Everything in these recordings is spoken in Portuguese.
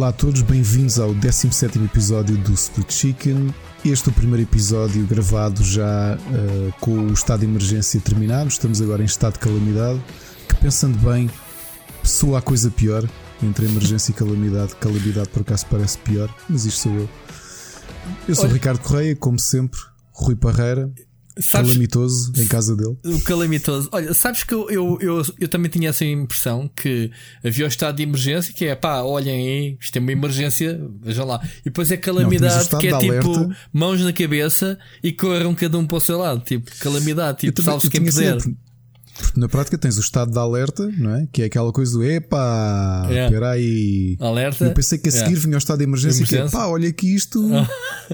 Olá a todos, bem-vindos ao 17 episódio do Split Chicken. Este é o primeiro episódio gravado já uh, com o estado de emergência terminado. Estamos agora em estado de calamidade. Que pensando bem, soa a coisa pior entre emergência e calamidade. Calamidade por acaso parece pior, mas isto sou eu. Eu sou o Ricardo Correia, como sempre, Rui Parreira. Sabes, calamitoso em casa dele. O calamitoso. Olha, sabes que eu, eu, eu, eu, também tinha essa impressão que havia o estado de emergência, que é pá, olhem aí, isto é uma emergência, vejam lá. E depois é calamidade, Não, que é tipo mãos na cabeça e corram cada um para o seu lado. Tipo, calamidade, tipo, salve-se quem puder. Sempre porque na prática tens o estado de alerta, não é? Que é aquela coisa do epá, yeah. espera aí. Alerta. Eu pensei que a seguir yeah. vinha o estado de emergência, emergência. que é pá, olha aqui isto.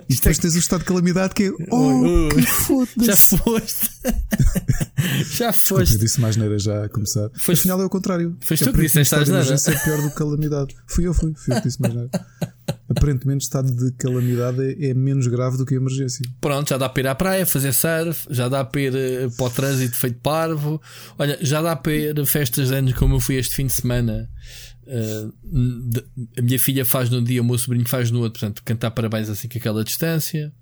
e depois é... tens o estado de calamidade que é oh, que foda-se. Já foste. já foste. Desculpa, eu disse mais neira já a começar. Foste... Afinal é o contrário. Foste tu que disseste estado de emergência é pior do que calamidade. Fui eu, fui. Fui eu que disse mais neira aparentemente estado de calamidade é, é, menos grave do que a emergência. Pronto, já dá para ir à praia, fazer surf, já dá para ir eh, para o trânsito feito parvo. Olha, já dá para ir festas de anos como eu fui este fim de semana. Uh, a minha filha faz num dia, o meu sobrinho faz no outro, portanto, cantar parabéns assim com aquela distância.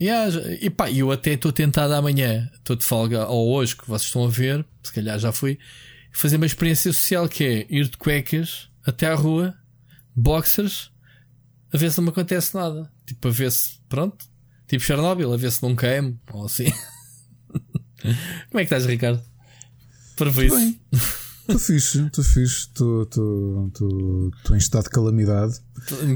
Yeah, e pá, eu até estou tentado amanhã, estou de folga, ou hoje, que vocês estão a ver, se calhar já fui, fazer uma experiência social que é ir de cuecas até à rua boxers a ver se não me acontece nada. Tipo, a ver se, pronto, tipo Chernobyl, a ver se não queimo ou assim. Como é que estás, Ricardo? Para ver isso. Estou fixe, estou fixe, estou em estado de calamidade.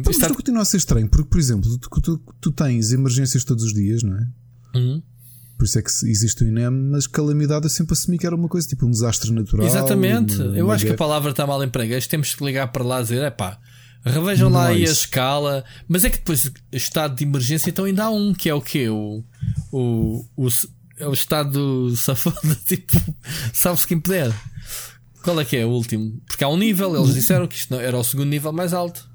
Mas estado... continua a ser estranho, porque, por exemplo, tu, tu, tu tens emergências todos os dias, não é? Uhum. Por isso é que existe o INEM, mas calamidade eu sempre assumi que era uma coisa tipo um desastre natural. Exatamente, uma, eu uma acho guerra. que a palavra está mal empregada. Temos que ligar para lá e dizer: é pá, Revejam lá aí a escala. Mas é que depois, estado de emergência, então ainda há um, que é o quê? O, o, o, é o estado safado, tipo, sabe-se quem puder. Qual é que é o último? Porque há um nível, eles disseram que isto era o segundo nível mais alto.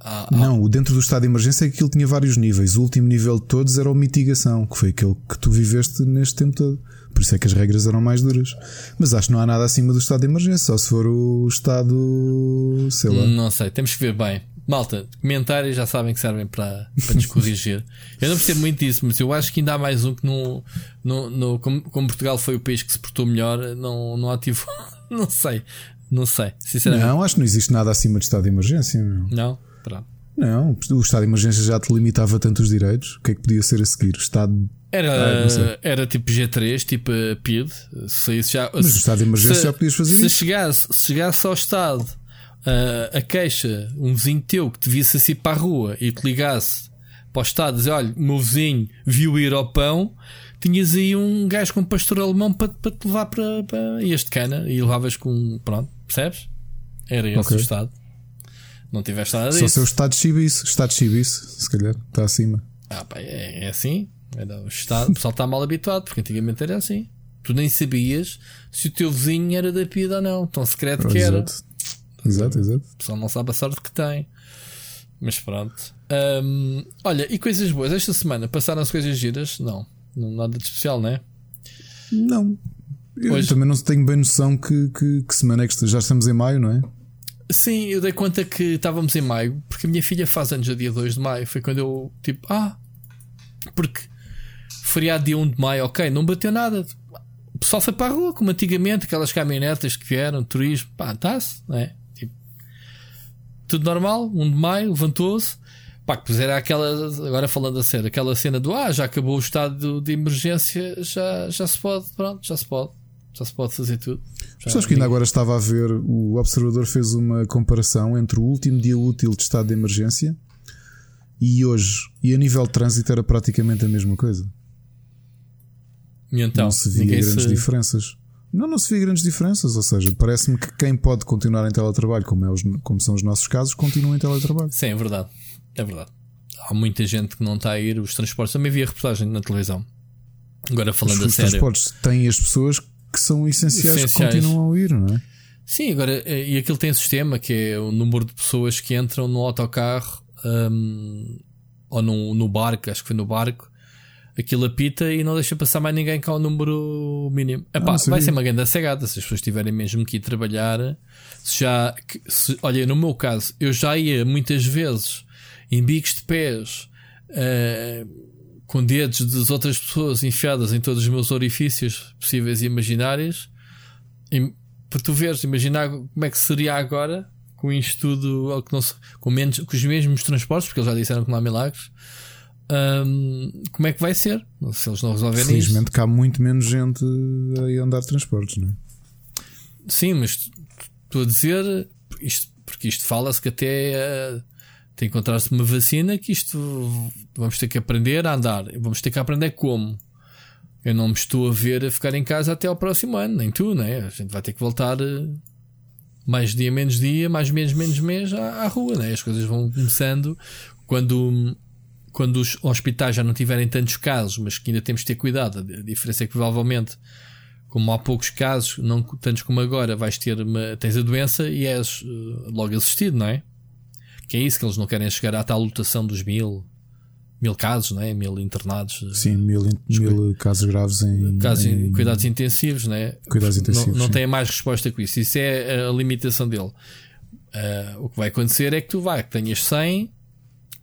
Ah, ah. Não, dentro do estado de emergência é que aquilo tinha vários níveis. O último nível de todos era o mitigação, que foi aquele que tu viveste neste tempo todo. Por isso é que as regras eram mais duras. Mas acho que não há nada acima do estado de emergência, só se for o estado. sei lá. Não sei, temos que ver bem. Malta, comentários já sabem que servem para, para nos corrigir. eu não percebo muito disso, mas eu acho que ainda há mais um que no, no, como, como, Portugal foi o país que se portou melhor, não, não ativou. não sei, não sei, sinceramente. Não, acho que não existe nada acima do estado de emergência. Não, pronto. Não, o estado de emergência já te limitava tantos direitos. O que é que podia ser a seguir? O estado era, ah, era tipo G3, tipo PID. Se já, Mas o estado de emergência já podias fazer se isso. Chegasse, se chegasse ao estado uh, a queixa, um vizinho teu que te visse assim para a rua e te ligasse para o estado, dizer: Olha, meu vizinho viu ir ao pão, tinhas aí um gajo com um pastor alemão para, para te levar para, para este cana e levavas com. Pronto, percebes? Era esse okay. o estado. Não tiveste nada disso. Só ser o estado de chibice, estado de chibice, se calhar, está acima. Ah, pá, é, é assim. Era o, estado, o pessoal está mal habituado, porque antigamente era assim. Tu nem sabias se o teu vizinho era da PIDA ou não, tão secreto oh, que era. Exato, exato. exato. O pessoal não sabe a sorte que tem. Mas pronto. Um, olha, e coisas boas. Esta semana passaram-se coisas giras? Não. não. Nada de especial, não é? Não. Eu Hoje... também não tenho bem noção que, que, que semana é que já estamos em maio, não é? Sim, eu dei conta que estávamos em maio, porque a minha filha faz anos a dia 2 de maio. Foi quando eu, tipo, ah, porque feriado dia 1 de maio, ok, não bateu nada. O pessoal foi para a rua, como antigamente, aquelas caminhonetas que vieram, turismo, pá, está-se, não é? Tipo, tudo normal, 1 de maio, levantou-se. Pá, que era aquela, agora falando a sério, aquela cena do ah, já acabou o estado de emergência, já, já se pode, pronto, já se pode, já se pode fazer tudo. Sabes que ainda agora estava a ver, o observador fez uma comparação entre o último dia útil de estado de emergência e hoje, e a nível de trânsito era praticamente a mesma coisa. E então, não se via grandes se... diferenças. Não, não se via grandes diferenças. Ou seja, parece-me que quem pode continuar em teletrabalho, como, é os, como são os nossos casos, continua em teletrabalho. Sim, é verdade. É verdade. Há muita gente que não está a ir. Os transportes também via reportagem na televisão. Agora falando os, a sério. Os transportes têm as pessoas que são essenciais, essenciais. que continuam a ir, não é? Sim, agora, e aquilo tem sistema que é o número de pessoas que entram no autocarro um, ou no, no barco, acho que foi no barco, aquilo apita e não deixa passar mais ninguém com o número mínimo. Epá, ah, vai ser uma grande cegada se as pessoas tiverem mesmo que ir trabalhar. Se já, se, olha, no meu caso, eu já ia muitas vezes em bicos de pés uh, com dedos das outras pessoas enfiadas em todos os meus orifícios possíveis e imaginários. E, para tu veres, imaginar como é que seria agora com isto tudo, com, com, menos, com os mesmos transportes, porque eles já disseram que não há milagres um, como é que vai ser? Se eles não resolverem Felizmente isso. cá há muito menos gente a andar de transportes, não é? Sim, mas estou a dizer isto, porque isto fala-se que até uh, tem encontrar-se uma vacina que isto vamos ter que aprender a andar. Vamos ter que aprender como. Eu não me estou a ver a ficar em casa até ao próximo ano, nem tu, né? A gente vai ter que voltar uh, mais dia, menos dia, mais menos, menos mês à, à rua, né? As coisas vão começando quando quando os hospitais já não tiverem tantos casos, mas que ainda temos de ter cuidado, a diferença é que provavelmente, como há poucos casos, não tantos como agora, vais ter uma, tens a doença e és uh, logo assistido, não é? Que é isso que eles não querem chegar à tal lotação dos mil, mil casos, não é? Mil internados. Eh, Sim, mil, mil casos graves em, casos em cuidados intensivos, não é? Cuidados intensivos. Não, não tem mais resposta com isso. Isso é a limitação dele. Uh, o que vai acontecer é que tu vai, que tenhas 100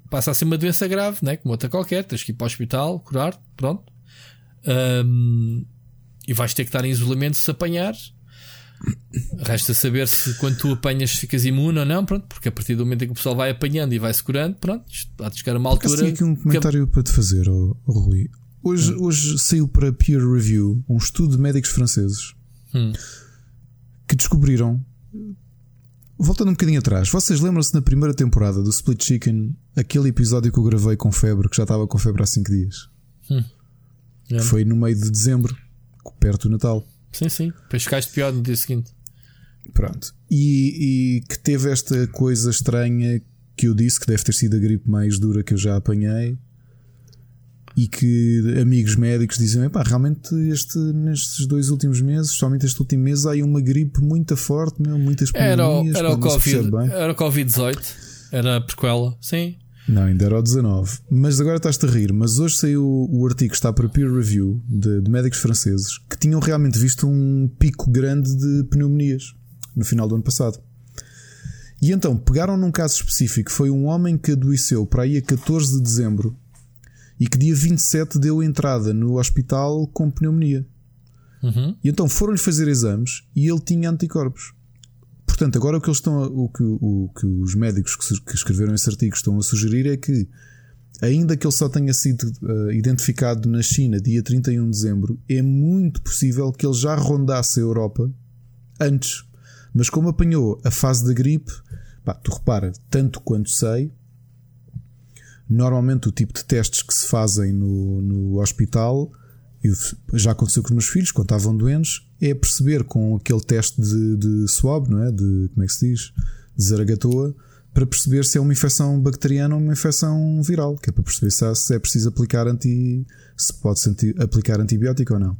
passa a ser uma doença grave, né? como outra qualquer, tens que ir para o hospital, curar, pronto. Um, e vais ter que estar em isolamento se apanhares. Resta saber se quando tu apanhas ficas imune ou não, pronto, porque a partir do momento em que o pessoal vai apanhando e vai se curando, pronto, há de chegar a uma altura. Tenho aqui um comentário que... para te fazer, oh, oh Rui. Hoje, hum. hoje saiu para peer review um estudo de médicos franceses hum. que descobriram Voltando um bocadinho atrás, vocês lembram-se na primeira temporada do Split Chicken, aquele episódio que eu gravei com febre, que já estava com febre há 5 dias? Hum. Foi no meio de dezembro, perto do Natal. Sim, sim. Depois ficaste pior no dia seguinte. Pronto. E, e, que teve esta coisa estranha que eu disse que deve ter sido a gripe mais dura que eu já apanhei e que amigos médicos dizem: pá, realmente este, nestes dois últimos meses, somente este último mês, há aí uma gripe muito forte, meu, muitas pandemias. Era, era, o COVID, era o Covid-18, era a prequela, sim. Não, ainda era o 19. Mas agora estás-te a rir. Mas hoje saiu o artigo, está para peer review de, de médicos franceses que tinham realmente visto um pico grande de pneumonias no final do ano passado. E então pegaram num caso específico. Foi um homem que adoeceu para aí a 14 de dezembro e que dia 27 deu entrada no hospital com pneumonia. Uhum. E então foram-lhe fazer exames e ele tinha anticorpos. Portanto, agora o que eles estão a, o, que, o que os médicos que, que, escreveram esse artigo estão a sugerir é que, ainda que ele só tenha sido uh, identificado na China dia 31 de dezembro, é muito possível que ele já rondasse a Europa antes. Mas como apanhou a fase da gripe, pá, tu repara, tanto quanto sei, Normalmente o tipo de testes que se fazem no, no hospital, já aconteceu com os meus filhos, quando estavam doentes, é perceber com aquele teste de, de swab, não é? De, como é que se diz? De zaragatoa, para perceber se é uma infecção bacteriana ou uma infecção viral, que é para perceber se, se é preciso aplicar anti, se pode aplicar antibiótico ou não.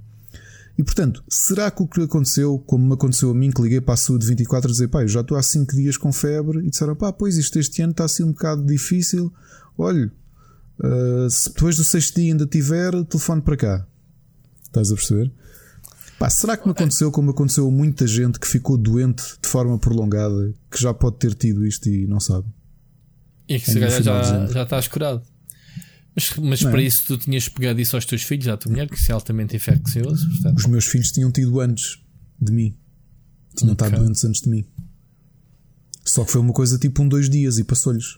E portanto, será que o que aconteceu, como me aconteceu a mim, que liguei para a saúde 24 a dizer, pá, eu já estou há 5 dias com febre, e disseram, pá, pois isto este ano está assim um bocado difícil, olha, uh, se depois do sexto dia ainda tiver, telefone para cá. Estás a perceber? Pá, será que me aconteceu como aconteceu a muita gente que ficou doente de forma prolongada, que já pode ter tido isto e não sabe? E que se calhar já, já estás curado. Mas, mas para é? isso tu tinhas pegado isso aos teus filhos, à tua mulher, que isso é altamente infeccioso. Portanto... Os meus filhos tinham tido antes de mim. Tinham okay. estado doentes antes de mim. Só que foi uma coisa tipo um, dois dias e passou-lhes.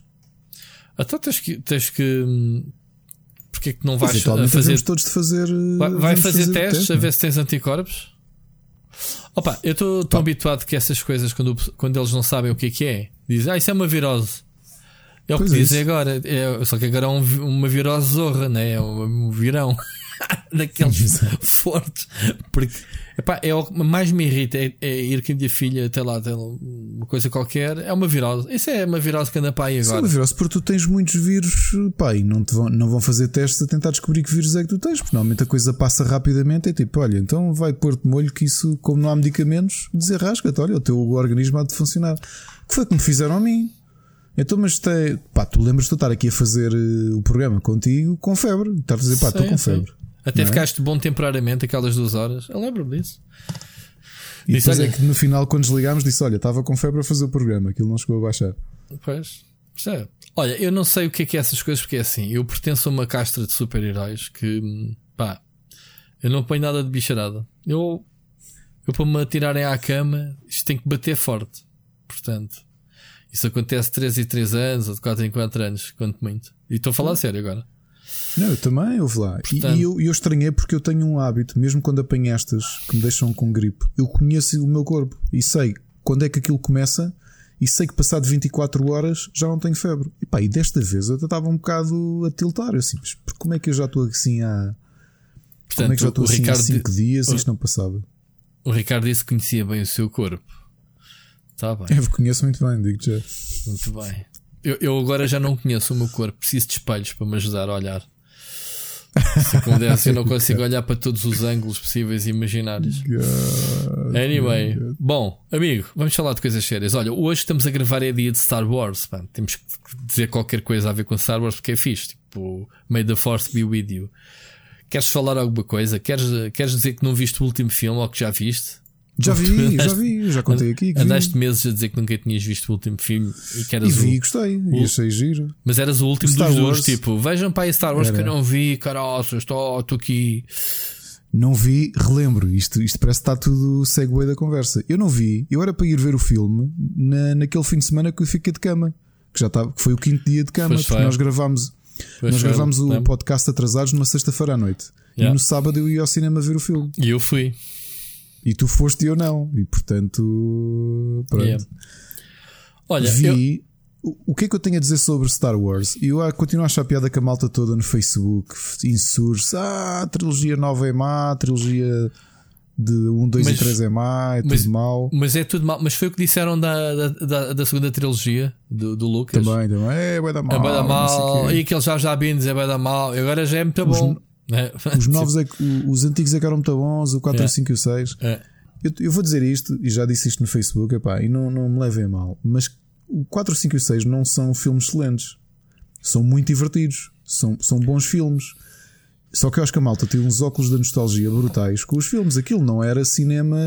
Então tens que. Tens que porque é que não vais fazer. todos de fazer. Vai, vai fazer, fazer, testes teste, a ver se tens anticorpos? Opa, eu estou tão habituado que essas coisas, quando, quando eles não sabem o que é que é, dizem, ah, isso é uma virose. É o que é dizem agora. É, só que agora é um, uma virose zorra, né? É um, um virão. Daqueles fortes. Porque epá, é o que mais me irrita é, é ir com a minha filha até lá, até uma coisa qualquer. É uma virose. Isso é uma virose que anda para aí agora. Isso é uma virose porque tu tens muitos vírus, pá, e não, te vão, não vão fazer testes a tentar descobrir que vírus é que tu tens. Porque normalmente a coisa passa rapidamente. É tipo, olha, então vai pôr-te molho que isso, como não há medicamentos, desenrasca-te. Olha, o teu organismo há de funcionar. Que foi que me fizeram a mim? Então, mas te, pá, tu lembras de estar aqui a fazer uh, o programa contigo com febre? Estás a dizer, pá, estou com febre. Até é? ficaste bom temporariamente aquelas duas horas. Eu lembro-me disso. E disse, depois é que no final, quando desligámos, disse: Olha, estava com febre a fazer o programa, aquilo não chegou a baixar. Pois, é. Olha, eu não sei o que é que é essas coisas, porque é assim, eu pertenço a uma castra de super-heróis que, pá, eu não ponho nada de bicharada. Eu, eu para me atirarem à cama, isto tem que bater forte. Portanto, isso acontece de 3 em 3 anos ou de 4 em 4 anos, quanto muito. E estou a falar hum. sério agora. Não, eu também, ouve lá. Portanto, e, e eu, eu estranhei porque eu tenho um hábito, mesmo quando apanho estas que me deixam com gripe, eu conheço o meu corpo e sei quando é que aquilo começa e sei que passado 24 horas já não tenho febre. E pá, e desta vez eu estava um bocado a tiltar. Eu assim, mas como é que eu já estou assim há. Portanto, como é que já estou assim Ricardo, há 5 dias e isto não passava? O Ricardo disse que conhecia bem o seu corpo. Está bem. Eu conheço muito bem, digo já. Muito bem. Eu, eu agora já não conheço o meu corpo, preciso de espelhos para me ajudar a olhar. Se como eu não consigo olhar para todos os ângulos possíveis e imaginários. God, anyway, God. bom, amigo, vamos falar de coisas sérias. Olha, hoje estamos a gravar é dia de Star Wars. Pá. Temos que dizer qualquer coisa a ver com Star Wars porque é fixe. Tipo, May the Force be with you. Queres falar alguma coisa? Queres, queres dizer que não viste o último filme ou que já viste? Já vi, já vi, já contei aqui. Andaste vi. meses a dizer que nunca tinhas visto o último filme e que eras e vi, o, gostei, o, e achei giro. Mas eras o último Star dos dois, tipo, vejam para aí Star Wars Era. que eu não vi, caralho, estou, estou aqui. Não vi, relembro, isto, isto parece que está tudo segue da conversa. Eu não vi, eu era para ir ver o filme na, naquele fim de semana que eu fiquei de cama, que já estava, que foi o quinto dia de cama, porque nós gravámos, nós gravámos o podcast atrasados numa sexta-feira à noite. Yeah. E no sábado eu ia ao cinema ver o filme. E eu fui. E tu foste e eu não. E portanto, pronto. Yeah. Olha, vi. Eu... O que é que eu tenho a dizer sobre Star Wars? Eu continuo a achar piada com a malta toda no Facebook insurge Ah, a trilogia nova é má, a trilogia de 1, 2 mas, e 3 é má, é mas, tudo mau. Mas é tudo mau. Mas foi o que disseram da, da, da segunda trilogia do, do Lucas. Também, também. É, vai dar mal. É vai dar mal. E aqueles já já Binds é vai dar mal. E agora já é muito bom. É. Os novos é que, os antigos é que eram muito bons, o 4, é. 5 e o 6. É. Eu, eu, vou dizer isto, e já disse isto no Facebook, epá, e não, não me levem a mal, mas o 4, 5 e o 6 não são filmes excelentes. São muito divertidos. São, são bons filmes. Só que eu acho que a malta tem uns óculos de nostalgia brutais com os filmes. Aquilo não era cinema.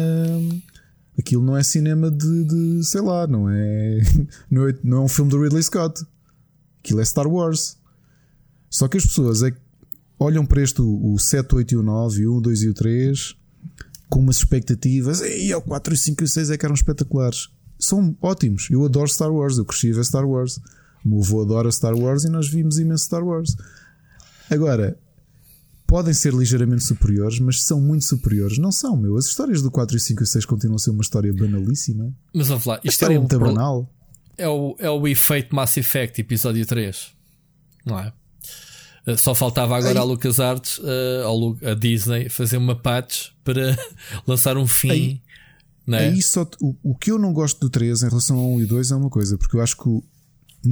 Aquilo não é cinema de, de sei lá, não é, não é. Não é um filme do Ridley Scott. Aquilo é Star Wars. Só que as pessoas é que olham para este o, 7, 8 e o 9, o 1, 2 e o 3 com umas expectativas. E o 4, 5 e o 6 é que eram espetaculares. São ótimos. Eu adoro Star Wars. Eu cresci a ver Star Wars. O meu avô adora Star Wars e nós vimos imenso Star Wars. Agora, podem ser ligeiramente superiores, mas são muito superiores. Não são, meu. As histórias do 4 e 5 e 6 continuam a ser uma história banalíssima. Mas vamos lá, isto é, é muito banal. É o, é o efeito Mass Effect, episódio 3. Não é? Eh, só faltava agora a LucasArts, uh, a Disney, fazer uma patch para lançar um fim. Aí, não é? aí só, o, o que eu não gosto do 3 em relação ao 1 e 2 é uma coisa, porque eu acho que o,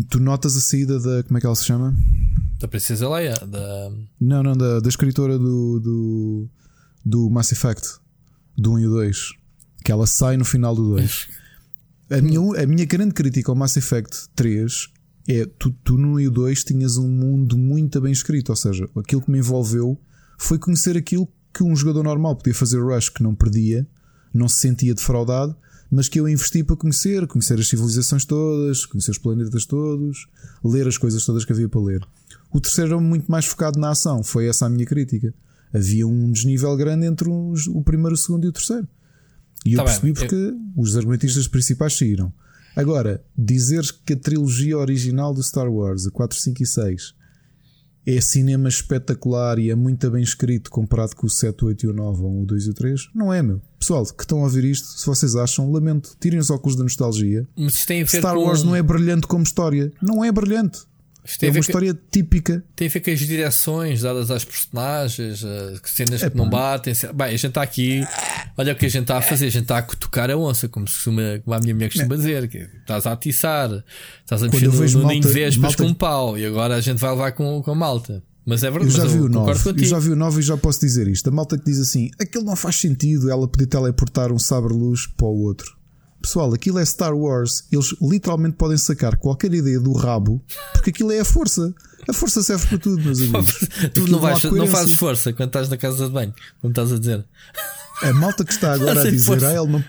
tu notas a saída da. Como é que ela se chama? Da Princesa Leia? Da... Não, não, da, da escritora do, do, do Mass Effect, do 1 e 2. Que ela sai no final do 2. A minha, a minha grande crítica ao Mass Effect 3 é tu, tu no e 2 tinhas um mundo muito bem escrito, ou seja, aquilo que me envolveu foi conhecer aquilo que um jogador normal podia fazer rush que não perdia, não se sentia defraudado, mas que eu investi para conhecer, conhecer as civilizações todas, conhecer os planetas todos, ler as coisas todas que havia para ler. O terceiro era muito mais focado na ação, foi essa a minha crítica. Havia um desnível grande entre os, o primeiro, o segundo e o terceiro. E tá eu percebi bem. porque eu... os argumentistas principais saíram. Agora, dizeres que a trilogia original do Star Wars, a 4, 5 e 6, é cinema espetacular e é muito bem escrito comparado com o 7, 8 e o 9 ou o 2 e o 3, não é, meu. Pessoal que estão a ouvir isto, se vocês acham, lamento, tirem os óculos da nostalgia. Star Wars não é brilhante como história. Não é brilhante é uma história que, típica. Tem a ver com as direções dadas às personagens, cenas é, que não batem. Bem, a gente está aqui, olha o que a gente está a fazer, a gente está a tocar a onça, como, se como a minha mulher costuma é. dizer, que estás a atiçar, estás a mexer no, no ninho de vespas com um pau e agora a gente vai levar com, com a malta. Mas é verdade, eu já vi o 9. Eu já vi o 9 e já posso dizer isto. A malta que diz assim: aquilo não faz sentido ela poder teleportar um sabre-luz para o outro. Pessoal, aquilo é Star Wars. Eles literalmente podem sacar qualquer ideia do rabo, porque aquilo é a força. A força serve para tudo, meus amigos. tu não, vais, não fazes força quando estás na casa de banho, como estás a dizer. A malta que está agora a dizer, ah, ele não.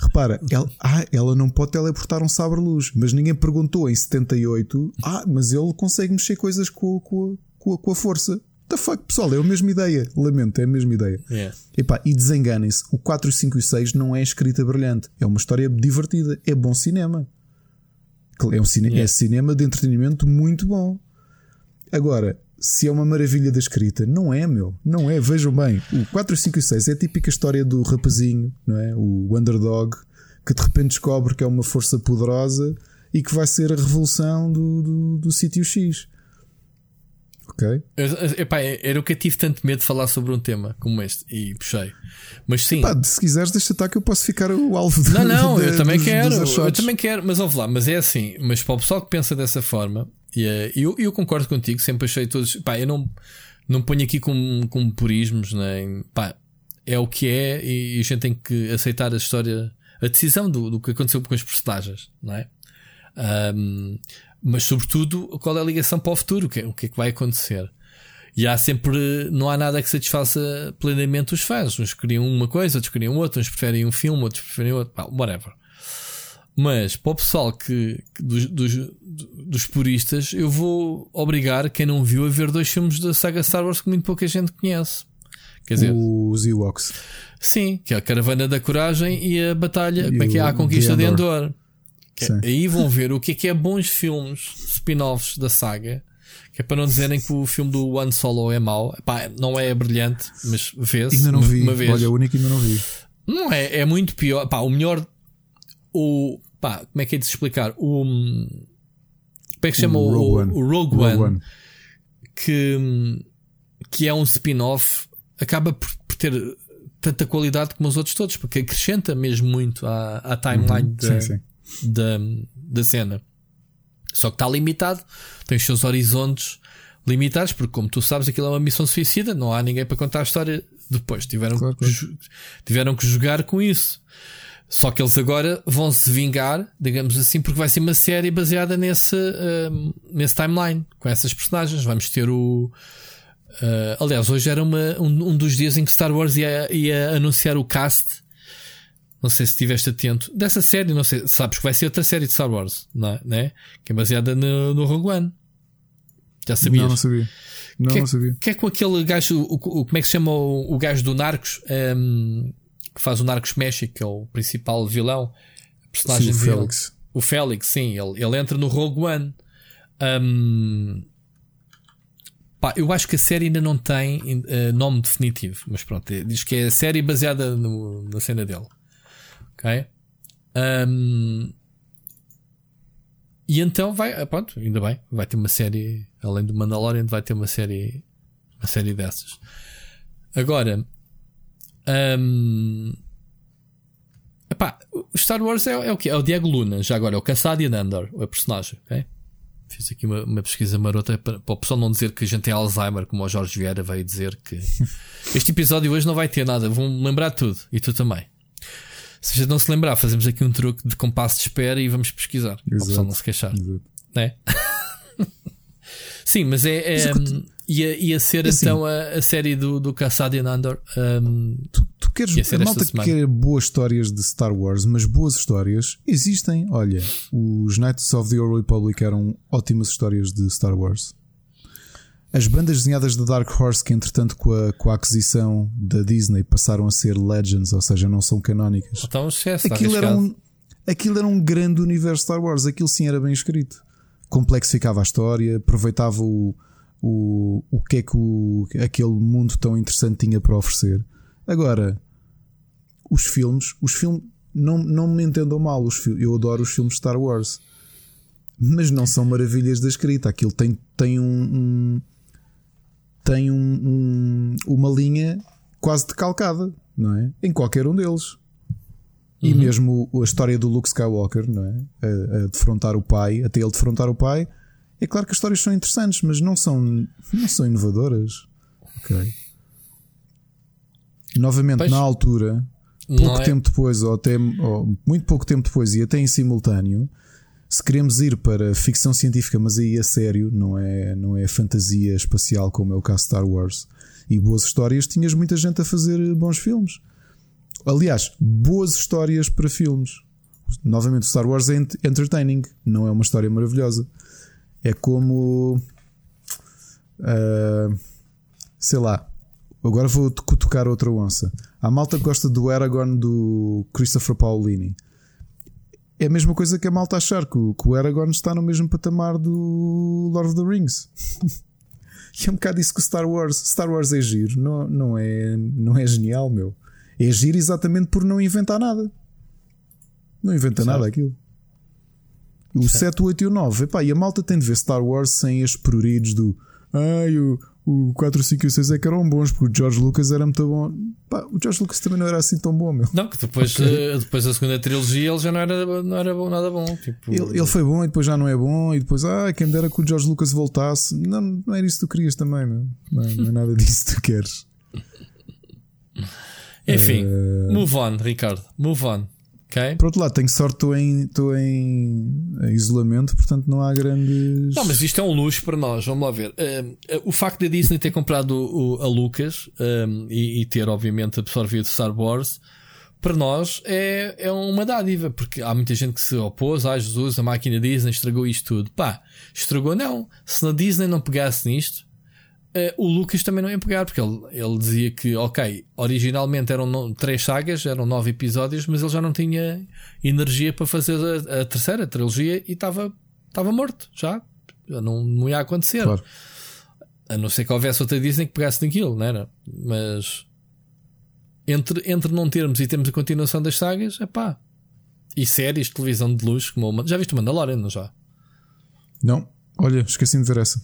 Repara, ela, ah, ela não pode teleportar um sabre-luz, mas ninguém perguntou em 78. Ah, mas ele consegue mexer coisas com, com, com, com a força the fuck, pessoal, é a mesma ideia. Lamento, é a mesma ideia. Yeah. Epá, e desenganem-se, o 4, 5 e 6 não é escrita brilhante. É uma história divertida. É bom cinema. É, um cine yeah. é cinema de entretenimento muito bom. Agora, se é uma maravilha da escrita, não é, meu. Não é. Vejam bem, o 4, 5 e 6 é a típica história do rapazinho, não é? O underdog, que de repente descobre que é uma força poderosa e que vai ser a revolução do, do, do sítio X. Ok? Epá, era o que eu tive tanto medo de falar sobre um tema como este e puxei. Mas sim. Epá, se quiseres, deixa estar que eu posso ficar o alvo Não, não, de, eu também dos, quero. Dos eu também quero, mas ouve lá, mas é assim. Mas para o pessoal que pensa dessa forma, e eh, eu, eu concordo contigo, sempre achei todos. Pá, eu não, não ponho aqui com, com purismos, nem. Pá, é o que é e a gente tem que aceitar a história, a decisão do, do que aconteceu com as personagens, não é? Um, mas sobretudo qual é a ligação para o futuro, o que, é, o que é que vai acontecer. E há sempre, não há nada que satisfaça plenamente os fãs. Uns queriam uma coisa, outros queriam outra, uns preferem um filme, outros preferem outro, whatever. Mas para o pessoal que, dos, dos, dos, puristas, eu vou obrigar quem não viu a ver dois filmes da saga Star Wars que muito pouca gente conhece. Quer dizer, os Ewoks. Sim, que é a Caravana da Coragem e a Batalha, e como é que é? A Conquista de Endor. É, aí vão ver o que é que é bons filmes spin-offs da saga. Que é para não dizerem que o filme do One Solo é mau. Pá, não é brilhante, mas vê-se. Ainda não uma, vi. Uma vez. Olha, o único ainda não vi. Não é, é muito pior. Pá, o melhor. O. Pá, como é que é de se explicar? O. Como é que se chama? O Rogue, o, One. O Rogue, Rogue One, One. Que, que é um spin-off. Acaba por, por, ter tanta qualidade como os outros todos, porque acrescenta mesmo muito à, à timeline uhum. sim, sim da, da cena. Só que está limitado, tem os seus horizontes limitados, porque, como tu sabes, aquilo é uma missão suicida, não há ninguém para contar a história depois. Tiveram, claro, que, claro. tiveram que jogar com isso. Só que eles agora vão se vingar, digamos assim, porque vai ser uma série baseada nesse, uh, nesse timeline, com essas personagens. Vamos ter o. Uh, aliás, hoje era uma, um, um, dos dias em que Star Wars ia, ia anunciar o cast não sei se estiveste atento. Dessa série, não sei. Sabes que vai ser outra série de Star Wars, não é? Né? Que é baseada no, no Rogue One. Já sabias? Não, não sabia. Não, que, é não sabia. Que é com aquele gajo, o, o, como é que se chama o, o gajo do Narcos, um, ehm, que faz o Narcos México, que é o principal vilão, personagem sim, o Félix. O Félix, sim, ele, ele entra no Rogue One. Um, pá, eu acho que a série ainda não tem uh, nome definitivo, mas pronto, diz que é a série baseada no, na cena dele. Ok? Um, e então vai, ah, pronto, ainda bem, vai ter uma série, além do Mandalorian, vai ter uma série, uma série dessas. Agora, um, epá, Star Wars é, é, o que? É o Diego Luna, já agora, é o Cassadian Andor, o personagem, ok? Fiz aqui uma, uma, pesquisa marota para, para o pessoal não dizer que a gente tem Alzheimer, como o Jorge Vieira veio dizer que este episódio hoje não vai ter nada, vão lembrar tudo, e tu também. Se a gente não se lembrar, fazemos aqui um truque de compasso de espera e vamos pesquisar. Exato. Para não se queixar. Exato. É? Sim, mas é. é mas ia, ia ser assim, então a, a, série do, do Cassadian Andor. Um, tu, tu queres a malta que quer boas histórias de Star Wars, mas boas histórias existem. Olha, os Knights of the Old Republic eram ótimas histórias de Star Wars. As bandas desenhadas da Dark Horse, que entretanto com a, com a aquisição da Disney passaram a ser Legends, ou seja, não são canónicas. Então, sucesso, aquilo, era um, aquilo era um grande universo Star Wars, aquilo sim era bem escrito. Complexificava a história, aproveitava o, o, o que é que o, aquele mundo tão interessante tinha para oferecer. Agora, os filmes, os filmes, não, não me entendam mal, os, eu adoro os filmes Star Wars, mas não são maravilhas da escrita. Aquilo tem, tem um, um tem um, um, uma linha quase decalcada, não é? Em qualquer um deles. E uhum. mesmo a história do Luke Skywalker, não é? A, a, defrontar o pai, até ele defrontar o pai. É claro que as histórias são interessantes, mas não são, não são inovadoras. Ok. Novamente, pois. na altura, pouco é... tempo depois, ou até ou muito pouco tempo depois, e até em simultâneo, se queremos ir para ficção científica, mas aí a sério, não é, não é fantasia espacial como é o caso Star Wars, e boas histórias, tinhas muita gente a fazer bons filmes. Aliás, boas histórias para filmes. Novamente, Star Wars é entertaining, não é uma história maravilhosa. É como. Uh, sei lá. Agora vou tocar outra onça. A malta gosta do Aragorn do Christopher Paolini. É a mesma coisa que a malta achar que o, que o Aragorn está no mesmo patamar do Lord of the Rings. e é um bocado isso que o Star Wars. Star Wars é giro, não, não, é, não é genial, meu. É giro exatamente por não inventar nada. Não inventa certo. nada aquilo. O certo. 7, o 8 e o 9. Epá, e a malta tem de ver Star Wars sem estes pruridos do. Ai, o, o 4, 5 e o 6 é que eram bons, porque o George Lucas era muito bom. Pá, o George Lucas também não era assim tão bom, meu. Não, que depois, okay. uh, depois da segunda trilogia ele já não era, não era bom, nada bom. Tipo... Ele, ele, foi bom e depois já não é bom, e depois, ah, quem me dera que o George Lucas voltasse. Não, não era isso que tu querias também, meu. Não, não é nada disso que tu queres. Enfim, uh... move on, Ricardo. Move on. Okay. Por outro lado, tenho sorte, estou em, estou em isolamento, portanto não há grandes. Não, mas isto é um luxo para nós, vamos lá ver. Uh, o facto da Disney ter comprado o, a Lucas um, e, e, ter, obviamente, absorvido Star Wars, para nós é, é uma dádiva, porque há muita gente que se opôs. Ah, Jesus, a máquina Disney estragou isto tudo. Pá, estragou não. Se na Disney não pegasse nisto, Uh, o Lucas também não ia pegar, porque ele, ele dizia que, ok, originalmente eram no, três sagas, eram nove episódios, mas ele já não tinha energia para fazer a, a terceira trilogia e estava morto já. Não, não ia acontecer. Claro. A não ser que houvesse outra Disney que pegasse naquilo, não era? Mas entre, entre não termos e termos a continuação das sagas, é pá. E séries de televisão de luz, como uma... já viste o Mandalorian, não já? Não, olha, esqueci de ver essa.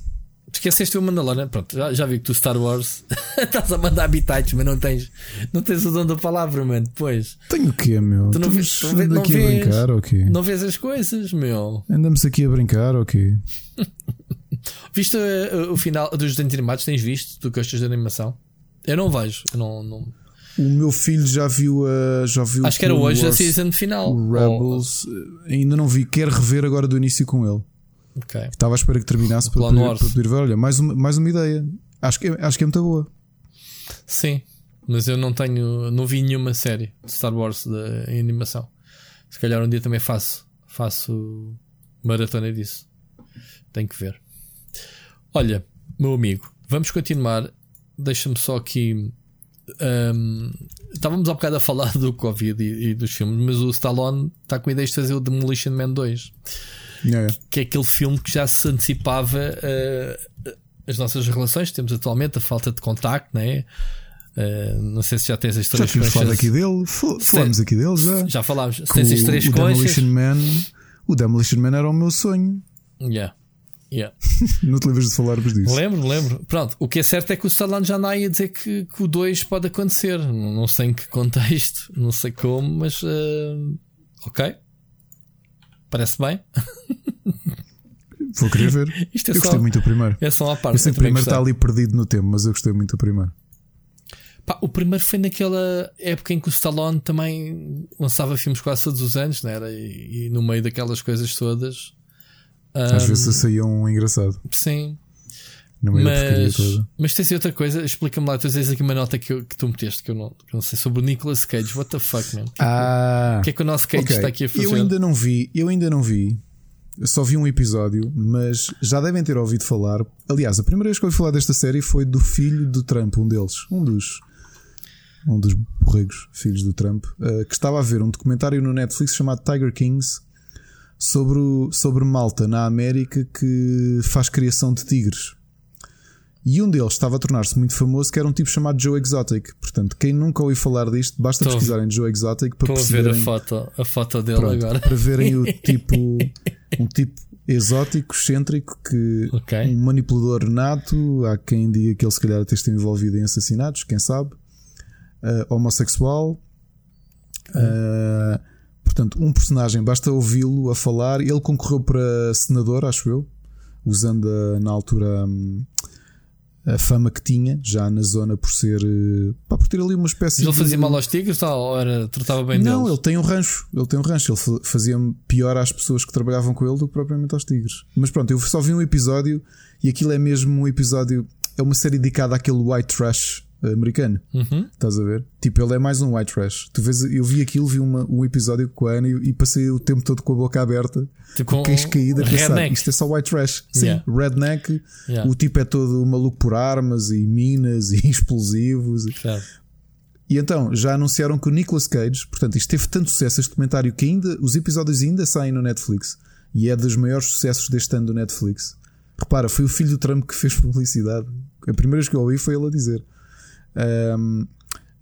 Esqueceste o Mandalorian, pronto, já, já vi que tu Star Wars estás a mandar habitats, mas não tens, não tens o dom da palavra, mano. Depois tenho o quê, meu? Tu não, vês, não, vês, não, aqui vês, a brincar, okay. não vês as coisas, meu. Andamos aqui a brincar, ok. Viste uh, o final dos desenhos animados? Tens visto? Tu gostas de animação? Eu não vejo, eu não, não. O meu filho já viu a. Já viu Acho que era hoje Wars, a season final. O Rebels. Oh. Ainda não vi, quero rever agora do início com ele. Okay. Estava à espera que terminasse para poder, para poder, ver. Olha, mais uma, mais uma ideia. Acho que, acho que é muito boa. Sim, mas eu não tenho. Não vi nenhuma série de Star Wars de, em animação. Se calhar um dia também faço. Faço maratona disso. Tenho que ver. Olha, meu amigo, vamos continuar. Deixa-me só aqui. Um, estávamos há bocado a falar do Covid e, e, dos filmes, mas o Stallone está com a ideia de fazer o Demolition Man 2. Yeah. Que é aquele filme que já se antecipava uh, as nossas relações que temos atualmente, a falta de contacto, né? Uh, não sei se já tens as três já conchas. falado aqui dele, falamos aqui dele já. Já falámos. tens as três o, conchas. Demolition Man, o Demolition Man era o meu sonho. Yeah. Yeah. não te lembras de falarmos disso? Lembro, lembro. Pronto, o que é certo é que o Stallone já não ia dizer que, que o 2 pode acontecer. Não sei em que contexto, não sei como, mas uh, ok. Parece bem. Vou querer ver. Isto é eu só, gostei muito do primeiro. É só a parte. Eu sei que o primeiro está ali perdido no tempo, mas eu gostei muito do primeiro. Pá, o primeiro foi naquela época em que o Stallone também lançava filmes quase todos os anos, não era? E, e no meio daquelas coisas todas. Às um, vezes saía um engraçado. Sim. No meio mas, toda. mas tens outra coisa, explica-me lá, tu tens aqui uma nota que, eu, que tu meteste que eu, não, que eu não sei sobre o Nicolas Cage. What the fuck, man? O que, ah, é que, que é que o nosso Cage okay. está aqui a fazer? Eu ainda não vi, eu ainda não vi. Eu só vi um episódio, mas já devem ter ouvido falar. Aliás, a primeira vez que eu ouvi falar desta série foi do filho do Trump, um deles, um dos um dos borregos, filhos do Trump, uh, que estava a ver um documentário no Netflix chamado Tiger Kings sobre, sobre Malta na América que faz criação de tigres. E um deles estava a tornar-se muito famoso, que era um tipo chamado Joe Exotic. Portanto, quem nunca ouviu falar disto, basta Tô. pesquisarem Joe Exotic para ver a foto, a foto dele Pronto, agora. Para verem o tipo, um tipo exótico, excêntrico, que okay. um manipulador nato. Há quem diga que ele se calhar até esteve envolvido em assassinatos, quem sabe. Uh, homossexual. Uh, portanto, um personagem, basta ouvi-lo a falar. Ele concorreu para senador, acho eu, usando a, na altura. Um, a fama que tinha, já na zona por ser. Eh, pá, por ter ali uma espécie Mas ele de. fazia mal aos tigres ou era, tratava bem Não, deles? ele tem um rancho. Ele tem um rancho. Ele fazia pior às pessoas que trabalhavam com ele do que propriamente aos tigres. Mas pronto, eu só vi um episódio e aquilo é mesmo um episódio. É uma série dedicada àquele white trash americano. Uhum. Estás a ver? Tipo, ele é mais um white trash. Tu vês, eu vi aquilo, vi uma, um episódio com a Ana e, e, passei o tempo todo com a boca aberta, tipo com queixo caído a pensar, redneck. isto é só white trash. Sim, Yeah. redneck. Yeah. O tipo é todo maluco por armas e minas e explosivos. Claro. E então já anunciaram que o Nicolas Cage, portanto, isto teve tanto sucesso este comentário que ainda os episódios ainda saem no Netflix e é dos maiores sucessos deste ano do Netflix. Repara, foi o filho do Trump que fez publicidade. A primeira vez que eu ouvi foi ele a dizer. Um,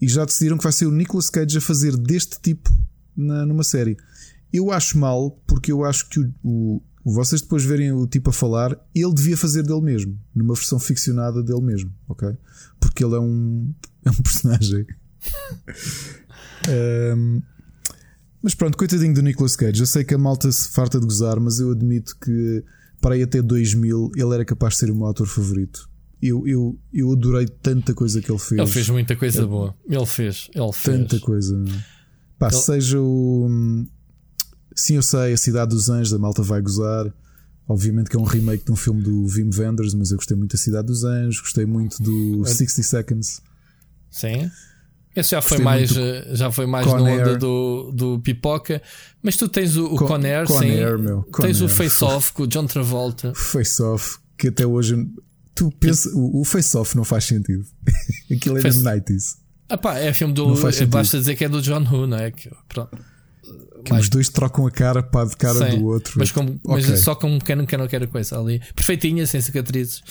e já decidiram que vai ser o Nicolas Cage a fazer deste tipo na, numa série. Eu acho mal, porque eu acho que o, o- vocês depois verem o tipo a falar, ele devia fazer dele mesmo, numa versão ficcionada dele mesmo, ok? Porque ele é um, é um personagem. Um, mas pronto, coitadinho do Nicolas Cage. Eu sei que a malta se farta de gozar, mas eu admito que para aí até 2000 ele era capaz de ser o meu autor favorito. Eu, eu, eu adorei tanta coisa que ele fez. Ele fez muita coisa boa. Ele fez. Ele fez. Tanta coisa. Pá, Ele- seja o. Sim, eu sei, A Cidade dos Anjos, a malta vai gozar. Obviamente que é um remake de um filme do Wim Wenders, mas eu gostei muito da Cidade dos Anjos, gostei muito do É- 60 Seconds. Sim. Esse já foi Gostei mais, muito eh, já foi mais Con na onda do, do pipoca. Mas tu tens o, o Con- Con Air, Con sim. Air, meu. Con tens o Air. Face Off com o John Travolta. Face Off, que até hoje. Tu pensa, o, o Face Off não faz sentido. Aquilo é Face- de 90s. Ah pá, é filme do. Não. Basta dizer que é do John Woo, não é? Que, pronto. Que os dois trocam a cara para de cara Sim, do outro. Mas, com, mas Ok. só com um pequeno, pequeno, pequena coisa ali. Perfeitinha, sem cicatrizes.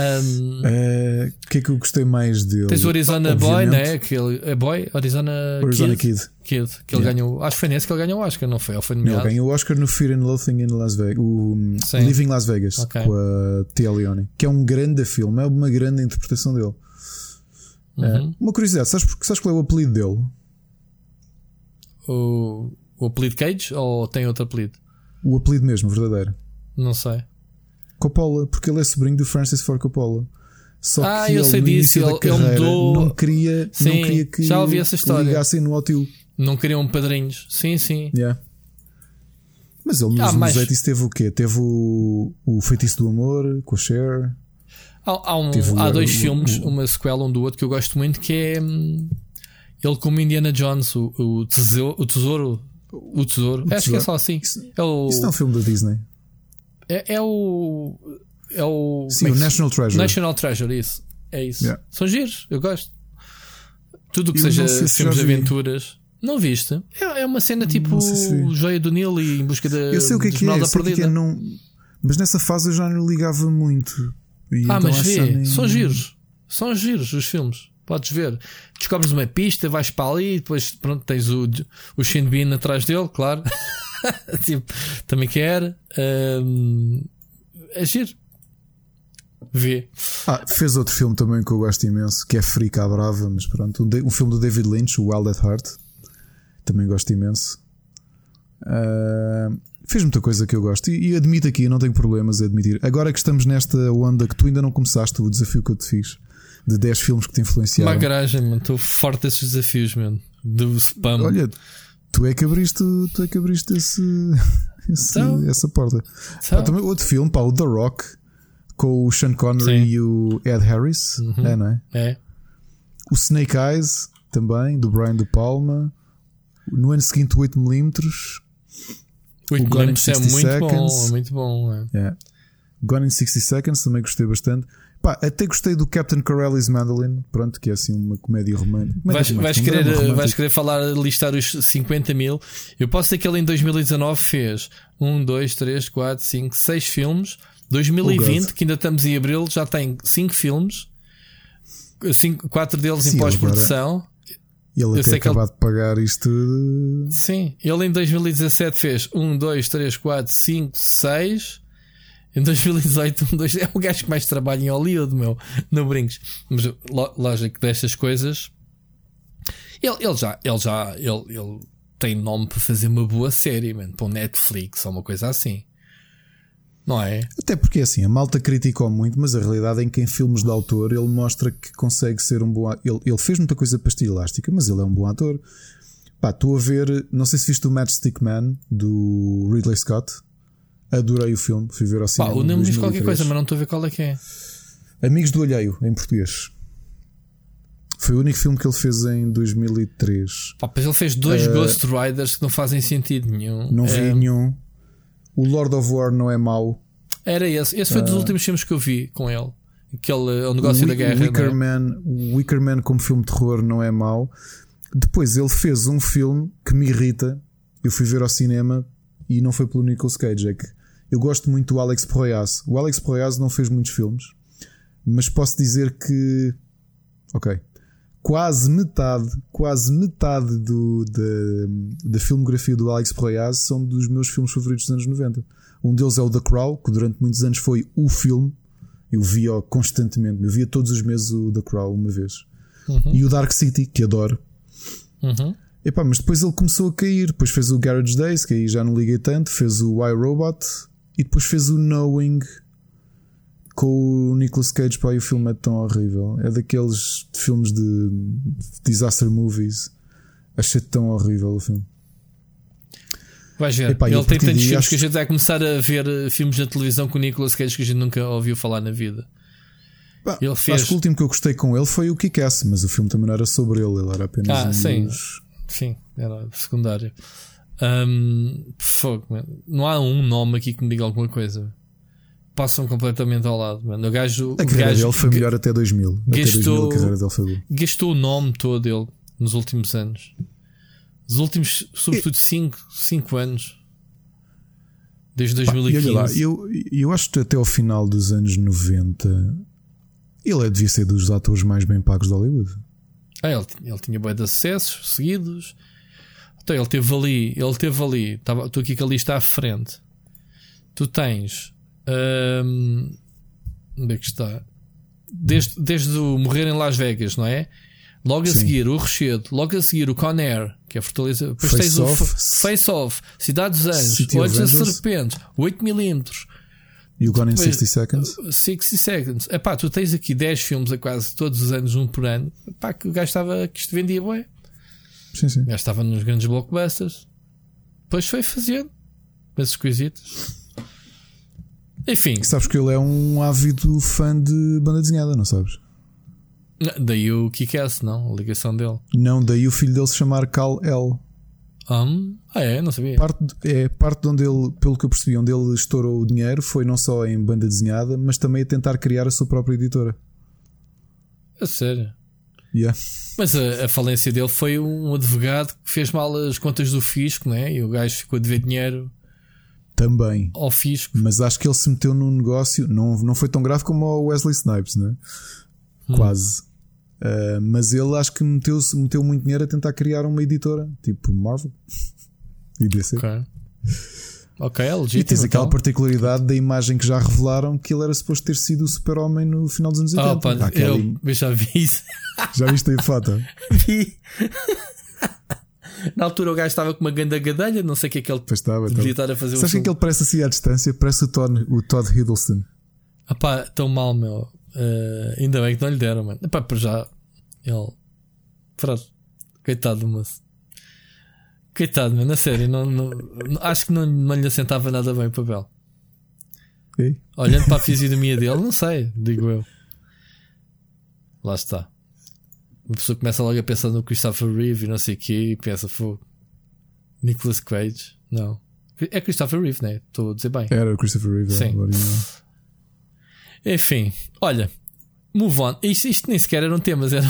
Ahm, Eh, O que é que eu gostei mais dele? tens o Arizona Boy, Obviamente, né? Aquele, é Boy? Arizona, Arizona Kid. Kid. Kid, que ele Yeah. ganhou. Acho que foi nesse que ele ganhou o Oscar, não foi? Ou foi nomeado? ganhou o Oscar no Fear and Loathing in Las Vegas. O um, Sim. Living Las Vegas Ok. com a Tia Leone, que é um grande filme, é uma grande interpretação dele. Eh, Uhum. uma curiosidade, sabes, sabes qual é o apelido dele? O, o apelido Cage ou tem outro apelido? O apelido mesmo, verdadeiro. Não sei. Coppola, porque ele é sobrinho do Francis Ford Coppola. Só Ah, que eu ele, sei disso, ele- ele carreira, mudou- não queria, Sim, não queria que já ouvi essa história. ligassem no OTU. Não queriam padrinhos. Sim, sim. Yeah. Mas ele nos Ah, mas- 80 teve o quê? Teve o, o Feitiço do Amor com a Cher. Há, há um- há o- dois o- filmes, o- uma sequela um do outro que eu gosto muito, que é hum, ele como Indiana Jones, o, o tesouro. O tesouro. O tesouro. Acho que é só assim. Isso, É o. isso não é um filme da Disney. É, é o. É o. Sim, é o National Treasure. National Treasure, isso. É isso. Yeah. São giros, eu gosto. Tudo o que Eu seja se filmes de aventuras. Não viste? É, é uma cena tipo Não sei se. Joia do Nilo e em busca da. Eu sei o que é que é, sei que é, é, não... mas nessa fase eu já não ligava muito. E Ah, então mas vê, nem- são giros. São giros os filmes. Podes ver. Descobres uma pista, vais para ali e depois pronto, tens o, o Shin Bean atrás dele, claro. tipo, também quer. Ahm, é giro. Vê. Ah, fez outro filme também que eu gosto imenso, que é Frica à Brava, mas pronto, um, um filme do David Lynch, o Wild at Heart, também gosto imenso. Ah, fez muita coisa que eu gosto e, e admito aqui, não tenho problemas a admitir. Agora que estamos nesta onda que tu ainda não começaste o desafio que eu te fiz de 10 filmes que te Uma influenciaram. garagem, mano. Estou forte desses desafios, mano. Do spam. Olha, tu é que abriste, tu é que abriste esse, esse- Então. essa porta. Então, Pá, também outro filme, pá, o The Rock, com o Sean Connery Sim. e o Ed Harris, Uhum. é, não é? é. O Snake Eyes, também, do Brian De Palma. No ano seguinte, 8mm. 8 Gone in milímetros é 60 muito bom. Seconds. É muito bom. É. Yeah. Gone in 60 Seconds, também gostei bastante. Pá, até gostei do Captain Corelli's Mandolin, pronto, que é assim uma comédia romântica. Vais, vais, querer, drama romântico. vais querer falar, listar os 50 mil. Eu posso dizer que ele em 2019 fez 1, 2, 3, 4, 5, 6 filmes. 2020, Oh, que ainda estamos em abril, já tem 5 filmes. 4 deles Sim, em pós-produção. Ele até que ele- de pagar isto. tudo. Sim, ele em 2017 fez 1, 2, 3, 4, 5, 6. Em 2018, 1, 2, é o gajo que mais trabalha em Hollywood, meu, no Brincos. Mas lo- lógico destas coisas, ele, ele já, ele já, ele, ele tem nome para fazer uma boa série, man, para um Netflix ou uma coisa assim. Não é? Até porque assim, a malta criticou muito, mas a realidade é que em filmes de autor ele mostra que consegue ser um bom ele, ele fez muita coisa pastilha elástica, mas ele é um bom ator. Pá, estou a ver, não sei se viste o Matchstick Man do Ridley Scott. Adorei o filme, fui ver ao cinema. Pá, o nome diz qualquer coisa, mas não estou a ver qual é que é. Amigos do Alheio, em português. Foi o único filme que ele fez em 2003. Pá, mas ele fez dois uh, Ghost Riders que não fazem sentido nenhum. Não vi é... nenhum. O Lord of War não é mau. Era esse. Esse foi uh, dos últimos filmes que eu vi com ele. Aquele o negócio o da guerra. Wicker, é? Man, Wicker Man como filme de terror não é mau. Depois ele fez um filme que me irrita. Eu fui ver ao cinema e não foi pelo Nicolas Cage. É que eu gosto muito do Alex Proyas. O Alex Proyas não fez muitos filmes, mas posso dizer que, ok, quase metade, quase metade do, da, da filmografia do Alex Proyas são dos meus filmes favoritos dos anos 90. Um deles é o The Crow, que durante muitos anos foi o filme. Eu via constantemente, eu via todos os meses o The Crow uma vez. Uhum. E o Dark City, que adoro. Uhum. Epá, mas depois ele começou a cair. Depois fez o Garage Days, que aí já não liguei tanto. Fez o I Robot e depois fez o Knowing com o Nicolas Cage. Pá, e o filme é tão horrível. É daqueles filmes de disaster movies. Achei tão horrível o filme. Vais ver. Epá, Ele tem tantos filmes acho... que a gente vai começar a ver eh, filmes na televisão com o Nicolas Cage que a gente nunca ouviu falar na vida. Bah, ele fez... Acho que o último que eu gostei com ele foi o Kick-Ass, mas o filme também não era sobre ele, ele era apenas ah, um sim. Dos... Sim, era secundário. Um, fogo, não há um nome aqui que me diga alguma coisa. Passam completamente ao lado. Mano. O gajo, a carreira gajo, dele foi melhor até 2000. Gastou, até 2000 a carreira dele foi gastou o nome todo dele nos últimos anos. Os últimos, sobretudo 5 anos. Desde 2015. Pá, lá, eu, eu acho que até ao final dos anos 90 ele é, devia ser dos atores mais bem pagos de Hollywood. Ah, ele, ele tinha bem de acessos seguidos. Então ele teve ali, ele teve ali, estava, tu aqui que ali está à frente. Tu tens. Hum, onde é que está? Desde, desde o morrer em Las Vegas, não é? Logo a Sim. seguir o Rochedo, logo a seguir o Conair, que é a Fortaleza. Depois face tens off. o Face Off, Cidade dos Anjos, Olhos das Serpentes, 8mm. E o Gone in 60 Seconds? 60 Seconds. Epá, tu tens aqui 10 filmes a quase todos os anos, um por ano. Epá, que o gajo estava, que isto vendia bué. Sim, sim. Gajo estava nos grandes blockbusters. Depois foi fazendo esses coisitos. Enfim. Sabes que ele é um ávido fã de banda desenhada, não sabes? Daí o Kick-Ass, não? A ligação dele. Não, daí o filho dele se chamar Cal L. Um, ah, é? Não sabia. Parte, é, parte de onde ele, pelo que eu percebi, onde ele estourou o dinheiro foi não só em banda desenhada, mas também a tentar criar a sua própria editora. A sério? Yeah. Mas a, a, falência dele foi um advogado que fez mal as contas do fisco, né? E o gajo ficou a dever dinheiro também ao fisco. Mas acho que ele se meteu num negócio, não, não foi tão grave como o Wesley Snipes, né? Hum. Quase. Uh, mas ele acho que meteu, meteu muito dinheiro a tentar criar uma editora, tipo Marvel e DC. Ok, é legítimo. E tens aquela então. particularidade da imagem que já revelaram que ele era suposto ter sido o super-homem no final dos anos 80. Oh, pá, eu, eu já vi isso. Já viste aí foto? Vi. Na altura o gajo estava com uma ganda gadelha, não sei o que é que ele pois estava, devia estar a fazer. Sabes o que é que ele parece assim à distância? Parece o Todd, o Todd Hiddleston. Ah pá, tão mal, meu. Uh, ainda bem que não lhe deram, mano. Epá, para já, ele. Pronto. Coitado do moço. Coitado, mano, a sério. Não, não, acho que não, não lhe assentava nada bem o papel. Okay. Olhando para a fisionomia dele, não sei, digo eu. Lá está. Uma pessoa começa logo a pensar no Christopher Reeve e não sei o que e pensa, fogo. Nicholas Cage? Não. É Christopher Reeve, né? Estou a dizer bem. Era o Christopher Reeve, Sim. Enfim, olha, move on. Isto, isto nem sequer eram temas, era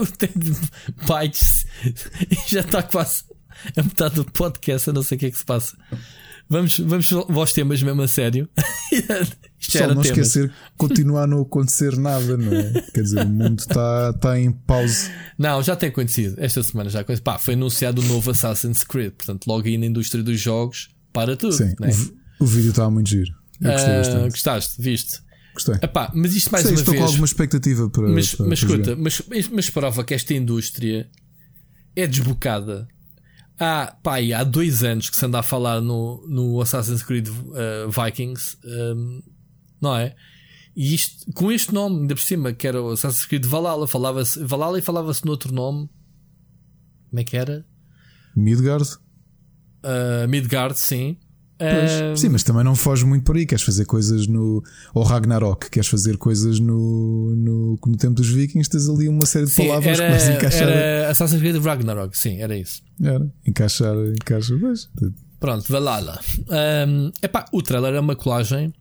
o tempo de. E já está quase a metade do podcast, a não sei o que é que se passa. Vamos, vamos aos temas mesmo a sério. Isto Só não temas. esquecer continuar a não acontecer nada, não é? Quer dizer, o mundo está tá em pausa. Não, já tem acontecido. Esta semana já aconteceu. Pá, foi anunciado o novo Assassin's Creed. Portanto, logo aí na indústria dos jogos, para tudo. Sim, né? o, o vídeo estava muito giro. Eu gostei uh, bastante. Gostaste, viste? Gostei. Epá, mas isto mais Sei, uma estou vez. com alguma expectativa para. Mas, para, mas para escuta, mas, mas prova que esta indústria é desbocada. Há, pá, há dois anos que se anda a falar no, no Assassin's Creed uh, Vikings, um, não é? E isto, com este nome, ainda por cima, que era o Assassin's Creed Valhalla, falava-se Valhalla e falava-se noutro nome. Como é que era? Midgard. Uh, Midgard, sim. Uh... Sim, mas também não foge muito por aí. Queres fazer coisas no. Ou Ragnarok, queres fazer coisas no, no, no tempo dos Vikings, tens ali uma série de sim, palavras era, que encaixar. Era Assassin's Creed Ragnarok, sim, era isso. Era, encaixar, encaixa. Mas... Pronto, Valhalla. Um, epá, o trailer é uma colagem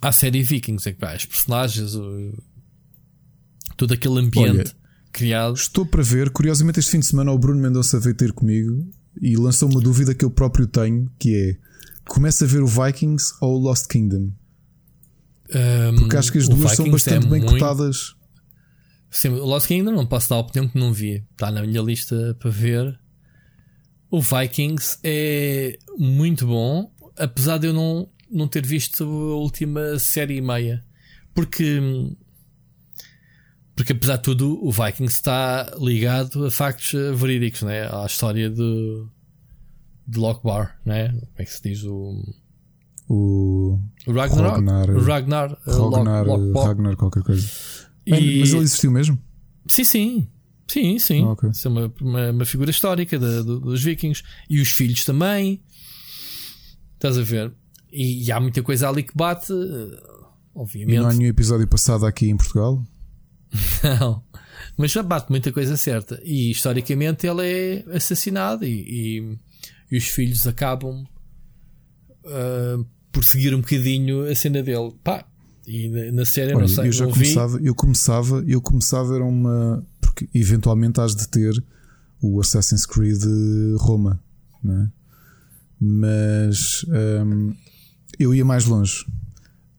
à série Vikings. É que, pá, as personagens, o... todo aquele ambiente Olha, criado. Estou para ver, curiosamente, este fim de semana o Bruno Mendonça veio ter comigo e lançou uma dúvida que eu próprio tenho, que é começa a ver o Vikings ou o Lost Kingdom? Um, Porque acho que as duas são bastante é bem muito... cotadas. Sim, o Lost Kingdom não posso dar a opinião que não vi. Está na minha lista para ver. O Vikings é muito bom, apesar de eu não, não ter visto a última série e meia. Porque porque apesar de tudo, o Vikings está ligado a factos verídicos, né? à história do, de Lockbar, né? Como é que se diz? O, o, Ragnar. Ragnar. O Ragnar. Ragnar, Lock, Ragnar qualquer coisa. E... Mas ele existiu mesmo? Sim, sim. Sim, sim. okay. Isso é uma, uma, uma figura histórica de, dos vikings. E os filhos também. Estás a ver? E, e, há muita coisa ali que bate. Obviamente. E não há nenhum episódio passado aqui em Portugal? não. Mas já bate muita coisa certa. E historicamente ele é assassinado e, e os filhos acabam uh, por seguir um bocadinho a cena dele. Pá, e na série Olha, não sei. Eu já começava, vi. eu começava, eu começava era uma. Porque eventualmente has de ter o Assassin's Creed Roma, não é? Mas um, eu ia mais longe.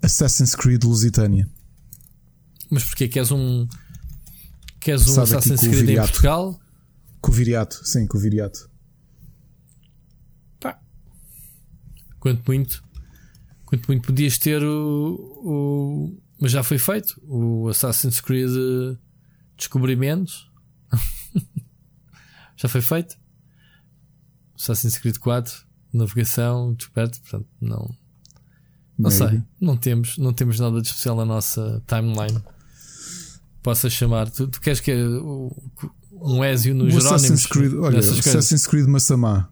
Assassin's Creed Lusitânia. Mas porquê? Queres um. Queres um Assassin's Creed em Portugal? Com o Viriato, sim, com o Viriato. Quanto muito, quanto muito podias ter o, o. Mas já foi feito. O Assassin's Creed Descobrimentos. já foi feito. Assassin's Creed 4, navegação, descoberto, portanto, não. Não Maybe. sei, não temos, não temos nada de especial na nossa timeline. Possa chamar. Tu, tu queres que um Ezio no Jerónimos? Assassin's Creed, olha, Assassin's Creed Massamá.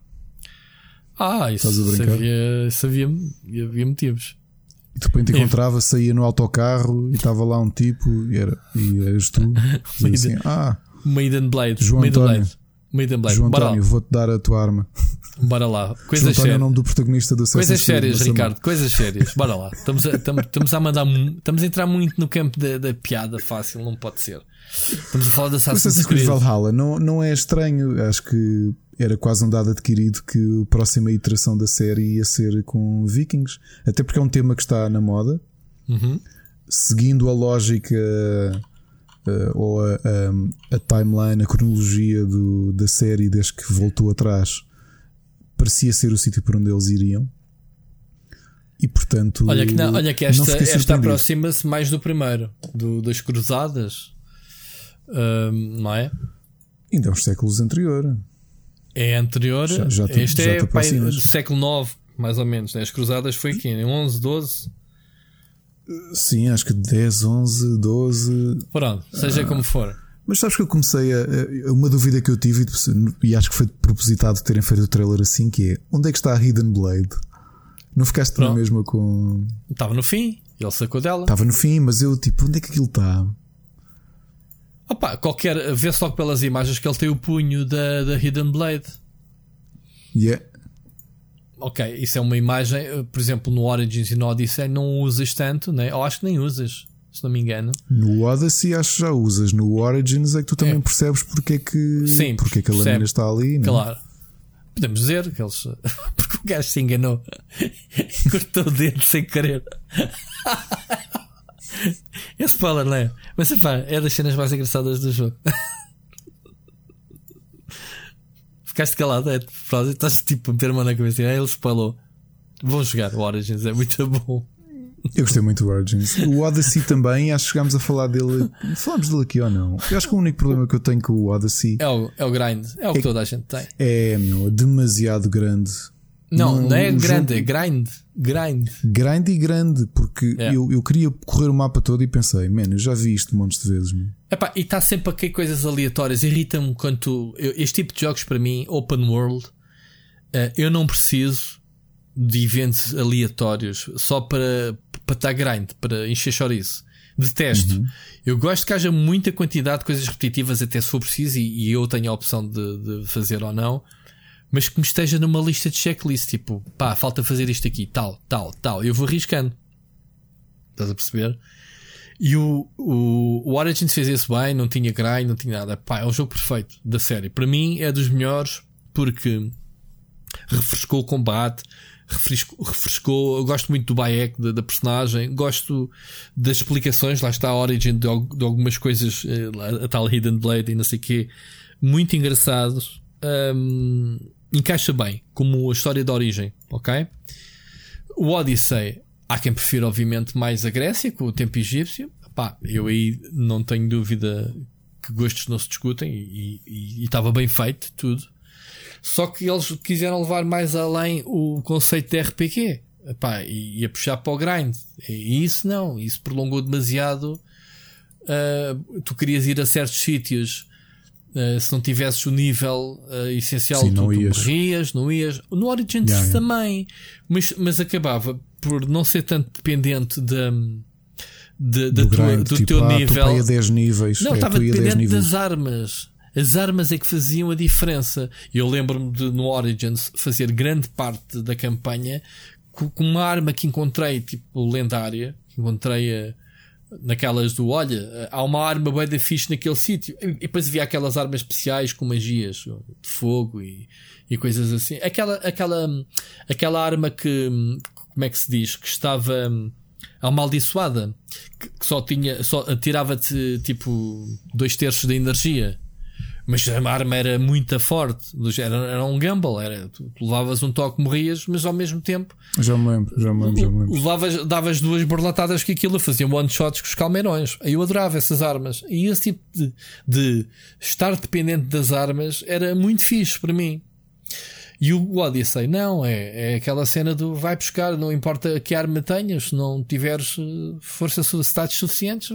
Ah, isso, havia, isso havia, havia motivos. E de repente encontrava, saía no autocarro e estava lá um tipo e, era, e eras tu. Maiden, assim, ah, Maiden Blade. João Maiden António. Blade. Maiden Blade. João António, vou-te dar a tua arma. Bora lá. Coisas João António é o nome do protagonista do Coisas sérias, Ricardo. Coisas sérias. Bora lá. Estamos a, estamos, estamos a mandar. Estamos a entrar muito no campo da, da piada fácil, não pode ser. Estamos a falar da Assassin's Creed. Valhalla não, não é estranho. Acho que era quase um dado adquirido que a próxima iteração da série ia ser com Vikings, até porque é um tema que está na moda, uhum. seguindo a lógica uh, ou a, a, a, timeline, a cronologia do, da série desde que voltou atrás, parecia ser o sítio para onde eles iriam. E portanto, olha que, não, olha que esta, esta aproxima-se mais do primeiro, do, das cruzadas, um, não é? Ainda é uns séculos anterior. É anterior. Já, já te, este já é pai, do século IX, mais ou menos. Né? As Cruzadas foi aqui, em 11, 12. Sim, acho que 10, 11, 12. Pronto, seja ah, como for. Mas sabes que eu comecei a, a, Uma dúvida que eu tive, e acho que foi propositado terem feito o trailer assim: que é onde é que está a Hidden Blade? Não ficaste na mesma com. Estava no fim, ele sacou dela. Estava no fim, mas eu tipo, onde é que aquilo está? Opa, qualquer. Vê-se logo pelas imagens que ele tem o punho da, da Hidden Blade. Yeah. Ok, isso é uma imagem, por exemplo, no Origins e no Odyssey não usas tanto, né? Ou acho que nem usas, se não me engano. No Odyssey acho que já usas, no Origins é que tu também é. percebes porque é que, Sim, porque é que a lâmina está ali. Né? Claro. Podemos dizer que eles. porque o gajo se enganou. Cortou o dedo sem querer. É spoiler, não é? Mas pá, é das cenas mais engraçadas do jogo. Ficaste calado, é? Estás tipo a meter a mão na cabeça. Ele spoilou. Vão jogar o Origins, é muito bom. Eu gostei muito do Origins. O Odyssey também, acho que chegámos a falar dele. Falámos dele aqui ou não? Eu acho que o único problema que eu tenho com o Odyssey é o, é o grind, é o que é, toda a gente tem. É, meu, demasiado grande. Não, não, não é grande, jogo... é grind. Grind. Grind e grande, porque é. eu, eu queria correr o mapa todo e pensei, mano, eu já vi isto montes de vezes. Man. Epá, e está sempre a cair coisas aleatórias. Irrita-me quando. Eu, este tipo de jogos para mim, open world, uh, eu não preciso de eventos aleatórios só para, para estar grind, para encher chouriço. Detesto. Uhum. Eu gosto que haja muita quantidade de coisas repetitivas, até se for preciso, e, e eu tenho a opção de, de, fazer ou não, mas que me esteja numa lista de checklist, tipo, pá, falta fazer isto aqui, tal, tal, tal. Eu vou arriscando. Estás a perceber? E o, o, o Origins fez isso bem, não tinha grind, não tinha nada. Pá, é um jogo perfeito da série. Para mim é dos melhores porque refrescou o combate, refrescou, refrescou. Eu gosto muito do Bayek, da, da, personagem, gosto das explicações. Lá está a origin de, de algumas coisas, eh, a tal Hidden Blade e não sei o quê, muito engraçados. Encaixa bem como a história da origem, ok? O Odyssey, há quem prefira, obviamente, mais a Grécia, com o tempo egípcio. Pá, eu aí não tenho dúvida que gostos não se discutem e estava bem feito tudo. Só que eles quiseram levar mais além o conceito de RPG Epá, e, e a puxar para o grind. E isso não, isso prolongou demasiado. Uh, tu querias ir a certos sítios. Uh, se não tivesses o nível uh, essencial, Sim, tu, não tu ias. morrias, não ias. No Origins yeah, yeah. também, mas, mas acabava por não ser tanto dependente de, de, do, tua, grind, do tipo, teu ah, nível. a 10 níveis, não, é, estava dependente das armas. As armas é que faziam a diferença. Eu lembro-me de no Origins fazer grande parte da campanha com, uma arma que encontrei, tipo lendária, que encontrei a, naquelas do olha, há uma arma bem da fixe naquele sítio. E depois havia aquelas armas especiais com magias de fogo e, e coisas assim. Aquela, aquela, aquela arma que, como é que se diz? Que estava amaldiçoada, que, que só tinha, só tirava-te tipo dois terços da energia. Mas a arma era muito forte. Era, era um gamble. Era, tu, levavas um toque, morrias, mas ao mesmo tempo. Já me lembro, já me lembro, já me lembro. Levavas, davas duas borlatadas que aquilo fazia one shots com os calmeirões. Eu adorava essas armas. E esse tipo de, de estar dependente das armas era muito fixe para mim. E o Odyssey, não, é, é aquela cena do vai buscar, não importa que arma tenhas, se não tiveres eh, força, status suficientes,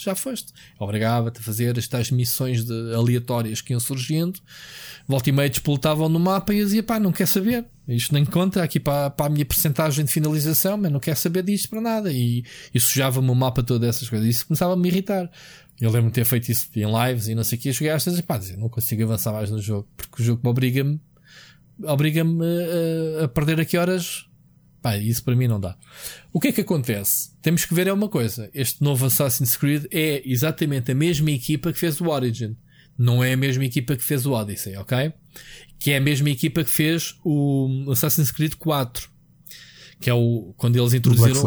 já foste. Obrigava-te a fazer estas missões de, aleatórias que iam surgindo. Volta e meia despoletavam no mapa e dizia, pá, não quer saber. Isto nem conta aqui para, para a minha percentagem de finalização, mas não quer saber disto para nada. E, e sujava-me o mapa todas essas coisas. Isso começava a me irritar. Eu lembro de ter feito isso em lives e não sei o que. Cheguei às vezes, pá, dizer, não consigo avançar mais no jogo, porque o jogo me obriga-me obriga-me a, a, perder aqui horas. Pá, isso para mim não dá. O que é que acontece? Temos que ver é uma coisa. Este novo Assassin's Creed é exatamente a mesma equipa que fez o Origin. Não é a mesma equipa que fez o Odyssey, ok? Que é a mesma equipa que fez o Assassin's Creed 4. Que é o, quando eles introduziram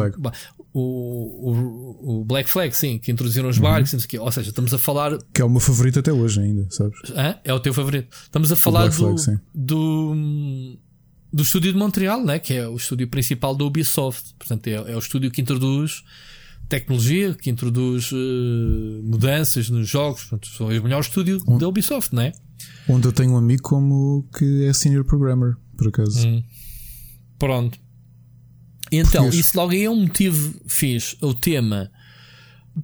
o, o, o, Black Flag, sim, que introduziram os barcos, uhum. ou seja, estamos a falar. Que é o meu favorito até hoje, ainda, sabes? Hã? É o teu favorito. Estamos a falar do, Flag, do, do estúdio de Montreal, né? que é o estúdio principal da Ubisoft. Portanto, é, é o estúdio que introduz tecnologia, que introduz uh, mudanças nos jogos. Portanto, são o melhor estúdio um, da Ubisoft, não é? Onde eu tenho um amigo como que é senior programmer, por acaso. Hum. Pronto. Então, isso logo aí é um motivo fiz o tema.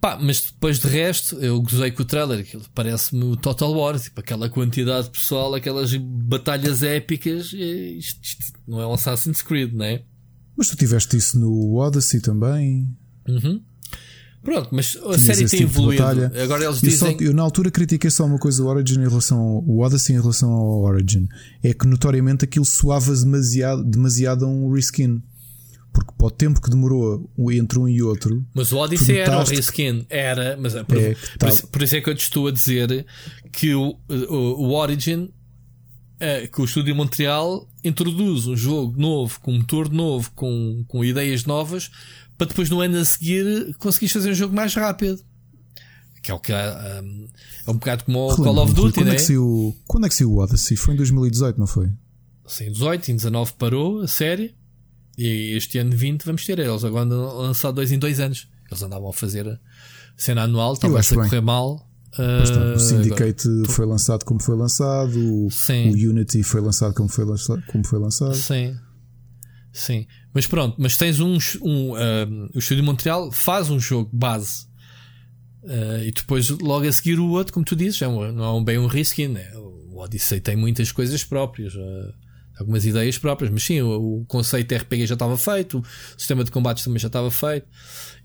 Pá, mas depois de resto, eu gozei com o trailer, aquilo parece-me o Total War, tipo aquela quantidade de pessoal, aquelas batalhas épicas. Isto, isto não é um Assassin's Creed, não é? Mas tu tiveste isso no Odyssey também. Uhum. Pronto, mas a série tem tipo evoluído. Agora eles dizem. Só, eu na altura critiquei só uma coisa o Origin em relação ao o Odyssey em relação ao Origin. É que notoriamente aquilo soava demasiado, demasiado a um reskin porque para o tempo que demorou entre um e outro. Mas o Odyssey era o reskin, era, mas é, por, é, tá. por, isso, por, isso, é que eu te estou a dizer que o, o, o Origin, é, que o estúdio Montreal introduz um jogo novo, com um motor novo, com, com ideias novas, para depois no ano a seguir conseguires fazer um jogo mais rápido. Que é o que é, um, é um bocado como o Call of Duty, quando né? É que saiu, quando é que saiu o Odyssey? Foi em 2018, não foi? Sim, 18, em 19 parou a série. E este ano 20 vamos ter. Eles agora andam a lançar dois em dois anos. Eles andavam a fazer cena anual, estava a correr mal. Uh, o Syndicate agora, foi lançado como foi lançado, sim. o Unity foi lançado como foi lançado. Como foi lançado. Sim. Sim. Mas pronto, mas tens um. um uh, o Estúdio Montreal faz um jogo base uh, e depois logo a seguir o outro, como tu dizes, é um, não é um bem um reskin. Né? O Odyssey tem muitas coisas próprias. Uh, algumas ideias próprias, mas sim, o, o, conceito de RPG já estava feito, o sistema de combates também já estava feito.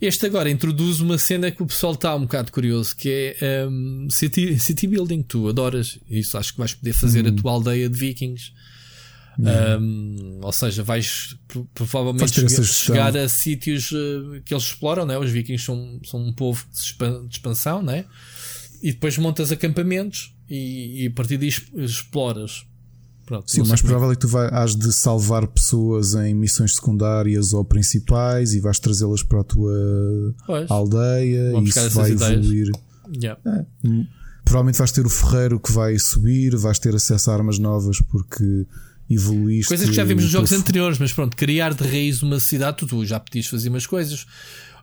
Este agora introduz uma cena que o pessoal está um bocado curioso, que é um, city, city building. Tu adoras isso, acho que vais poder fazer a hum. tua aldeia de vikings. Um, ou seja, vais provavelmente chegar, chegar, a sítios uh, que eles exploram, né? os vikings são, são um povo de expansão, né? e depois montas acampamentos e, e a partir disso exploras Pronto, Sim, o mais provável é que tu vais de salvar pessoas em missões secundárias ou principais e vais trazê-las para a tua pois. aldeia e isso vai evoluir. Yeah. É. Hum. Provavelmente vais ter o ferreiro que vai subir, vais ter acesso a armas novas porque evoluíste. Coisas que já vimos nos jogos anteriores, mas pronto, criar de raiz uma cidade, tu, tu já podias fazer umas coisas.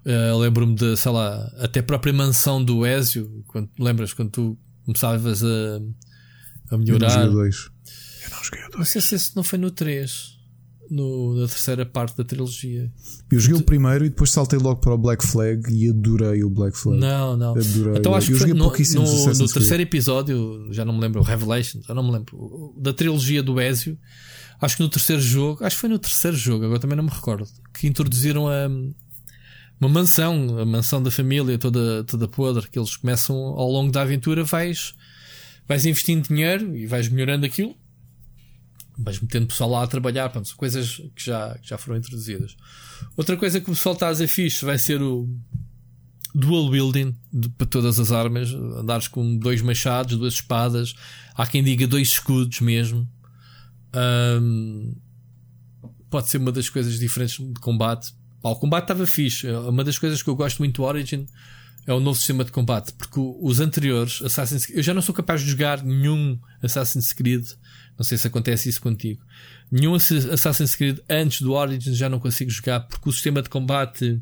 Uh, Lembro-me de, sei lá, até a própria mansão do Ezio, quando, lembras quando tu começavas a, a melhorar. Joguei o 2. Não sei se esse não foi no 3. No, na terceira parte da trilogia. Eu joguei o primeiro e depois saltei logo para o Black Flag e adorei o Black Flag. Não, não. Adorei. Então acho que eu no, no, no terceiro episódio, já não me lembro, o Revelation, já não me lembro, da trilogia do Ezio. Acho que no terceiro jogo, acho que foi no terceiro jogo, agora também não me recordo, que introduziram a, uma mansão, a mansão da família toda, toda podre, que eles começam ao longo da aventura, vais, vais investindo dinheiro e vais melhorando aquilo mas metendo pessoal lá a trabalhar, pronto, são coisas que já, que já foram introduzidas. Outra coisa que o pessoal está a dizer fixe vai ser o dual wielding de, para todas as armas, andares com dois machados, duas espadas, há quem diga dois escudos mesmo. Um, pode ser uma das coisas diferentes de combate. o combate estava fixe. Uma das coisas que eu gosto muito do Origin é o novo sistema de combate, porque os anteriores Assassin's Creed, eu já não sou capaz de jogar nenhum Assassin's Creed não sei se acontece isso contigo. Nenhum Assassin's Creed antes do Origins já não consigo jogar porque o sistema de combate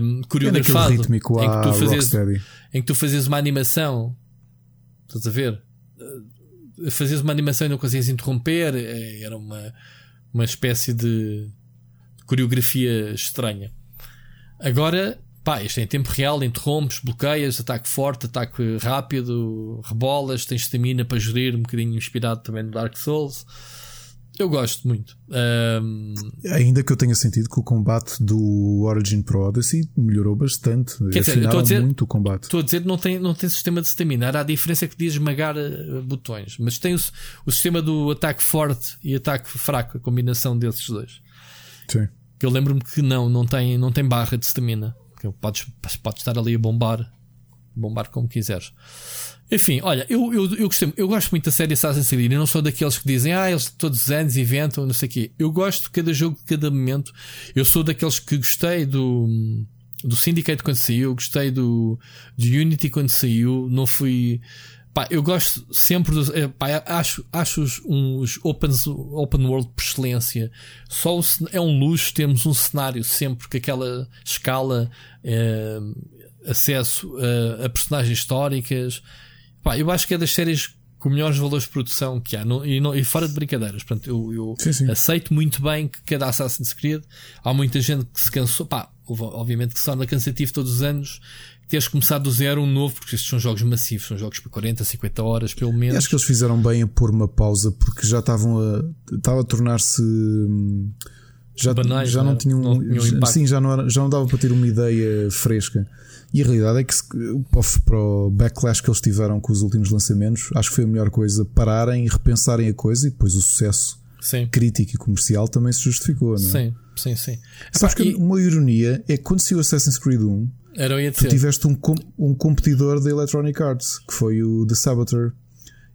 um, coreografado é em, que tu fazes, em que tu fazes uma animação, estás a ver? Uh, fazes uma animação e não conseguias interromper, é, era uma, uma espécie de coreografia estranha. Agora Pá, isto é em tempo real, interrompes, bloqueias, ataque forte, ataque rápido, rebolas, tens estamina para gerir, um bocadinho inspirado também no Dark Souls. Eu gosto muito. Um... Ainda que eu tenha sentido que o combate do Origin Pro Odyssey melhorou bastante. Quer dizer, estou a dizer, muito o combate. Estou a dizer que não tem, não tem sistema de stamina. Era a diferença que podia esmagar uh, botões. Mas tem o, o sistema do ataque forte e ataque fraco, a combinação desses dois. Sim. Eu lembro-me que não, não tem, não tem barra de stamina. Podes, podes estar ali a bombar, bombar como quiseres. Enfim, olha, eu, eu, eu, gostei, eu gosto muito da série Assassin's Creed. Eu não sou daqueles que dizem, ah, eles todos os anos inventam, não sei o quê. Eu gosto de cada jogo, de cada momento. Eu sou daqueles que gostei do, do Syndicate quando saiu, gostei do, do Unity quando saiu. Não fui Pá, eu gosto sempre dos. Eh, pá, acho, acho os, uns open, open world por excelência. Só o, é um luxo termos um cenário sempre com aquela escala, é, acesso a, a, personagens históricas. Pá, eu acho que é das séries com melhores valores de produção que há, não, e, não, e, fora de brincadeiras. Portanto, eu, eu sim, sim. aceito muito bem que cada Assassin's Creed há muita gente que se cansou. Pá, obviamente que se torna cansativo todos os anos teres começado do zero um novo, porque estes são jogos massivos, são jogos para 40, 50 horas, pelo menos. acho que eles fizeram bem a pôr uma pausa, porque já estavam a. estava a tornar-se. Já, Banais, já não, não tinham. Não sim, já não, era, já não dava para ter uma ideia fresca. E a realidade é que para o backlash que eles tiveram com os últimos lançamentos, acho que foi a melhor coisa pararem e repensarem a coisa e depois o sucesso sim. crítico e comercial também se justificou, não é? Sim, sim, sim. Sabes que uma ironia é que quando saiu Assassin's Creed 1, era o tu tiveste um, um competidor da Electronic Arts que foi o The Saboteur.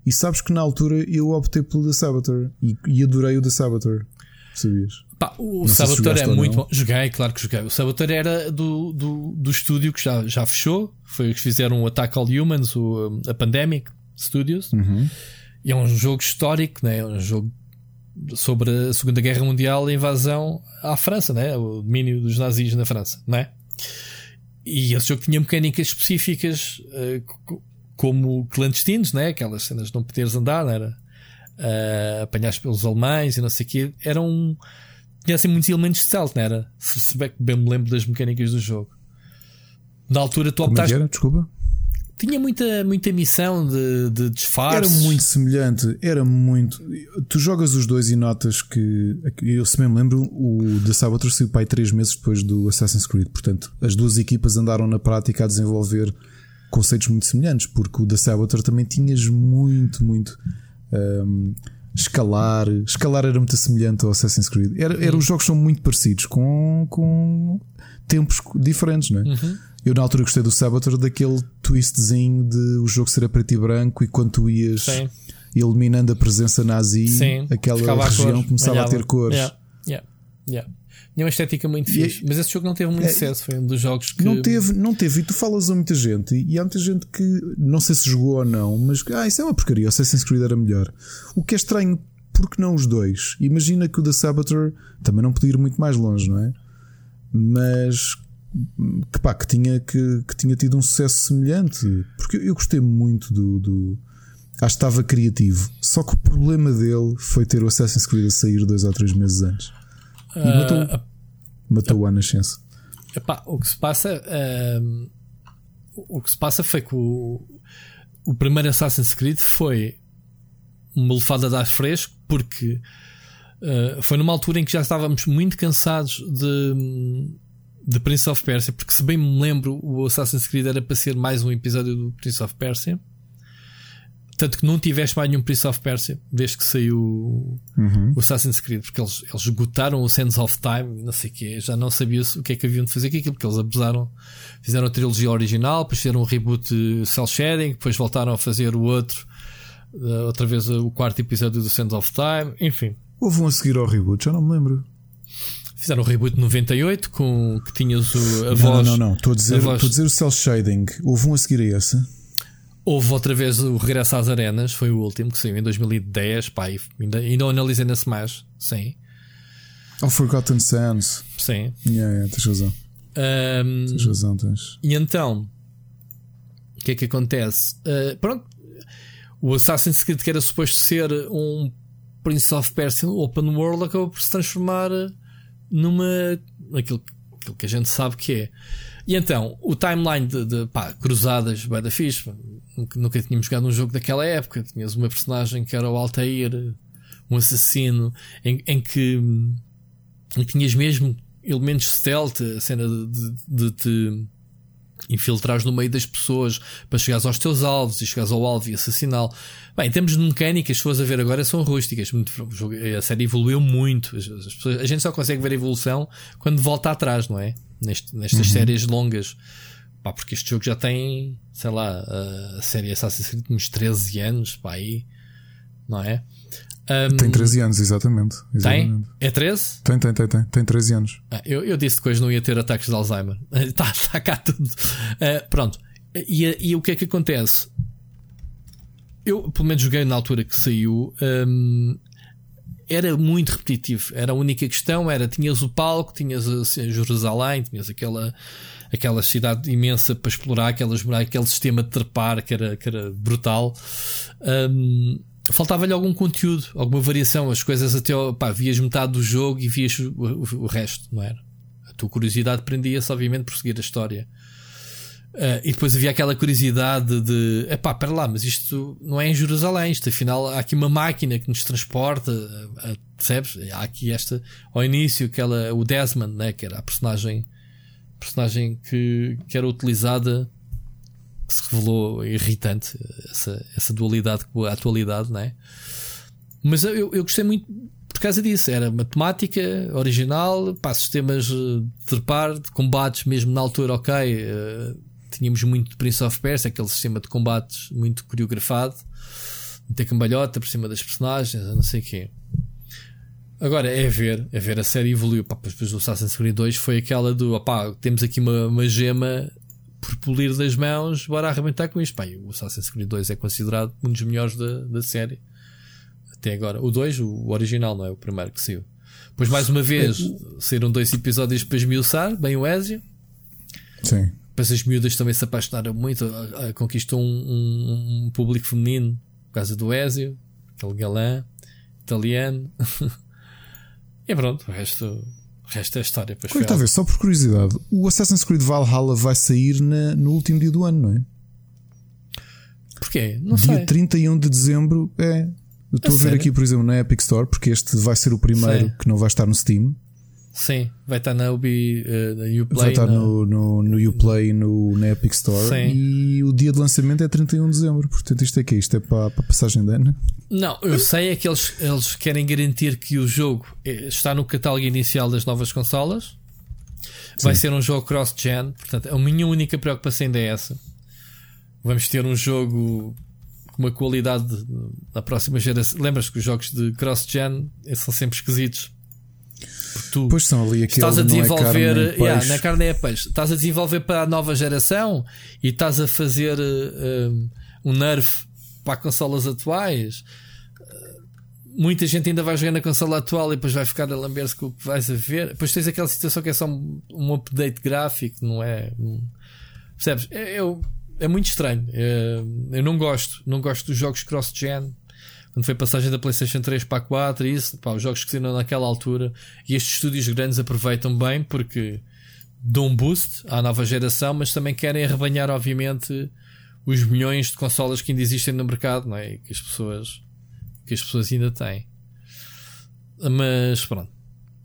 E sabes que na altura eu optei pelo The Saboteur e, e adorei o The Saboteur. Sabias? Pá, o Saboteur é muito bom. Joguei, claro que joguei. O Saboteur era do, do, do estúdio que já, já fechou. Foi os que fizeram o Attack All Humans, o, a Pandemic Studios. Uhum. E é um jogo histórico, né? é um jogo sobre a Segunda Guerra Mundial, a invasão à França, né? o domínio dos nazis na França, não é? E esse jogo tinha mecânicas específicas uh, como clandestinos, né? aquelas cenas de não poderes andar, era? Uh, apanhados pelos alemães e não sei o quê. Eram. Um, tinha assim muitos elementos de stealth, não era? Se, se bem me lembro das mecânicas do jogo. Na altura tu é optaste. Era? Desculpa. Tinha muita, muita missão de, de disfarce. Era muito semelhante, era muito. Tu jogas os dois e notas que. Eu se me lembro, o The Saboteur saiu pai três meses depois do Assassin's Creed. Portanto, as duas equipas andaram na prática a desenvolver conceitos muito semelhantes, porque o The Saboteur também tinhas muito, muito. Um, escalar. Escalar era muito semelhante ao Assassin's Creed. Era, era, os jogos são muito parecidos, com, com tempos diferentes, não é? Uhum. Eu na altura gostei do Saboteur daquele twistzinho de o jogo ser a preto e branco e quando tu ias Sim. eliminando a presença nazi, Sim. aquela região começava a ter cores. Yeah. Yeah. Yeah. Tinha uma estética muito fixe, mas esse jogo não teve muito é, sucesso. Foi um dos jogos que. Não teve, não teve. E tu falas a muita gente, e há muita gente que não sei se jogou ou não, mas ah, isso é uma porcaria. O Assassin's Creed era melhor. O que é estranho, porque não os dois? Imagina que o The Saboteur também não podia ir muito mais longe, não é? Mas que, pá, que, tinha, que, que tinha tido um sucesso semelhante. Porque eu gostei muito do, do. Acho que estava criativo. Só que o problema dele foi ter o Assassin's Creed a sair dois ou três meses antes. E uh, matou, uh, matou uh, a nascença. Epá, o que se passa. Uh, o que se passa foi que o, o primeiro Assassin's Creed foi uma lefada de ar fresco, porque uh, foi numa altura em que já estávamos muito cansados de de Prince of Persia, porque se bem me lembro, o Assassin's Creed era para ser mais um episódio do Prince of Persia. Tanto que não tiveste mais nenhum Prince of Persia desde que saiu uhum. o Assassin's Creed, porque eles, eles esgotaram o Sands of Time, não sei o que, já não sabia o que é que haviam de fazer com aquilo, porque eles abusaram, fizeram a trilogia original, depois fizeram um reboot de Cell Shading, depois voltaram a fazer o outro, eh, outra vez o quarto episódio do Sands of Time, enfim. Houve um a seguir ao reboot, já não me lembro. Fizeram o reboot 98 com que tinhas o, a não, voz. Não, não, não. Estou a dizer, voz... estou a dizer o cel shading. Houve um a seguir a esse. Houve outra vez o Regresso às Arenas, foi o último que saiu em 2010. Pá, ainda, ainda analisei na Smash. Sim. Oh, Forgotten Sands. Sim. Yeah, yeah, tens razão. Um, tens razão, tens. E então, o que é que acontece? Uh, pronto, o Assassin's Creed, que era suposto ser um Prince of Persia Open World, acabou por se transformar numa. aquilo, aquilo que a gente sabe que é. E então, o timeline de, de pá, cruzadas, bem da fixe, nunca, nunca tínhamos jogado um jogo daquela época. Tinhas uma personagem que era o Altair, um assassino, em, em que em tinhas mesmo elementos stealth, a cena de, de, de, infiltrares no meio das pessoas para chegares aos teus alvos e chegares ao alvo e assassiná-lo. Bem, em termos de mecânicas, se fores a ver agora, são rústicas. A série evoluiu muito. As, as pessoas, a gente só consegue ver a evolução quando volta atrás, não é? Neste, nestas uhum. séries longas. Pá, porque este jogo já tem, sei lá, a série Assassin's Creed uns 13 anos, pá, aí, não é? Um, tem 13 anos, exatamente, exatamente. Tem? É 13? Tem, tem, tem, tem. Tem 13 anos. Ah, eu, eu disse que hoje não ia ter ataques de Alzheimer. Está tá cá tudo. Uh, pronto. E, e o que é que acontece? Eu, pelo menos, joguei na altura que saiu. Um, era muito repetitivo. Era a única questão. Era tinhas o palco, tinhas assim, Jerusalém, tinhas aquela, aquela cidade imensa para explorar, aquelas aquele sistema de trepar que era, que era brutal. Um, faltava-lhe algum conteúdo, alguma variação. As coisas até pá, vias metade do jogo e vias o, o, o resto, não era? A tua curiosidade prendia-se, obviamente, por seguir a história. Uh, e depois havia aquela curiosidade de epá, pera lá, mas isto não é em Jerusalém, isto afinal há aqui uma máquina que nos transporta, uh, percebes? Há aqui esta, ao início, aquela, o Desmond, né, que era a personagem, personagem que, que era utilizada que se revelou irritante, essa, essa dualidade com a atualidade, não é? Mas eu, eu gostei muito por causa disso. Era matemática original, pá, sistemas de trepar, de combates, mesmo na altura, ok. Uh, tínhamos muito Prince of Persia, aquele sistema de combates muito coreografado, muita cambalhota por cima das personagens, não sei o quê. Agora é ver, é ver a série evoluiu. Pá, depois do Assassin's Creed 2 foi aquela do opá, temos aqui uma, uma gema por polir das mãos, bora arrebentar com isto. Pá, o Assassin's Creed 2 é considerado um dos melhores da, da série. até agora. O 2, o original, não é? O primeiro que saiu. Depois, mais uma vez, saíram dois episódios para esmiuçar, bem o Ezio. Sim. Depois as miúdas também se apaixonaram muito, conquistou um, um, um, público feminino por causa do Ezio, aquele galã italiano. e pronto, o resto, o resto é história. Pois talvez, só por curiosidade, o Assassin's Creed Valhalla vai sair na, no último dia do ano, não é? Porquê? Não dia sei. 31 de dezembro é. estou a, a ver sério? aqui, por exemplo, na Epic Store, porque este vai ser o primeiro que não vai estar no Steam. Sim, vai estar na Ubi, uh, Uplay. Vai estar no, no, no Uplay no, na Epic Store. Sim. E o dia de lançamento é 31 de dezembro. Portanto, isto é que Isto é para, para a passagem de ano? Não, eu sei é que eles, eles querem garantir que o jogo eh, está no catálogo inicial das novas consolas. Vai Sim. ser um jogo cross-gen. Portanto, a minha única preocupação ainda é essa. Vamos ter um jogo com uma qualidade na próxima geração. Lembras que os jogos de cross-gen são sempre esquisitos tu pois são ali estás a desenvolver é yeah, na carne é peixe, estás a desenvolver para a nova geração e estás a fazer uh, um nerf para consolas atuais. Uh, muita gente ainda vai jogar na consola atual e depois vai ficar a lamber-se com o que vais a ver. Depois tens aquela situação que é só um, um update gráfico, não é? Um, percebes? É, eu, é muito estranho. É, eu não gosto, não gosto dos jogos cross-gen quando foi a passagem da PlayStation 3 para a 4, isso, pá, os jogos que saíram naquela altura, e estes estúdios grandes aproveitam bem porque dão um boost à nova geração, mas também querem arrebanhar, obviamente, os milhões de consolas que ainda existem no mercado, não é? E que as pessoas, que as pessoas ainda têm. Mas pronto.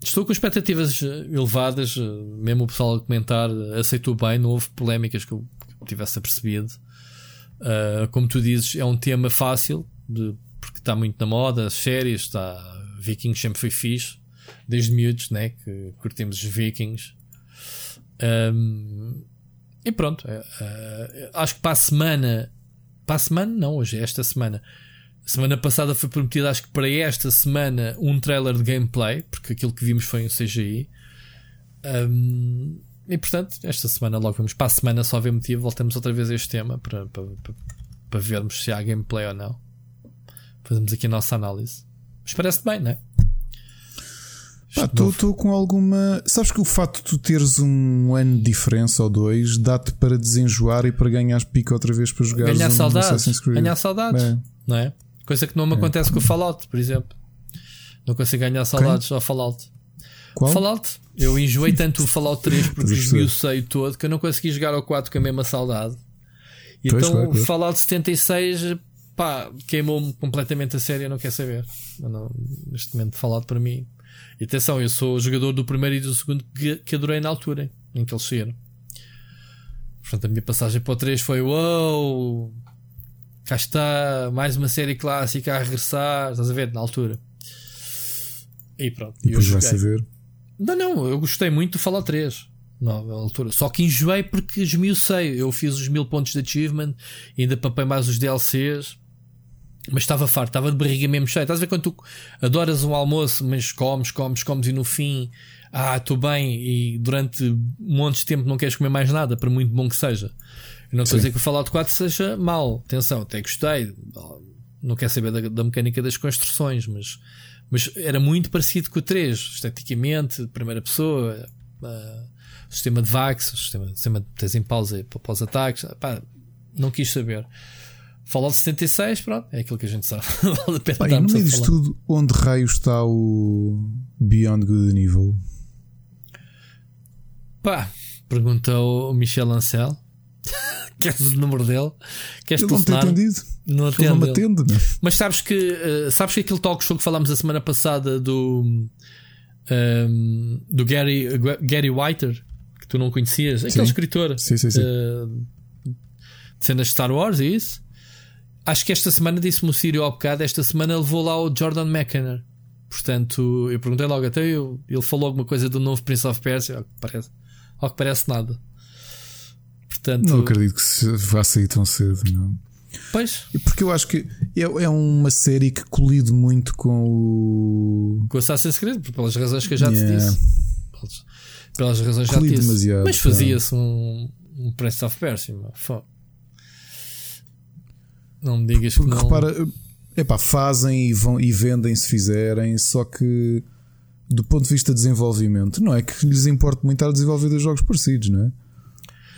Estou com expectativas elevadas, mesmo o pessoal a comentar aceitou bem, não houve polémicas que eu tivesse apercebido. Uh, como tu dizes, é um tema fácil de porque está muito na moda, as séries, está. Vikings sempre foi fixe, desde miúdos, né? Que curtimos os Vikings. Um, e pronto, uh, acho que para a semana, para a semana, não, hoje é esta semana. Semana passada foi prometido, acho que para esta semana, um trailer de gameplay, porque aquilo que vimos foi um CGI. Um, e portanto, esta semana logo vamos para a semana, só ver motivo, voltamos outra vez a este tema para, para, para, para vermos se há gameplay ou não. Fazemos aqui a nossa análise. Mas parece bem, não é? Estou com alguma. Sabes que o facto de tu teres um ano de diferença ou dois dá-te para desenjoar e para ganhar pico outra vez para jogar Ganhar um saudades. Ganhar saudades. É. Não é? Coisa que não me é. acontece com o Fallout, por exemplo. Não consigo ganhar saudades Quem? ao Fallout. Qual? Fallout. Eu enjoei tanto o Fallout 3 porque esmiucei todo que eu não consegui jogar ao 4 com a mesma saudade. E pois, então, claro, Fallout 76 pá, queimou-me completamente a série, eu não quero saber. Não, neste momento, falado para mim. E atenção, eu sou o jogador do primeiro e do segundo que, que adorei na altura em que eles saíram. Portanto, a minha passagem para o 3 foi: Uou, cá está, mais uma série clássica a regressar. Estás a ver? Na altura. E pronto. E depois vai saber. Não, não, eu gostei muito do Fallout 3. Não, na altura. Só que enjoei porque esmiucei. Eu fiz os mil pontos de achievement, ainda papei mais os DLCs. Mas estava farto, estava de barriga mesmo cheia. Estás a ver quando tu adoras um almoço, mas comes, comes, comes e no fim, ah, estou bem, e durante um monte de tempo não queres comer mais nada, por muito bom que seja. Eu não estou a dizer que o Fallout 4 seja mau, atenção, até gostei, não quero saber da, da, mecânica das construções, mas, mas era muito parecido com o 3, esteticamente, primeira pessoa, uh, sistema de VAX, sistema, sistema de tens em pausa para os ataques, pá, não quis saber. Fallout 66, pronto, é aquilo que a gente sabe. vale a pena e no meio disto tudo, onde raio está o Beyond Good and Evil? Pá, perguntou o Michel Ancel. Queres o número dele? Queres Ele não tem atendido. Não atende. Ele não me atende? Mas sabes que, uh, sabes que aquele talk show que falámos a semana passada do, um, ehm, do Gary, Gary Whiter, que tu não conhecias, aquele sim. escritor sim, sim, sim. Uh, de cenas de Star Wars e isso acho que esta semana disse-me o Sírio ao bocado, esta semana levou lá o Jordan McKenna. Portanto, eu perguntei logo até eu, ele falou alguma coisa do novo Prince of Persia, ao que parece, ao que parece nada. Portanto, não acredito que se vá sair tão cedo, não. Pois. Porque eu acho que é, é uma série que colide muito com o. Com o Assassin's Creed, pelas razões que eu já yeah. te disse. Pelas, pelas razões que já te disse. Mas fazia-se um, um Prince of Persia. Não me digas Porque que não. repara, epá, fazem e, vão, e vendem se fizerem, só que do ponto de vista de desenvolvimento, não é que lhes importe muito estar a desenvolver dois jogos parecidos, não é?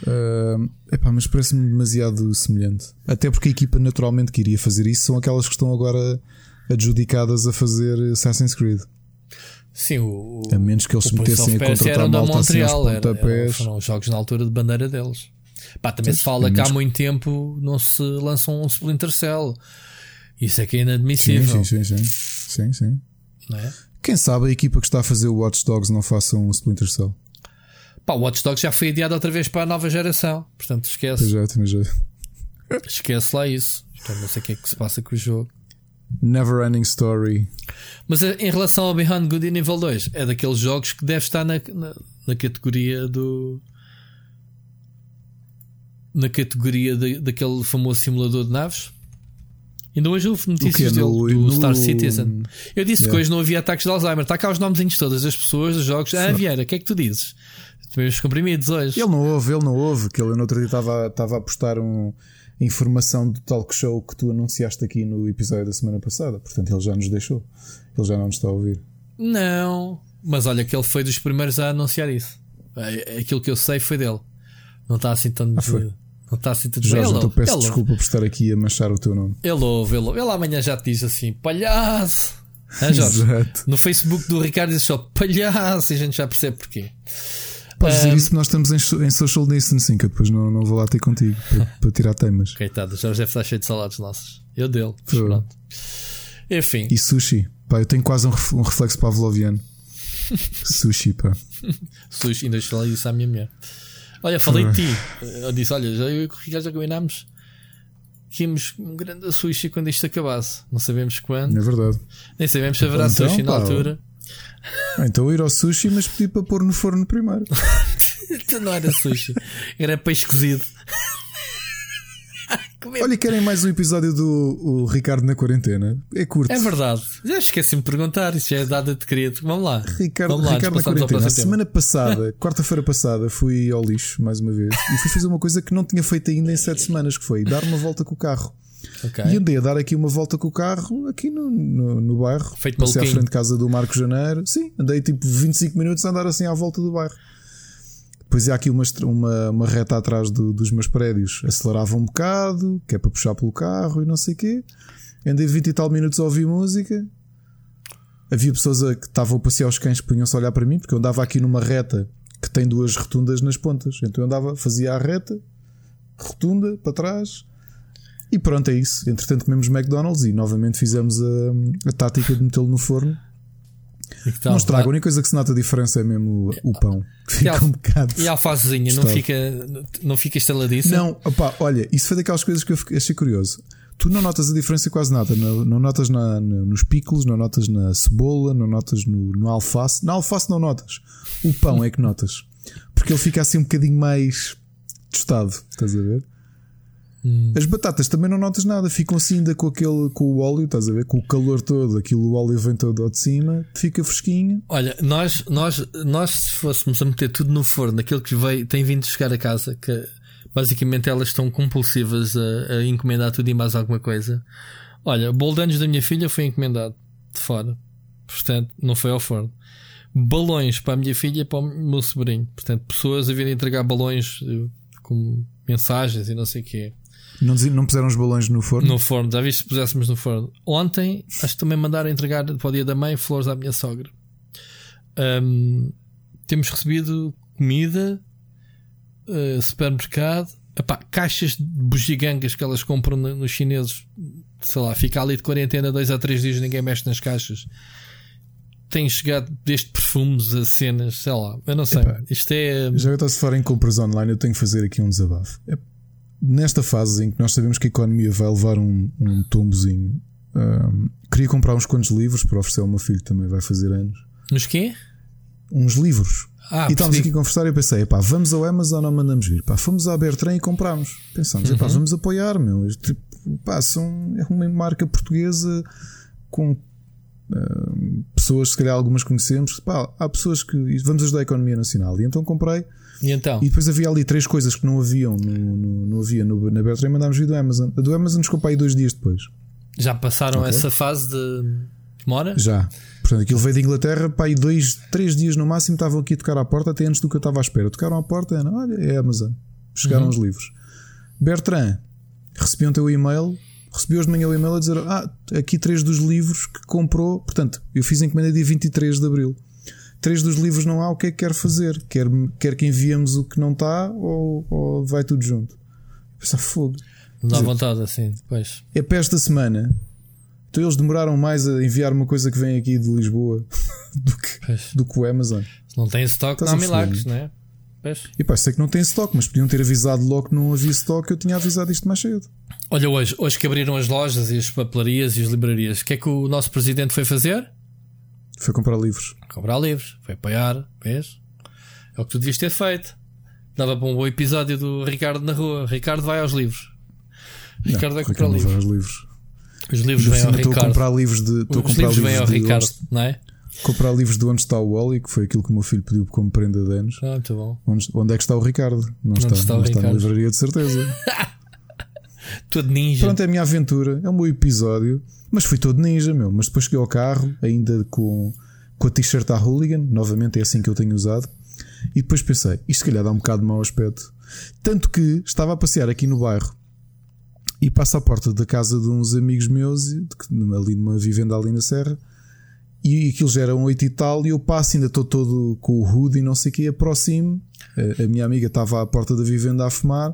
Uh, epá, mas parece-me demasiado semelhante. Até porque a equipa naturalmente que iria fazer isso são aquelas que estão agora adjudicadas a fazer Assassin's Creed. Sim, o, a menos que eles se metessem a contratar malta assim Montreal, era, era, foram os jogos na altura de bandeira deles. Pá, também se fala que há muito tempo não se lançam um Splinter Cell. Isso é que é inadmissível. Sim, sim, sim. sim, sim. É? Quem sabe a equipa que está a fazer o Watch Dogs não faça um Splinter Cell. Pá, o Watch Dogs já foi adiado outra vez para a nova geração. Portanto, esquece. Já, já. Esquece lá isso. Portanto, não sei o que é que se passa com o jogo. Never Ending Story. Mas eh, em relação ao Beyond Good e nível 2, é daqueles jogos que deve estar na, na, na categoria do. Na categoria de, daquele famoso simulador de naves. Ainda hoje houve notícias dele, no, do no... Star Citizen. Eu disse yeah. que hoje não havia ataques de Alzheimer. Está cá os nomezinhos todas as pessoas, dos jogos. Ah, Vieira, o que é que tu dizes? Os comprimidos hoje. Ele não ouve, ele não ouve. Que ele no outro dia estava, estava a postar um, informação do talk show que tu anunciaste aqui no episódio da semana passada. Portanto, ele já nos deixou. Ele já não nos está a ouvir. Não, mas olha que ele foi dos primeiros a anunciar isso. É, aquilo que eu sei foi dele. Não está assim tão. Ah, foi. Não está assim tudo Jorge, então peço desculpa por estar aqui a manchar o teu nome. Ele ouve, ele ouve. Ele amanhã já te diz assim: palhaço. Jorge? Exato. No Facebook do Ricardo diz só palhaço e a gente já percebe porquê. Podes dizer isso que nós estamos em, em social distancing, que eu depois não, não vou lá ter contigo para, para tirar temas. Coitado, já deve estar cheio de salados nossos. Eu dele, pronto. Enfim. E sushi. Pá, eu tenho quase um, um reflexo pavloviano. sushi, pá. sushi, ainda falei isso à minha mulher. Olha, falei de ti. Eu disse: Olha, já eu e o Ricardo já combinámos que íamos um grande sushi quando isto acabasse. Não sabemos quando. É verdade. Nem sabemos se haverá então, sushi pá, na altura. Ah, então ir ao sushi, mas pedi para pôr no forno primeiro. então não era sushi, era peixe cozido. Olha, querem mais um episódio do o Ricardo na quarentena? É curto. É verdade. Já esqueci-me de perguntar, isso já é dada de querido. Vamos lá. Ricardo, Vamos lá, Ricardo na quarentena. A semana passada, quarta-feira passada, fui ao lixo mais uma vez e fui fazer uma coisa que não tinha feito ainda em sete semanas, que foi dar uma volta com o carro. Okay. E andei a dar aqui uma volta com o carro aqui no, no, no bairro. Feito Passei à frente de casa do Marco Janeiro. Sim, andei tipo 25 minutos a andar assim à volta do bairro. Depois há aqui uma, uma, uma reta atrás do, dos meus prédios. Acelerava um bocado, que é para puxar pelo carro e não sei o quê. Andei 20 e tal minutos a ouvir música. Havia pessoas a, que estavam a passear os cães que punham-se a olhar para mim, porque eu andava aqui numa reta que tem duas rotundas nas pontas. Então eu andava, fazia a reta, rotunda para trás, e pronto, é isso. Entretanto, comemos McDonald's e novamente fizemos a, a tática de metê-lo no forno. Não estraga, a única coisa que se nota a diferença é mesmo o, pão. Que fica um bocado. E a alfacezinha não fica, não fica estaladiça? Não, opá, olha, isso foi daquelas coisas que eu achei curioso. Tu não notas a diferença quase nada. Não, não notas na, na, nos picos, não notas na cebola, não notas no, no alface. Na alface não notas. O pão é que notas. Porque ele fica assim um bocadinho mais tostado. Estás a ver? Hum. As batatas também não notas nada, ficam assim ainda com aquele com o óleo, estás a ver? Com o calor todo, aquilo o óleo vem todo ao de cima, fica fresquinho. Olha, nós, nós, nós se fôssemos a meter tudo no forno, aquilo que veio, tem vindo chegar a casa, que basicamente elas estão compulsivas a, a encomendar tudo e mais alguma coisa. Olha, o bolo de anos da minha filha foi encomendado de fora, portanto, não foi ao forno. Balões para a minha filha e para o meu sobrinho, portanto, pessoas a virem entregar balões eh, com mensagens e não sei o que não, não puseram os balões no forno? No forno, já viste se puséssemos no forno. Ontem, acho que também mandaram entregar para o dia da mãe flores à minha sogra. Um, temos recebido comida, uh, supermercado, epá, caixas de bugigangas que elas compram nos chineses. Sei lá, fica ali de quarentena dois a três dias, ninguém mexe nas caixas. Tem chegado desde perfumes a cenas, sei lá, eu não sei. Epá, Isto é. Já que estou se falar em compras online, eu tenho que fazer aqui um desabafo nesta fase em que nós sabemos que a economia vai levar um, um tombozinho, um, queria comprar uns quantos livros para oferecer ao meu filho também, vai fazer anos. Nos quê? Uns livros. Ah, e estávamos aqui a conversar e eu pensei, pá, vamos ao Amazon ou mandamos vir? Pá, fomos à Bertrand e comprámos. Pensámos, uhum. vamos apoiar, meu. Tipo, pá, são, é uma marca portuguesa com uh, pessoas, se calhar algumas conhecemos. Pá, há pessoas que vamos ajudar a economia nacional. E então comprei e, então? e depois havia ali três coisas que não haviam no, no, não havia no, na Bertrand e mandámos vir do Amazon. A do Amazon nos comprei dois dias depois. Já passaram okay. essa fase de demora? Já. Portanto, aquilo veio de Inglaterra, pá, e dois, três dias no máximo estavam aqui a tocar à porta, até antes do que eu estava à espera. Tocaram à porta, Ana, olha, é Amazon. Chegaram uhum. os livros. Bertrand, recebi o teu e-mail, recebi hoje de manhã o e-mail a dizer: Ah, aqui três dos livros que comprou. Portanto, eu fiz a encomenda dia 23 de abril. Três dos livros não há, o que é que quer fazer? Quer, quer que enviemos o que não está ou, ou vai tudo junto? Pensa fogo. Não dá dizer, vontade assim, depois. É para esta semana. Então eles demoraram mais a enviar uma coisa que vem aqui de Lisboa do que, do que o Amazon. Se não tem estoque, não há milagres, não é? Pois. E pá, sei que não tem estoque, mas podiam ter avisado logo que não havia estoque, eu tinha avisado isto mais cedo. Olha, hoje, hoje que abriram as lojas e as papelarias e as livrarias, o que é que o nosso presidente foi fazer? Foi comprar livros. Comprar livros, foi apoiar, vês? É o que tu devias ter feito. Dava para um bom episódio do Ricardo na rua. Ricardo vai aos livros. Ricardo não, vai comprar livros. Vai aos livros. Os livros vêm ao Ricardo. Estou a comprar livros de. Estou Os livros vêm ao Ricardo, não é? Comprar livros de onde está o Wally, que foi aquilo que o meu filho pediu como prenda de anos. Ah, muito bom. Onde, onde é que está o Ricardo? Não onde está, está, não está na livraria, de certeza. todo ninja. Pronto, é a minha aventura, é o meu episódio. Mas fui todo ninja, meu. Mas depois cheguei ao carro, ainda com, com a t-shirt à Hooligan, novamente é assim que eu tenho usado. E depois pensei, isto se calhar dá um bocado de mau aspecto. Tanto que estava a passear aqui no bairro e passo à porta da casa de uns amigos meus, ali numa vivenda ali na Serra, e aquilo já era um oito e tal, e eu passo, ainda estou todo com o hood e não sei o que, aproximo. A minha amiga estava à porta da vivenda a fumar,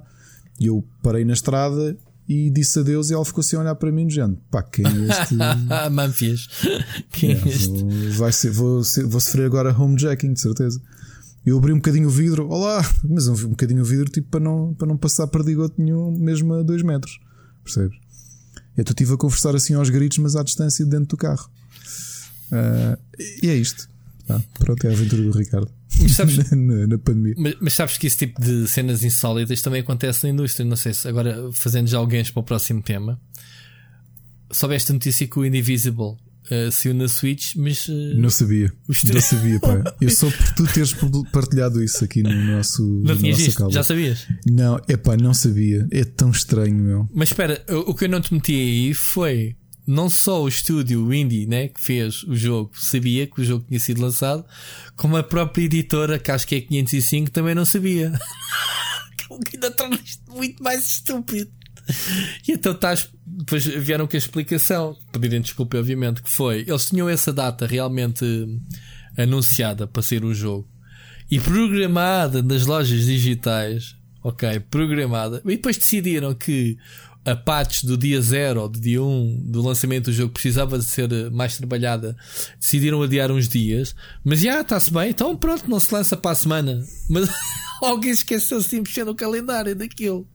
e eu parei na estrada e disse adeus e ela ficou assim a olhar para mim, gente, pá, quem é este? Manfias. Quem é, é este? Vou, vai ser, vou, vou sofrer agora homejacking, de certeza. Eu abri um bocadinho o vidro, olá, mas um, um bocadinho o vidro tipo para não, para não passar perdigoto nenhum, mesmo a dois metros, percebes? Então estive a conversar assim aos gritos, mas à distância dentro do carro. Uh, e é isto. Ah, pronto, é a aventura do Ricardo. Sabes, na, na, pandemia. Mas, mas, sabes que esse tipo de cenas insólitas também acontece na indústria. Não sei se agora fazendo já alguém para o próximo tema. Soubeste a notícia que o Indivisible uh, saiu na Switch, mas. Uh, não sabia. Não sabia, pá. Eu só por tu teres partilhado isso aqui no nosso. Não tinhas? Já sabias? Não, é pá, não sabia. É tão estranho, meu. Mas espera, o, o que eu não te meti aí foi não só o estúdio indie né, que fez o jogo sabia que o jogo tinha sido lançado, como a própria editora, que acho que é 505, também não sabia. o que ainda torna isto muito mais estúpido. E então estás. Depois vieram com a explicação, pedirem desculpa, obviamente, que foi. Eles tinham essa data realmente anunciada para ser o jogo e programada nas lojas digitais. Ok, programada. E depois decidiram que a patch do dia 0 ou do dia 1 um, do lançamento do jogo precisava de ser mais trabalhada, decidiram adiar uns dias, mas já está-se bem, então pronto, não se lança para a semana. Mas alguém esqueceu-se de mexer no calendário daquilo.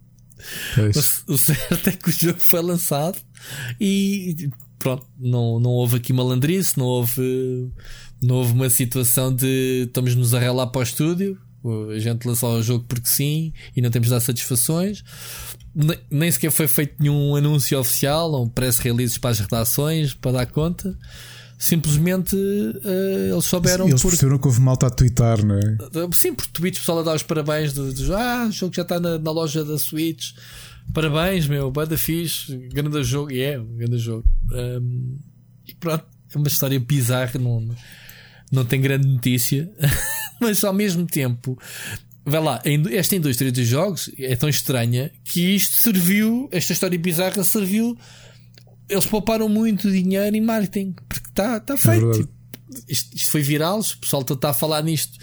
O, o certo é que o jogo foi lançado e pronto, não, não houve aqui malandrice, não houve, não houve uma situação de estamos-nos a relar para o estúdio. A gente lançou o jogo porque sim e não temos de dar satisfações nem sequer foi feito nenhum anúncio oficial ou press releases para as redações para dar conta. Simplesmente uh, eles souberam. Eles por... perceberam que houve malta a twittar, não é? Sim, por tweets pessoal a dar os parabéns do, do ah, o jogo já está na, na loja da Switch. Parabéns, meu, banda fixe, grande jogo, e é, grande jogo. Um, e pronto, é uma história bizarra, não, não tem grande notícia, mas ao mesmo tempo vai lá, esta indústria dos jogos é tão estranha que isto serviu, esta história bizarra serviu. Eles pouparam muito dinheiro em marketing, porque está tá feito. É isto, isto, foi viral, o pessoal está a falar nisto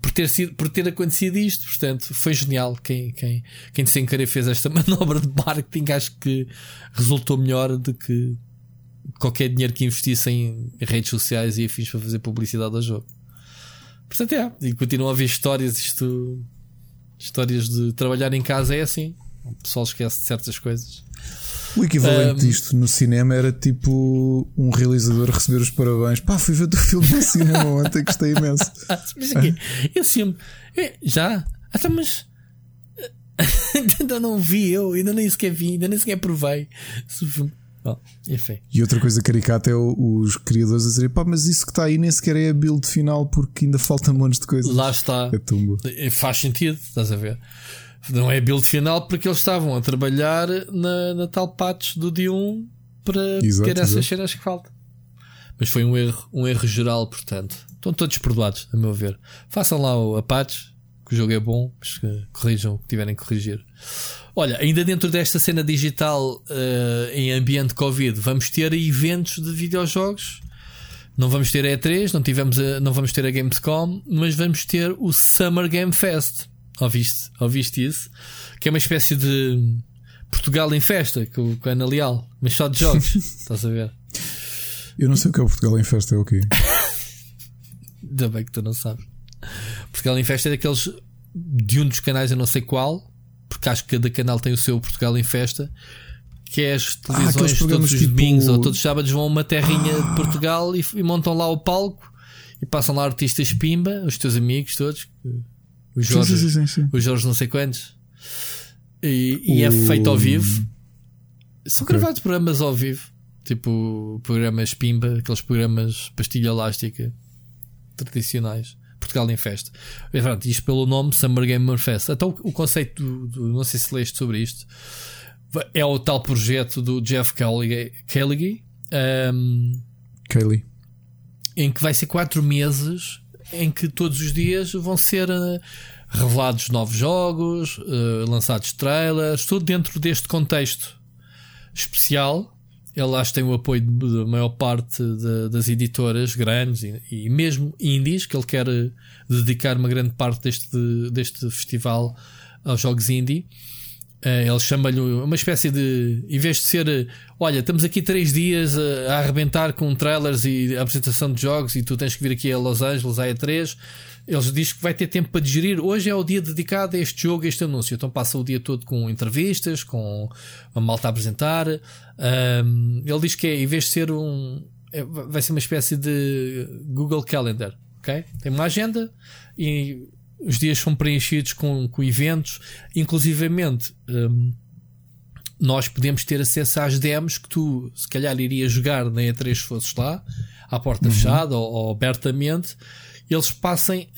por ter, sido, por ter acontecido isto. Portanto, foi genial. Quem, quem, quem sem querer fez esta manobra de marketing, acho que resultou melhor do que qualquer dinheiro que investisse em redes sociais e afins para fazer publicidade ao jogo. Portanto, é. E continuam a haver histórias. Isto. Histórias de trabalhar em casa é assim. O pessoal esquece de certas coisas. O equivalente um, disto no cinema era tipo um realizador receber os parabéns. Pá, fui ver o teu filme no cinema ontem, gostei imenso. mas aqui, esse filme. É, já? Até então, mas. ainda não vi eu, ainda nem sequer vi, ainda nem sequer provei. Se o filme Enfim. E outra coisa caricata é os criadores a dizerem pá, mas isso que está aí nem sequer é a build final porque ainda falta montes de coisas. Lá está. É. Faz sentido, estás a ver? Não é a build final porque eles estavam a trabalhar na, na tal patch do dia 1 para Exato, ter essas cenas que faltam. Mas foi um erro, um erro geral, portanto. Estão todos perdoados, a meu ver. Façam lá o Apache, que o jogo é bom, mas corrijam o que tiverem que corrigir. Olha, ainda dentro desta cena digital eh, em ambiente Covid, vamos ter eventos de videojogos. Não vamos ter E3, não, tivemos a- não vamos ter a Gamescom, mas vamos ter o Summer Game Fest. Ouviste? Ouviste isso? Que é uma espécie de Portugal em festa com, com a Ana Leal, mas só de jogos. Estás a ver? Eu não sei o que é o Portugal em festa, é o quê? Ainda bem que tu não sabes. Portugal em Festa é daqueles de um dos canais, eu não sei qual, porque acho que cada canal tem o seu Portugal em Festa, que é as Ah, televisões programas todos os tipo- domingos ou todos os sábados vão a uma terrinha de Portugal e, e montam lá o palco e passam lá artistas pimba, os teus amigos todos, o Jorge, Sim, sim, sim, sim. o Jorge não sei quantos, e, e é feito ao vivo. São Ok. gravados programas ao vivo, tipo programas pimba, aqueles programas pastilha elástica tradicionais. Portugal em festa. E pronto, isto pelo nome Summer Gamer Fest. Então o conceito do, do- não sei se leste sobre isto, é o tal projeto do Jeff Kelly, Kelly um, Kaylee. em que vai ser quatro meses em que todos os dias vão ser eh, revelados novos jogos, eh, lançados trailers, tudo dentro deste contexto especial. Ele acho que tem o apoio da maior parte de- das editoras grandes e, e mesmo indies, que ele quer eh, dedicar uma grande parte deste, deste festival aos jogos indie. Eh, ele chama-lhe uma espécie de. Em vez de ser, eh, olha, estamos aqui três dias eh, a arrebentar com trailers e apresentação de jogos e tu tens que vir aqui a Los Angeles, à E3. Eles dizem que vai ter tempo para digerir. Hoje é o dia dedicado a este jogo, a este anúncio. Então passa o dia todo com entrevistas, com a malta a apresentar. Ahm, ele diz que é, em vez de ser um. é, vai ser uma espécie de Google Calendar. ok? Tem uma agenda e os dias são preenchidos com, com eventos, inclusivamente. hum, nós podemos ter acesso às demos que tu, se calhar, irias jogar na E3 se fosses lá, à porta fechada ou, ou abertamente. Eles passem,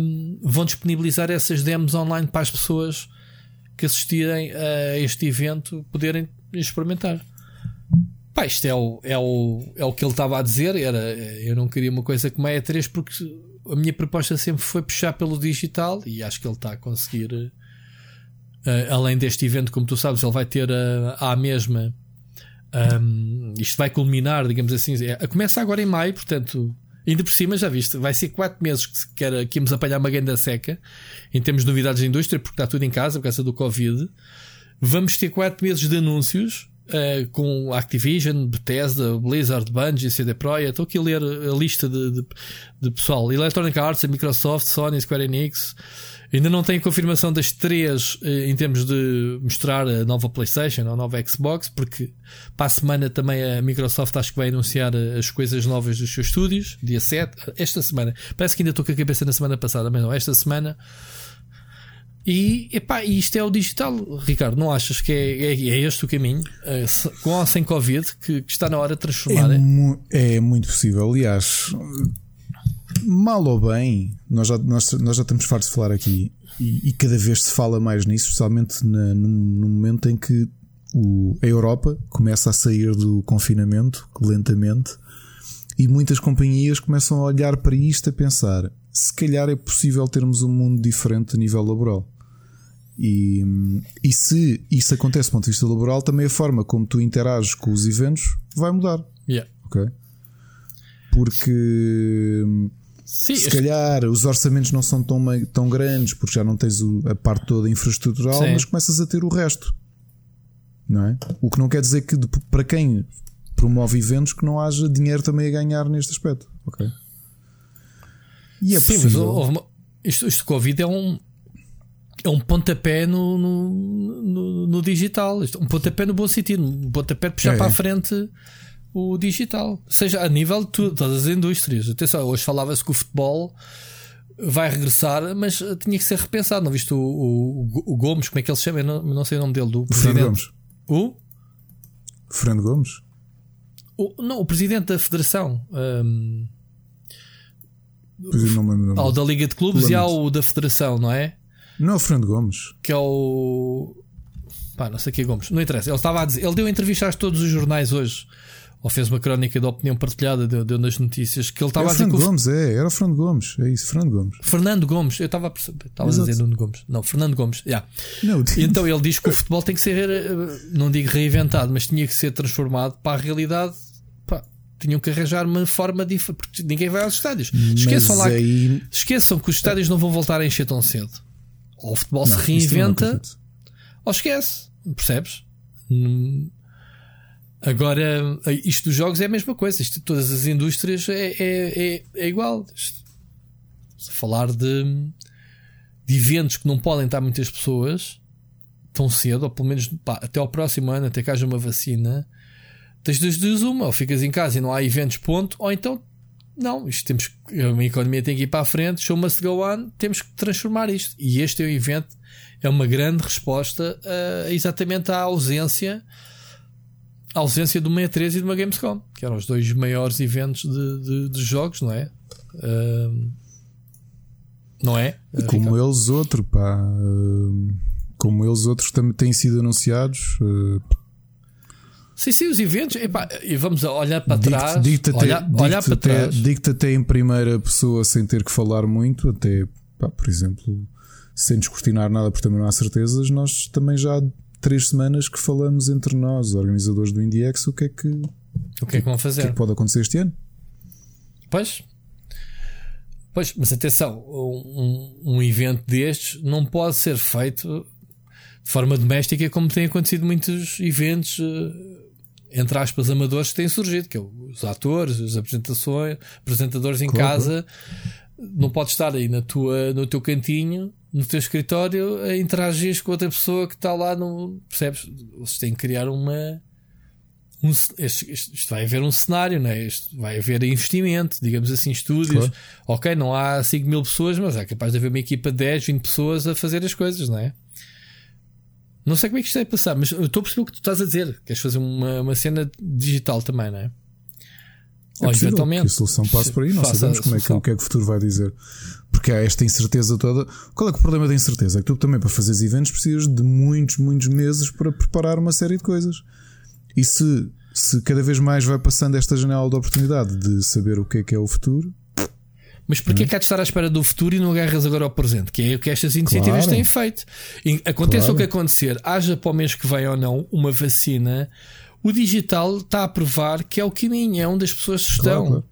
hum, vão disponibilizar essas demos online para as pessoas que assistirem a este evento poderem experimentar. Pá, isto é o, é o, é o que ele estava a dizer. Era, eu não queria uma coisa como a E3 porque a minha proposta sempre foi puxar pelo digital e acho que ele está a conseguir. eh, além deste evento, como tu sabes, ele vai ter a, à mesma. um, isto vai culminar, digamos assim. é- começa agora em maio, portanto, ainda por cima, já viste, vai ser 4 meses que, se quer, que íamos apanhar uma grande seca em termos de novidades da indústria, porque está tudo em casa por causa do Covid. Vamos ter 4 meses de anúncios eh, com Activision, Bethesda, Blizzard, Bungie, CD Projekt. Estou aqui a ler a lista de, de, de pessoal: Electronic Arts, Microsoft, Sony, Square Enix. Ainda não tenho confirmação das três eh, em termos de mostrar a nova PlayStation ou a nova Xbox, porque para a semana também a Microsoft acho que vai anunciar eh, as coisas novas dos seus estúdios, dia 7, esta semana. Parece que ainda estou com a cabeça na semana passada, mas não, esta semana. E epá, isto é o digital, Ricardo. Não achas que é, é, é este o caminho, eh, se- com ou sem Covid, que, que está na hora de transformar? É, eh? mu- é muito possível. Aliás, mal ou bem, nós já, nós, nós já estamos fartos de falar aqui e, e cada vez se fala mais nisso, especialmente na- no, no momento em que o- a Europa começa a sair do confinamento lentamente e muitas companhias começam a olhar para isto a pensar se calhar é possível termos um mundo diferente a nível laboral. E, e se isso acontece do ponto de vista laboral, também a forma como tu interages com os eventos vai mudar. Yeah. Ok? Porque Sim, se calhar os orçamentos não são tão, tão grandes porque já não tens a parte toda infraestrutural, Sim. mas começas a ter o resto. Não é? O que não quer dizer que para quem promove eventos que não haja dinheiro também a ganhar neste aspecto. Ok? E é Sim, mas possível. houve uma- isto, isto Covid é um é um pontapé no, no, no, no digital, é um pontapé no bom sentido, um pontapé de puxar É, para é. a frente o digital, seja a nível de tudo, todas as indústrias. Atenção, hoje falava-se que o futebol vai regressar, mas tinha que ser repensado. Não viste o, o, o Gomes, como é que ele se chama? Eu não, não sei o nome dele, do O Fernando presidente. Gomes. O? Fernando Gomes? o? Não, o presidente da federação. hum, Pois eu não me lembro o nome há o dele. da Liga de Clubes e há Lamento. o da federação, não é? Não é o Fernando Gomes. que é o. Pá, não sei o que Gomes. Não interessa. Ele estava a dizer, ele deu entrevistas a todos os jornais hoje. Ou fez uma crónica de opinião partilhada, deu, deu nas notícias que ele estava a dizer. Fernando Gomes, é, era o Fernando Gomes, é isso, Fernando Gomes. Fernando Gomes, eu estava a perceber, estava a dizer Nuno Gomes. Não, Fernando Gomes, yeah. E então ele diz que o futebol tem que ser, não digo reinventado, mas tinha que ser transformado para a realidade. Pá, tinham que arranjar uma forma diferente, porque ninguém vai aos estádios. Esqueçam lá, aí... esqueçam que os estádios não vão voltar a encher tão cedo. Ou o futebol não, se reinventa, ou esquece, percebes? Hum, Agora, isto dos jogos é a mesma coisa. Isto, todas as indústrias é, é, é, é igual. Se falar de, de eventos que não podem estar muitas pessoas tão cedo, ou pelo menos pá, até ao próximo ano, até que haja uma vacina, tens duas duas uma, ou ficas em casa e não há eventos, ponto, ou então não, isto temos a economia tem que ir para a frente, show must go on, temos que transformar isto. E este é o evento, é uma grande resposta a, exatamente à ausência a ausência de uma E3 e de uma Gamescom, que eram os dois maiores eventos de, de, de jogos, não é? Uh, não é? Como Ricardo? eles outros, pá. Como eles outros também têm sido anunciados. Uh, Sim, sim, os eventos. Epá, e vamos olhar para trás. Digo-te até, olhar para até, trás. Digo-te até em primeira pessoa sem ter que falar muito, até, pá, por exemplo, sem descortinar nada, porque também não há certezas, nós também já três semanas que falamos entre nós, organizadores do IndieX, o que é que, o que, é que vão fazer? O que, é que pode acontecer este ano? Pois, Pois, mas atenção, um, um, evento destes não pode ser feito de forma doméstica como tem acontecido muitos eventos, eh, entre aspas, amadores que têm surgido, que é os atores, os apresentações, apresentadores em claro. casa. Não pode estar aí na tua, no teu cantinho no teu escritório a interagir com outra pessoa que está lá no. Percebes? Vocês têm que criar uma. Um, isto, isto, vai haver um cenário, né? Isto vai haver investimento, digamos assim, estúdios. Claro. Ok, não há 5 mil pessoas, mas é capaz de haver uma equipa de 10, 20 pessoas a fazer as coisas, não é? Não sei como é que isto vai passar, mas eu estou a perceber o que tu estás a dizer. Queres fazer uma, uma cena digital também, não é? É possível eventualmente. que a solução passe por aí, não sabemos como é que, o que é que o futuro vai dizer. Porque há esta incerteza toda. Qual é, é o problema da incerteza? É que tu também para fazeres eventos precisas de muitos, muitos meses para preparar uma série de coisas. E se, se cada vez mais vai passando esta janela de oportunidade de saber o que é que é o futuro. Mas porquê hum. que há de estar à espera do futuro e não agarras agora ao presente? Que é o que estas iniciativas claro. têm feito. E aconteça claro. o que acontecer, haja para o mês que vem ou não uma vacina, o digital está a provar que é o caminho, é onde as pessoas estão. Claro.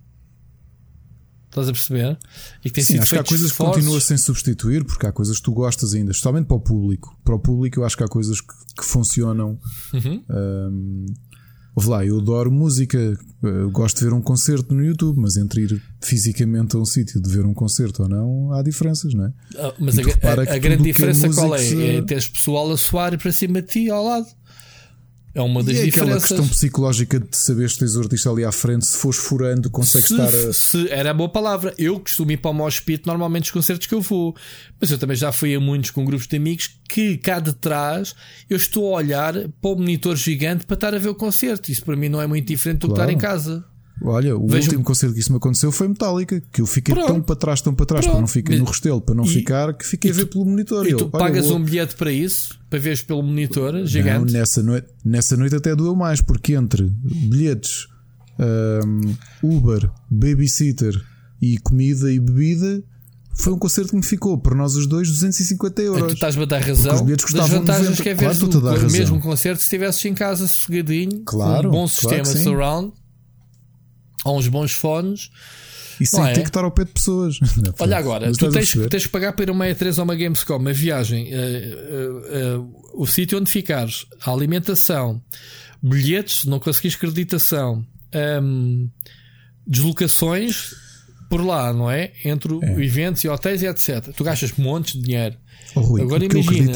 Estás a perceber? E que tem Sim, sido acho que há coisas que continua sem substituir, porque há coisas que tu gostas ainda, especialmente para o público. Para o público, eu acho que há coisas que, que funcionam. Uhum. Um, Ouve lá, eu adoro música, eu gosto de ver um concerto no YouTube, mas entre ir fisicamente a um sítio de ver um concerto ou não, há diferenças, não é? Ah, mas a, a, a grande diferença é qual é? É teres pessoal a soar para cima de ti ao lado. É uma das e é diferenças. aquela questão psicológica de saber se tens o artista ali à frente, se fores furando, consegues se, estar. A... Se era a boa palavra. Eu costumo ir para o Mosh Pit normalmente os concertos que eu vou. Mas eu também já fui a muitos com grupos de amigos que cá de trás eu estou a olhar para o monitor gigante para estar a ver o concerto. Isso para mim não é muito diferente do claro. que estar em casa. Olha, o Vejo... último concerto que isso me aconteceu foi Metallica, que eu fiquei Pronto. tão para trás, tão para trás, Pronto. para não ficar no restelo, para não e, ficar, que fiquei a ver pelo monitor. E eu, tu pagas vou... um bilhete para isso, para veres pelo monitor gigante? Não, nessa, noite, nessa noite até doeu mais, porque entre bilhetes, um, Uber, babysitter e comida e bebida, foi um concerto que me ficou para nós os dois 250 euros. É, tu estás a dar razão. Os bilhetes das vantagens 90. que é ver claro, o mesmo concerto se estivesses em casa sossegadinho, claro, com um bom sistema claro surround a uns bons fones. E sem é? ter que estar ao pé de pessoas. Olha agora, tu tens, tens que pagar para ir uma E3 ou uma Gamescom, uma viagem, uh, uh, uh, o sítio onde ficares, a alimentação, bilhetes, não conseguis acreditação, um, deslocações por lá, não é? Entre é. eventos e hotéis e etc. Tu gastas montes de dinheiro. Oh, Rui, agora imagina.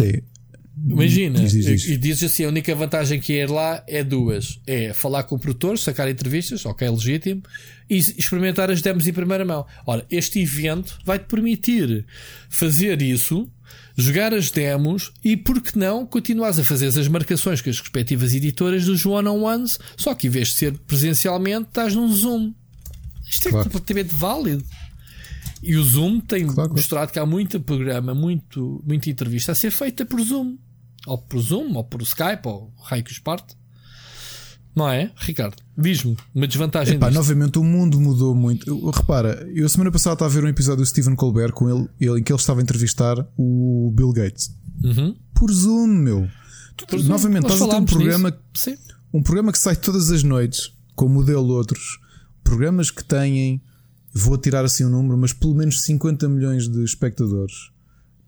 Imagina, diz, diz, e dizes assim: a única vantagem que é ir lá é duas: é falar com o produtor, sacar entrevistas, ok, legítimo, e experimentar as demos em primeira mão. Ora, este evento vai-te permitir fazer isso, jogar as demos e, por que não, continuares a fazer as marcações com as respectivas editoras dos one-on-ones, só que em vez de ser presencialmente, estás num Zoom. Isto é claro. completamente válido. E o Zoom tem claro, mostrado que há muito programa, muito, muita entrevista a ser feita por Zoom Ou por Zoom, ou por Skype, ou raio que os parte. Não é, Ricardo? Diz-me uma desvantagem Epá, novamente o mundo mudou muito. Eu, repara, eu semana passada estava a ver um episódio do Stephen Colbert com ele, ele em que ele estava a entrevistar o Bill Gates. Uhum. Por Zoom, meu. Por. Novamente, estás a ter um programa, um programa que sai todas as noites, com modelo outros, programas que têm, vou tirar assim um número, mas pelo menos 50 milhões de espectadores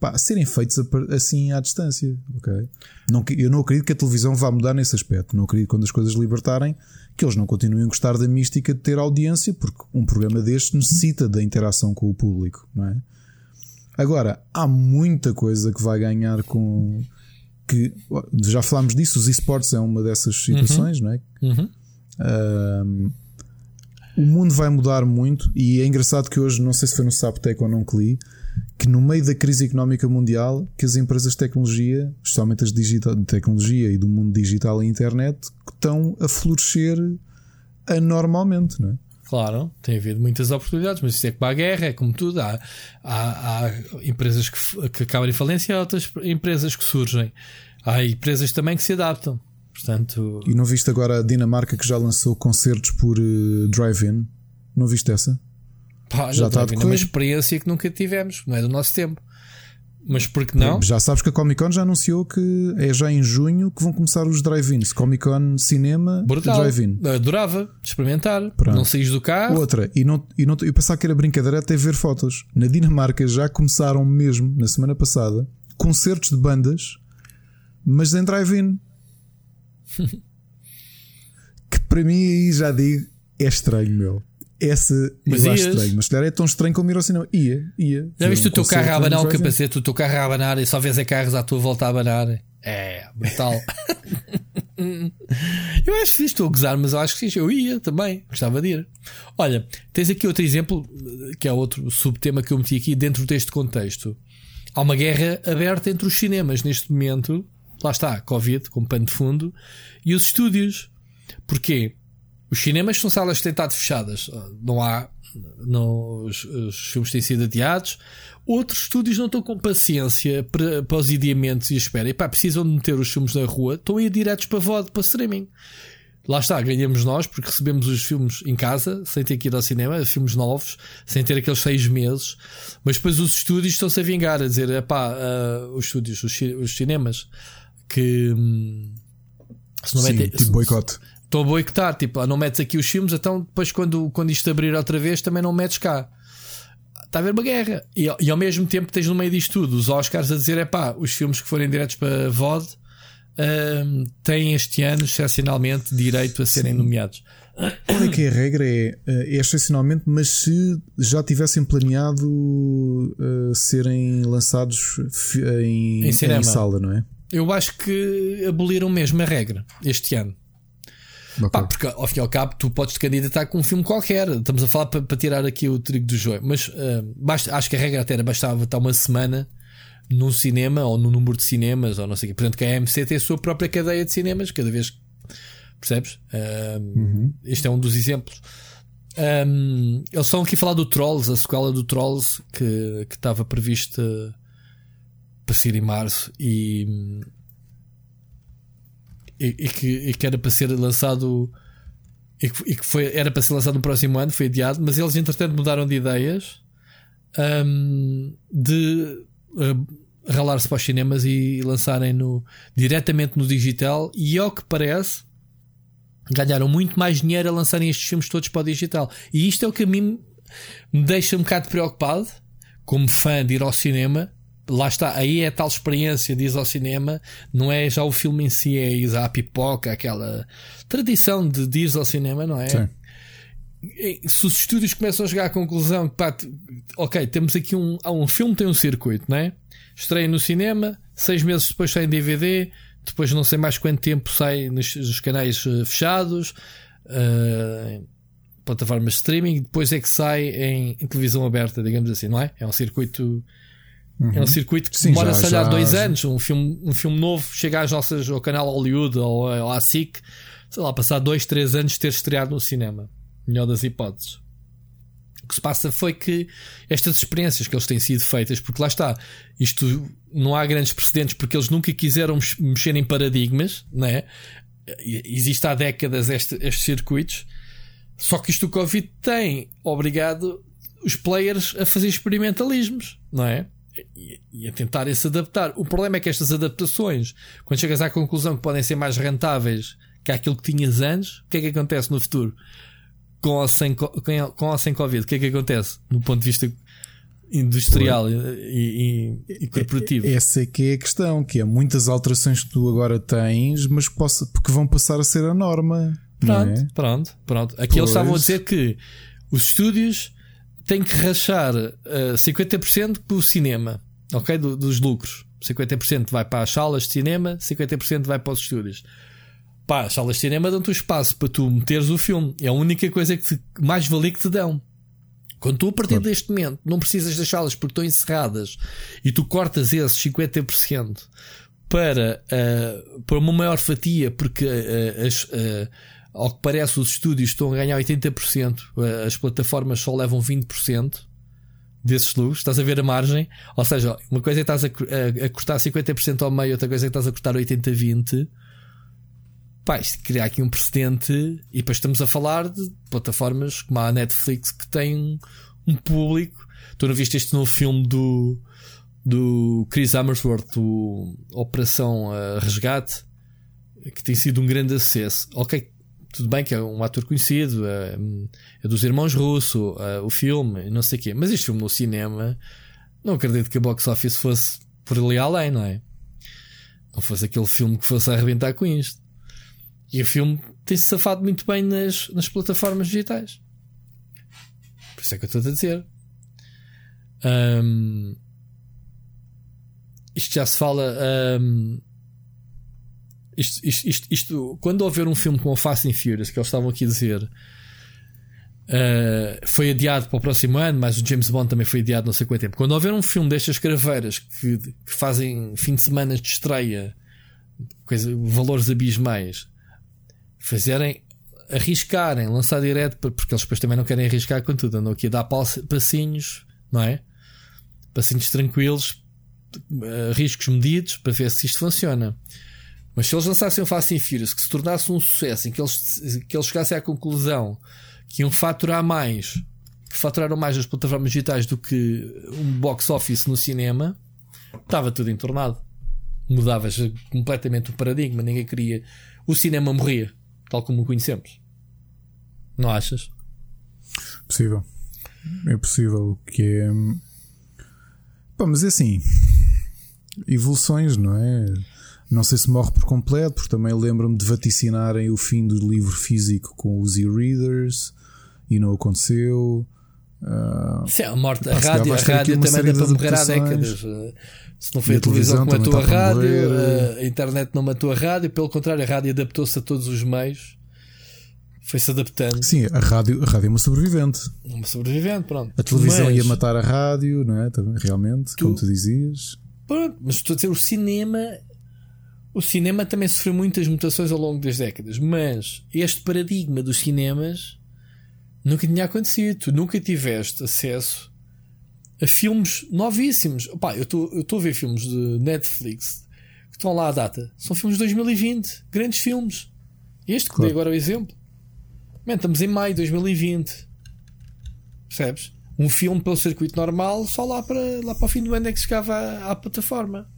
pá, serem feitos assim à distância. ok? Não, eu não acredito que a televisão vá mudar nesse aspecto. Não acredito que quando as coisas libertarem que eles não continuem a gostar da mística de ter audiência, porque um programa deste necessita da interação com o público, não é? Agora, há muita coisa que vai ganhar com. que Já falámos disso, os esportes é uma dessas situações, uhum. não é? Uhum. Um, o mundo vai mudar muito e é engraçado que hoje, não sei se foi no Saptec ou não que li, que no meio da crise económica mundial, que as empresas de tecnologia, especialmente as de tecnologia e do mundo digital e internet, estão a florescer anormalmente, não é? Claro, tem havido muitas oportunidades, mas isso é como a guerra, é como tudo. Há, há, há empresas que, que acabam em falência e outras empresas que surgem. Há empresas também que se adaptam. Portanto... E não viste agora a Dinamarca que já lançou concertos por uh, drive-in? Não viste essa? Pá, já está a uma experiência que nunca tivemos, não é do nosso tempo. Mas porque não? Já sabes que a Comic Con já anunciou que é já em junho que vão começar os drive-ins. Comic Con Cinema Drive-In. Adorava experimentar. Pronto. Não saís do carro. Outra, e, não, e não, eu pensava que era brincadeira até ver fotos. Na Dinamarca já começaram mesmo, na semana passada, concertos de bandas, mas em drive-in. que para mim aí já digo é estranho, meu. Essa mas eu acho estranho, mas se calhar é tão estranho como ir ao cinema. Ia, ia. Já viste o teu carro a abanar o capacete, o teu carro a abanar e só vês a carros à tua volta a abanar? É, brutal. eu acho que estou a gozar, mas eu acho que sim, eu ia também, gostava de ir. Olha, tens aqui outro exemplo, que é outro subtema que eu meti aqui dentro deste contexto. Há uma guerra aberta entre os cinemas neste momento, lá está, Covid, com pano de fundo, e os estúdios. Porquê? Os cinemas são salas de tentado fechadas. Não há. Não, os, os, filmes têm sido adiados. Outros estúdios não estão com paciência para, para os adiamentos e espera. E pá, precisam de meter os filmes na rua, estão a ir diretos para VOD, para streaming. Lá está, ganhamos nós porque recebemos os filmes em casa, sem ter que ir ao cinema, filmes novos, sem ter aqueles seis meses. Mas depois os estúdios estão-se a vingar, a dizer: pá, uh, os estúdios, os, os cinemas, que. Hum, se não Sim, metem, tipo boicote estou a boicotar, tipo, ah, não metes aqui os filmes, então depois quando, quando isto abrir outra vez também não metes cá. Está a haver uma guerra. E, e ao mesmo tempo tens no meio disto tudo os Oscars a dizer: é pá, os filmes que forem diretos para VOD uh, têm este ano, excepcionalmente, direito a serem Sim. nomeados. Qual é que é a regra? É, é excepcionalmente, mas se já tivessem planeado uh, serem lançados em, em, em sala, não é? Eu acho que aboliram mesmo a regra este ano. Okay. Pá, porque ao fim e ao cabo tu podes te candidatar com um filme qualquer. Estamos a falar para, para tirar aqui o trigo do joio. Mas uh, basta, acho que a regra até era bastava estar uma semana num cinema ou no número de cinemas ou não sei o quê. Portanto, que a AMC tem a sua própria cadeia de cinemas, cada vez percebes? Uh, uhum. Este é um dos exemplos. Um, eles estão aqui a falar do Trolls, a sequela do Trolls que, que estava prevista para sair em março e e, e, que, e que era para ser lançado e que, e que, foi, era para ser lançado no próximo ano, foi adiado, mas eles entretanto mudaram de ideias um, de uh, ralar-se para os cinemas e lançarem no, diretamente no digital e ao que parece ganharam muito mais dinheiro a lançarem estes filmes todos para o digital. E isto é o que a mim me deixa um bocado preocupado, como fã de ir ao cinema, lá está, aí é a tal experiência de ir ao cinema, não é já o filme em si, é ir à pipoca, aquela tradição de, ir ao cinema, não é? Sim. Se os estúdios começam a chegar à conclusão que, pá, ok, temos aqui um, um filme tem um circuito, não é? Estreia no cinema, seis meses depois sai em DVD, depois não sei mais quanto tempo sai nos, nos canais eh, fechados, uh, plataformas de streaming, depois é que sai em, em televisão aberta, digamos assim, não é? É um circuito Uhum. É um circuito que Sim, demora, se calhar, dois anos. Um filme, um filme novo chega às nossas, ao canal Hollywood ou, ou à SIC, sei lá, passar dois, três anos de ter estreado no cinema. Melhor das hipóteses. que se passa foi que estas experiências que eles têm sido feitas, porque lá está, isto não há grandes precedentes porque eles nunca quiseram mexer em paradigmas, não é? Existe há décadas este, estes circuitos, só que isto o Covid tem obrigado os players a fazer experimentalismos, não é? E, e a tentarem se adaptar. O problema é que estas adaptações, quando chegas à conclusão que podem ser mais rentáveis que aquilo que tinhas antes, o que é que acontece no futuro? Com ou sem, com ou sem Covid, o que é que acontece no ponto de vista industrial e, e, e, corporativo? Essa é que é a questão, que é muitas alterações que tu agora tens, mas possa, porque vão passar a ser a norma. Pronto, é? pronto, pronto. Aqui pois. eles estavam a dizer que os estúdios têm que rachar uh, eh, 50% para o cinema, ok? Do, dos lucros. 50% vai para as salas de cinema, 50% vai para os estúdios. Pá, as salas de cinema dão-te o espaço para tu meteres o filme. É a única coisa que te, mais valia que te dão. Quando tu, a partir claro. deste momento, não precisas das salas porque estão encerradas e tu cortas esses 50% para, uh, para uma maior fatia, porque uh, as, uh, ao que parece os estúdios estão a ganhar 80%, as plataformas só levam 20% desses lucros. Estás a ver a margem? Ou seja, uma coisa é que estás a, a, a cortar 50% ao meio, outra coisa é que estás a cortar 80-20% pá, isto criar aqui um precedente e depois estamos a falar de plataformas como a Netflix que tem um público. Tu não viste este novo filme do, do Chris Amersworth, o Operação uh, Resgate, que tem sido um grande acesso. Ok, tudo bem que é um ator conhecido, é, é dos irmãos Russo, é, o filme, não sei o quê, mas este filme no cinema, não acredito que a box office fosse por ali além, não é? Não fosse aquele filme que fosse arrebentar com isto. E o filme tem-se safado muito bem nas, nas plataformas digitais. Por isso é que eu estou a dizer. Um, isto já se fala. Um, isto, isto, isto, isto, quando houver um filme como o Fast and Furious, que eles estavam aqui a dizer, uh, foi adiado para o próximo ano, mas o James Bond também foi adiado não sei quanto tempo. Quando houver um filme destas craveiras que, que fazem fim de semana de estreia, coisa, valores abismais, fazerem arriscarem, lançar direto, porque eles depois também não querem arriscar com tudo, andam aqui a dar passinhos, não é? Passinhos tranquilos, eh, riscos medidos para ver se isto funciona. Mas se eles lançassem o Fast and Furious que se tornasse um sucesso, em que eles, que eles chegassem à conclusão que iam faturar mais, que faturaram mais as plataformas digitais do que um box office no cinema, estava tudo entornado. Mudavas completamente o paradigma, ninguém queria. O cinema morria tal como o conhecemos. Não achas? Possível. É possível que é. Pá, mas é assim. Evoluções, não é? Não sei se morre por completo, porque também lembro-me de vaticinarem o fim do livro físico com os e-readers e não aconteceu. Uh, Sim, a morte, a rádio, a rádio também dá para morrer há décadas. Se não foi a, a televisão, que matou a rádio, a, a internet não matou a rádio, pelo contrário, a rádio adaptou-se a todos os meios. Foi-se adaptando. Sim, a rádio, a rádio é uma sobrevivente. Uma sobrevivente, pronto. A televisão mas, ia matar a rádio, não é? Realmente, tu, como tu dizias. Pronto, mas estou a dizer, o cinema. O cinema também sofreu muitas mutações ao longo das décadas, mas este paradigma dos cinemas nunca tinha acontecido. Tu nunca tiveste acesso a filmes novíssimos. Opa, eu estou a ver filmes de Netflix que estão lá à data. São filmes de 2020, grandes filmes. Este que claro. dei agora o exemplo. Man, estamos em maio de 2020. Percebes? Um filme pelo circuito normal, só lá para, lá para o fim do ano é que chegava à, à plataforma.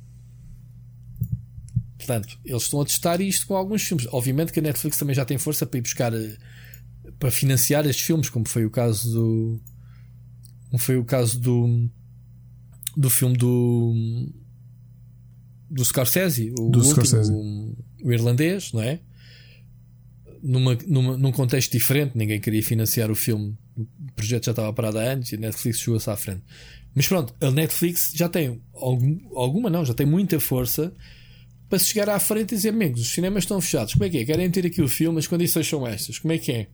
Portanto, eles estão a testar isto com alguns filmes. Obviamente que a Netflix também já tem força para ir buscar eh, para financiar estes filmes, como foi o caso do foi o caso do do filme do do Scorsese, o, do último, Scorsese. O, o, irlandês, não é? Numa, numa, num contexto diferente, ninguém queria financiar o filme. O projeto já estava parado antes e a Netflix chegou-se à frente. Mas pronto, a Netflix já tem algum, alguma, não, já tem muita força para se chegar à frente e dizer: amigos, os cinemas estão fechados. Como é que é? Querem ter aqui o filme, as condições são estas. Como é que é?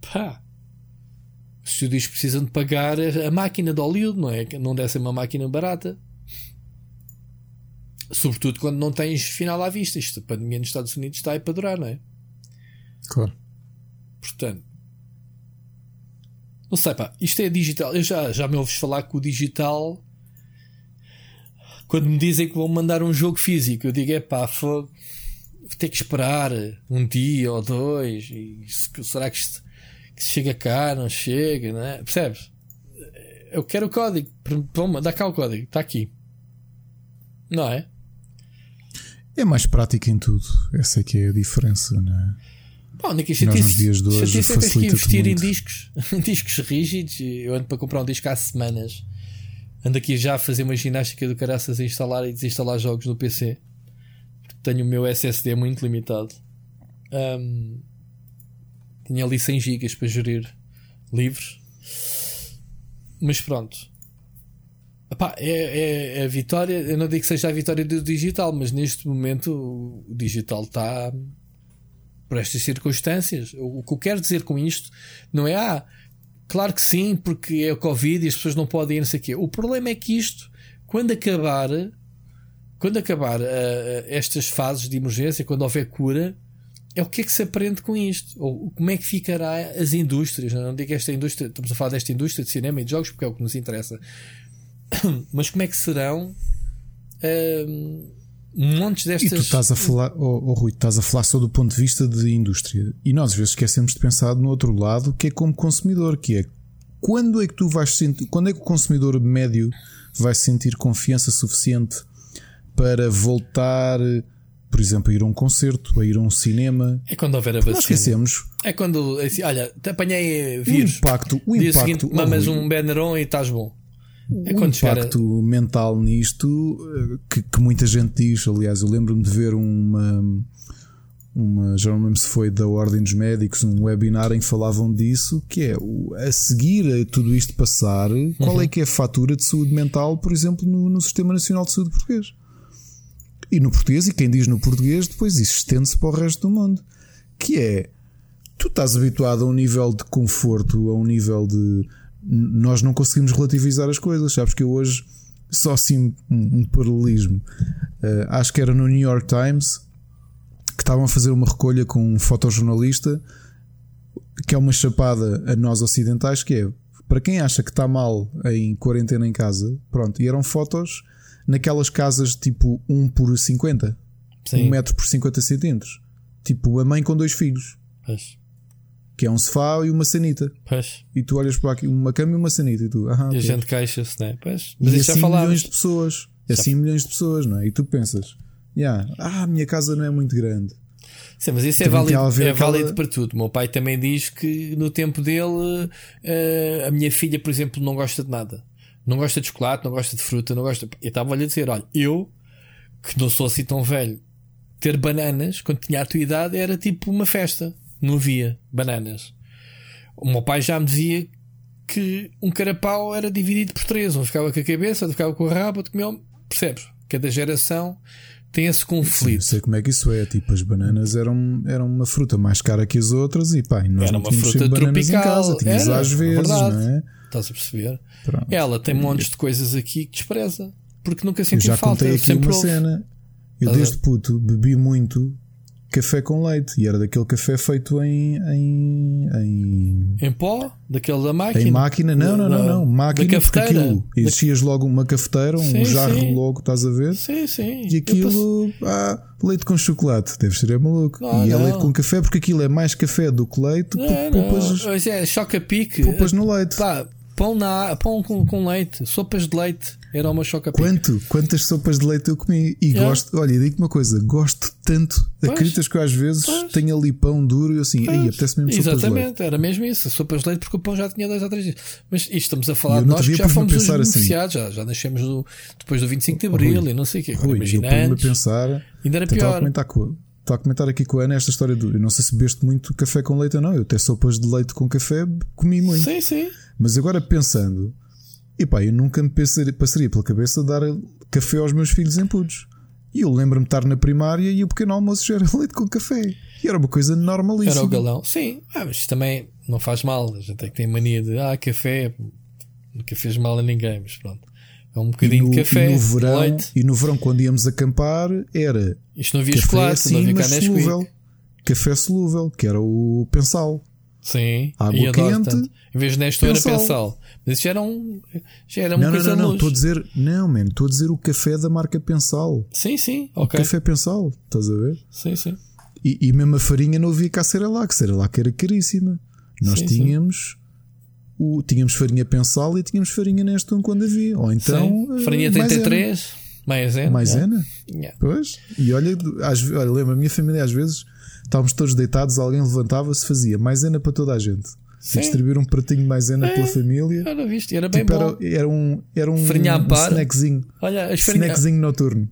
Pá, os estúdios precisam de pagar a máquina de Hollywood, não é? Não deve ser uma máquina barata. Sobretudo quando não tens final à vista. Isto, a pandemia nos Estados Unidos está aí para durar, não é? Claro. Portanto, Não sei, pá, isto é digital. Eu já, já me ouves falar que o digital. Quando me dizem que vão mandar um jogo físico, eu digo, é pá, vou ter que esperar um dia ou dois. E será que isto que chega cá? Não chega, não é? Percebes? Eu quero o código. Toma, dá cá o código, está aqui. Não é? É mais prático em tudo. Essa é que é a diferença, não é? Bom, Nicky, já nos dias de hoje tens que investir em discos, em discos rígidos. Eu ando para comprar um disco há semanas. Ando aqui já a fazer uma ginástica do caraças a instalar e desinstalar jogos no PC. Tenho o meu SSD muito limitado. Um, tinha ali 100 GB para gerir livros. Mas pronto. Epá, é, é, é, a vitória. Eu não digo que seja a vitória do digital, mas neste momento o digital está por estas circunstâncias. O, que eu quero dizer com isto não é, ah, claro que sim, porque é o Covid e as pessoas não podem ir, não sei o quê. O problema é que isto, quando acabar, quando acabar uh, estas fases de emergência, quando houver cura, é o que é que se aprende com isto? Ou como é que ficará as indústrias? Não, digo esta indústria, estamos a falar desta indústria de cinema e de jogos porque é o que nos interessa. Mas como é que serão? Uh, montes destas. E tu estás a falar, oh, oh, Rui, estás a falar só do ponto de vista de indústria. E nós às vezes esquecemos de pensar no outro lado, que é como consumidor, que é quando é que tu vais sentir, quando é que o consumidor médio vai sentir confiança suficiente para voltar, por exemplo, a ir a um concerto, a ir a um cinema? É quando houver a vacina. Nós esquecemos. É quando, assim, olha, te apanhei vírus. O impacto, o Dia impacto. Seguinte, mamas um Beneron e estás bom. É o impacto a... mental nisto eh, que, que, muita gente diz. Aliás, eu lembro-me de ver uma, uma, já não lembro se foi da Ordem dos Médicos, um webinar em que falavam disso, que é a seguir a tudo isto passar, qual uhum. é que é a fatura de saúde mental, por exemplo, no, no Sistema Nacional de Saúde Português. E no português, e quem diz no português, depois isso estende-se para o resto do mundo. Que é, tu estás habituado a um nível de conforto, a um nível de nós não conseguimos relativizar as coisas. Sabes que eu hoje, só assim um, um paralelismo, uh, acho que era no New York Times que estavam a fazer uma recolha com um fotojornalista que é uma chapada a nós ocidentais, que é para quem acha que está mal em quarentena em casa, pronto, e eram fotos naquelas casas tipo 1 por 50, Sim. 1 metro por 50 centímetros, tipo a mãe com dois filhos. Pois que é um sofá e uma sanita. Pois. E tu olhas para aqui, uma cama e uma sanita. E, tu, ah, e a gente queixa-se, né? Pois. Mas e assim já milhões de pessoas. Já... Assim milhões de pessoas, não é? E tu pensas, yeah, ah, a minha casa não é muito grande. Sim, mas isso é válido, é válido para tudo. O meu pai também diz que no tempo dele uh, a minha filha, por exemplo, não gosta de nada. Não gosta de chocolate, não gosta de fruta, não gosta. Eu estava-lhe a dizer: olha, eu, que não sou assim tão velho, ter bananas quando tinha a tua idade era tipo uma festa não havia bananas. O meu pai já me dizia que um carapau era dividido por três. Um ficava com a cabeça, outro ficava com o rabo, outro comia. Percebes? Cada geração tem esse conflito. Sim, sei como é que isso é. Tipo, as bananas eram, eram uma fruta mais cara que as outras e pá, nós era não uma fruta tropical. Casa, tínhamos era, às vezes, verdade. não é? Estás a perceber? Pronto. Ela tem montes de coisas aqui que despreza. Porque nunca sentiu já falta. Contei aqui uma cena. Eu desde puto bebi muito café com leite. E era daquele café feito em. Em, em... em pó? Daquele da máquina? Em máquina? Não, não, não, não. Máquina da cafeteira. aquilo. Exigias logo uma cafeteira, um sim, jarro sim. logo, estás a ver? Sim, sim. E aquilo. Ah, leite com chocolate. Deve ser é maluco. Não, e é leite com café porque aquilo é mais café do que leite. Não, poupas, não. É, choca-pique. Poupas no leite. Pá, pão, na, pão com, com leite, sopas de leite. Era uma choca Quanto? Quantas sopas de leite eu comi? E é. gosto, olha, digo uma coisa, gosto tanto. Pois, Acreditas que eu às vezes pois. tenho ali pão duro e assim, aí apetece mesmo Exatamente, sopas de leite. era mesmo isso, sopas de leite, porque o pão já tinha dois ou três dias. Mas isto estamos a falar de nós que já fomos os beneficiados, assim, já, já nascemos depois do 25 de Abril Rui, e não sei o quê. Agora, imagina a pensar, ainda era pior. Estou a comentar aqui com a Ana esta história do. Eu não sei se bebeste muito café com leite ou não. Eu até sopas de leite com café comi muito. Sim, sim. Mas agora pensando, e pá, eu nunca me pensaria, passaria pela cabeça dar café aos meus filhos em putos. E eu lembro-me de estar na primária e o pequeno almoço já era leite com café. E era uma coisa normalíssima. Era o galão. Sim, ah, mas também não faz mal. A gente é que tem mania de ah, café, nunca fez mal a ninguém, mas pronto. É um bocadinho no, de café. E no verão, leite. e no verão, quando íamos acampar, era. Isto não havia chocolate, assim, não havia solúvel. Café solúvel, que era o pensal. Sim, água quente. tanto. Em vez de Nestor era pensal. Mas isso já era, um, já era Não, uma não, coisa não, não. luz. Estou a dizer, não, man, estou a dizer o café da marca Pensal. Sim, sim, ok. Café Pensal, estás a ver? Sim, sim. E, e mesmo a farinha não havia cá Cerelac, Cerelac era caríssima. Nós Sim, sim. tínhamos o, tínhamos farinha Pensal e tínhamos farinha Nestum quando havia. Ou então. sim. Farinha eh, 33, maisena. Maisena. Yeah. Pois. E olha, às, olha lembra, a minha família às vezes estávamos todos deitados, alguém levantava-se, fazia maisena para toda a gente. Sim. Distribuir um pratinho maisena pela família. Era bem Tipo, bom. era, era um, era um, Farinha um snackzinho. Olha, as farinhas. Snackzinho noturno.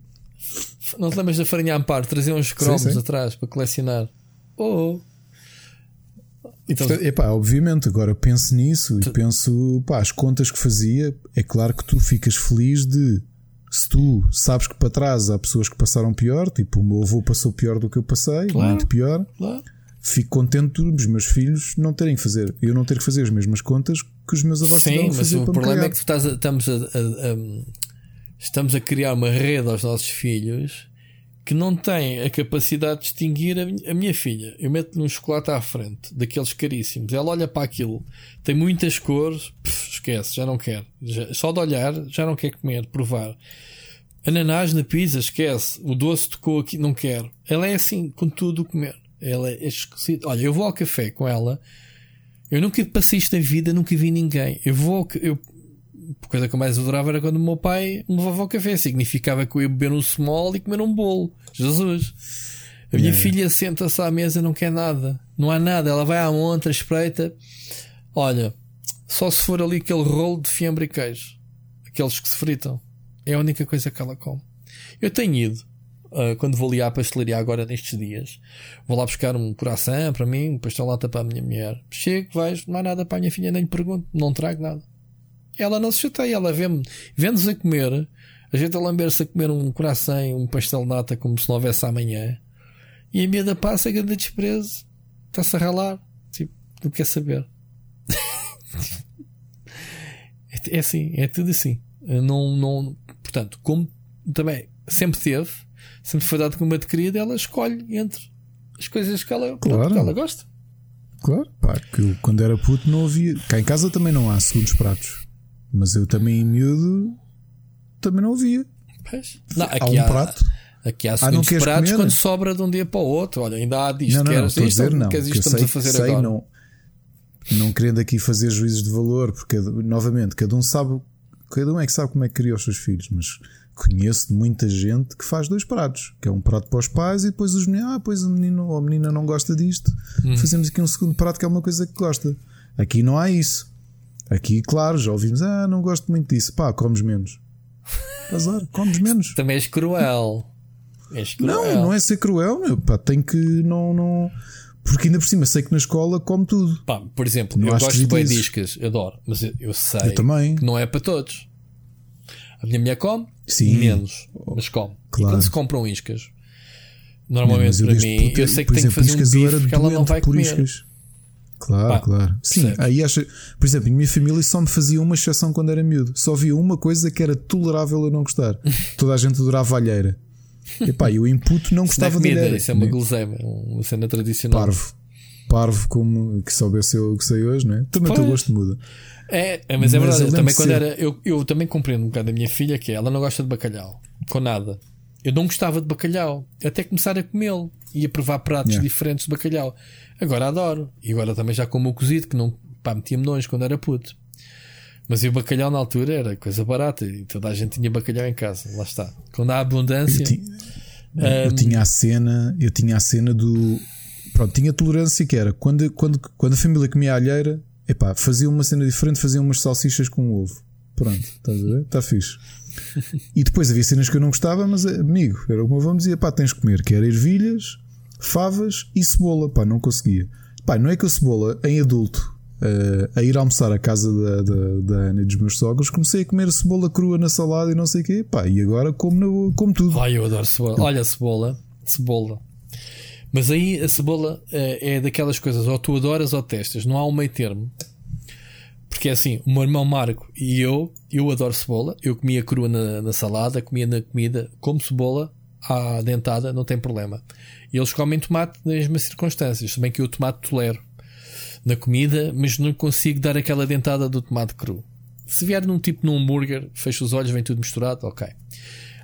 Não te lembras da farinha Amparo? Traziam uns cromos sim. atrás para colecionar. Oh, oh. Então, Portanto, epá, obviamente, agora penso nisso e penso, pá, as contas que fazia, é claro que tu ficas feliz de se tu sabes que para trás há pessoas que passaram pior, tipo o meu avô passou pior do que eu passei, Claro. muito pior, lá. Fico contente dos meus filhos não terem que fazer, eu não ter que fazer as mesmas contas que os meus avós Sim, mas o problema é que tu estás a- estamos a, a- a- estamos a criar uma rede aos nossos filhos que não tem a capacidade de distinguir a, minha- a minha filha. Eu meto-lhe um chocolate à frente, daqueles caríssimos. Ela olha para aquilo, tem muitas cores, pff, esquece, já não quer. Já- só de olhar, já não quer comer, provar. Ananás na pizza, esquece. O doce tocou aqui, não quero. Ela é assim, com tudo o comer. Ela é esquisita. Olha, eu vou ao café com ela. Eu nunca passei isto na vida, nunca vi ninguém. Eu vou. ao Eu, a coisa que eu mais adorava era quando o meu pai me levava ao café. Significava que eu ia beber um small e comer um bolo. Jesus. A minha Yeah. filha senta-se à mesa, não quer nada. Não há nada. Ela vai à montra, espreita. Olha, só se for ali aquele rolo de fiambre e queijo. Aqueles que se fritam. É a única coisa que ela come. Eu tenho ido. Ah, quando vou ali à pastelaria agora nestes dias, vou lá buscar um coração para mim, um pastel lata para a minha mulher. Chego, vais, não há nada para a minha filha, nem lhe pergunto, não trago nada. Ela não se chateia, ela vê-me, vê-nos a comer, a gente a lamber-se a comer um coração, um pastel de nata como se não houvesse amanhã, e a miúda passa, grande desprezo, está-se a ralar, tipo, não quer saber. é, é assim, é tudo assim. Não, não, portanto, como também sempre teve, sempre foi dado como adquirida, ela escolhe entre as coisas que ela, Claro. que ela gosta. Claro, pá, que eu, quando era puto não havia. Cá em casa também não há segundos pratos. Mas eu também, em miúdo, também não havia. Pois. Não, há aqui um há, prato. aqui há não segundos queres pratos comer? quando sobra de um dia para o outro. Olha, ainda há disto, Não, não, não, queres a isto, dizer não. queres que isto, estamos sei, a fazer sei, agora. não, não querendo aqui fazer juízos de valor, porque novamente, cada um sabe, cada um é que sabe como é que cria os seus filhos, mas conheço de muita gente que faz dois pratos, que é um prato para os pais e depois os meninos, ah, pois o menino ou a menina não gosta disto, Hum. fazemos aqui um segundo prato que é uma coisa que gosta. Aqui não há isso. Aqui, claro, já ouvimos, ah, não gosto muito disso, pá, comes menos. Azar, comes menos. Também és cruel. És cruel. Não, não é ser cruel, meu, pá, tem que não, não. Porque ainda por cima sei que na escola come tudo. Pá, por exemplo, Não eu gosto de bem discas, adoro, mas eu, eu sei Eu que não é para todos. A minha mulher come Sim. menos, mas come. E Claro. quando se compram iscas, Não, normalmente eu para mim, eu sei que tenho que fazer um bife porque ela não vai comer. iscas. Claro, Pá, claro. Sim, percebes? aí acha. Por exemplo, em minha família só me fazia uma exceção quando era miúdo. Só havia uma coisa que era tolerável eu não gostar. Toda a gente adorava alheira. E pá, eu em puto não não é gostava de alheira. isso é uma guloseima, uma cena tradicional. Parvo. Parvo como que soubesse eu o que sei hoje, não é? Também o teu gosto muda. É, é, mas é Mas verdade. eu também quando ser- era. Eu, eu também compreendo um bocado a minha filha que é, ela não gosta de bacalhau. Com nada. Eu não gostava de bacalhau. Até começar a comê-lo. Ia provar pratos Yeah. diferentes de bacalhau. Agora adoro. E agora também já como o cozido, que não. Pá, metia-me nojo quando era puto. Mas e o bacalhau na altura era coisa barata. E toda a gente tinha bacalhau em casa. Lá está. Quando há abundância. Eu, ti- eu tinha a cena, eu tinha a cena do. Pronto, tinha tolerância que era quando, quando, quando a família comia a alheira, epá, fazia uma cena diferente, fazia umas salsichas com ovo. Pronto, estás a ver? Está fixe. E depois havia cenas que eu não gostava, mas amigo, era o meu avô me dizia: pá, tens de comer, que era ervilhas, favas e cebola. Pá, não conseguia. Pá, não é que a cebola, em adulto, eh, a ir almoçar à casa da, da, da Ana e dos meus sogros, comecei a comer cebola crua na salada e não sei o quê. Pá, e agora como, boa, como tudo. Ai, eu adoro cebola. Olha, cebola. Cebola. Mas aí a cebola eh, é daquelas coisas, ou tu adoras ou testas, não há um meio termo. Porque é assim, o meu irmão Marco e eu, eu adoro cebola, eu comia crua na, na salada, comia na comida, como cebola à dentada, não tem problema. E eles comem tomate nas mesmas circunstâncias, bem que eu tomate tolero. na comida, mas não consigo dar aquela dentada do tomate cru. Se vier num tipo num hambúrguer, fecho os olhos, vem tudo misturado, ok.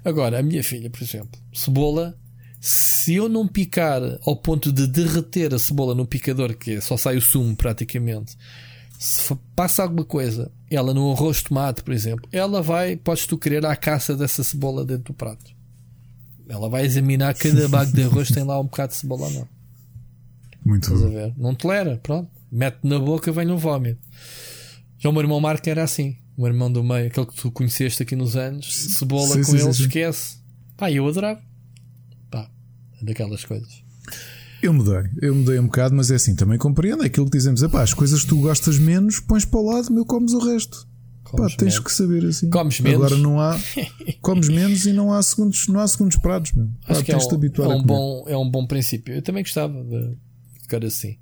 Agora, a minha filha, por exemplo, cebola, se eu não picar ao ponto de derreter a cebola no picador, que é só sai o sumo praticamente, se passa alguma coisa, ela no arroz de tomate, por exemplo, ela vai, podes tu querer à caça dessa cebola dentro do prato. Ela vai examinar cada bago de arroz tem lá um bocado de cebola ou não. Muito Estás a bom. ver? Não tolera, pronto. Mete na boca, vem no vómito. Já o meu irmão Marco era assim. O meu irmão do meio, aquele que tu conheceste aqui nos anos, cebola Sim, com sim, ele, sim. esquece. Pá, eu adorava. Pá, daquelas coisas. Eu mudei, eu mudei um bocado, mas é assim, também compreendo é aquilo que dizemos. Epá, as coisas que tu gostas menos, pões para o lado, meu, comes o resto. Pá, Comes tens menos. que saber assim. Comes menos? Agora não há. comes menos e não há segundos, não há segundos pratos, meu. Pá, Acho que é um, habituar é, um bom, é um bom princípio. Eu também gostava de ficar assim.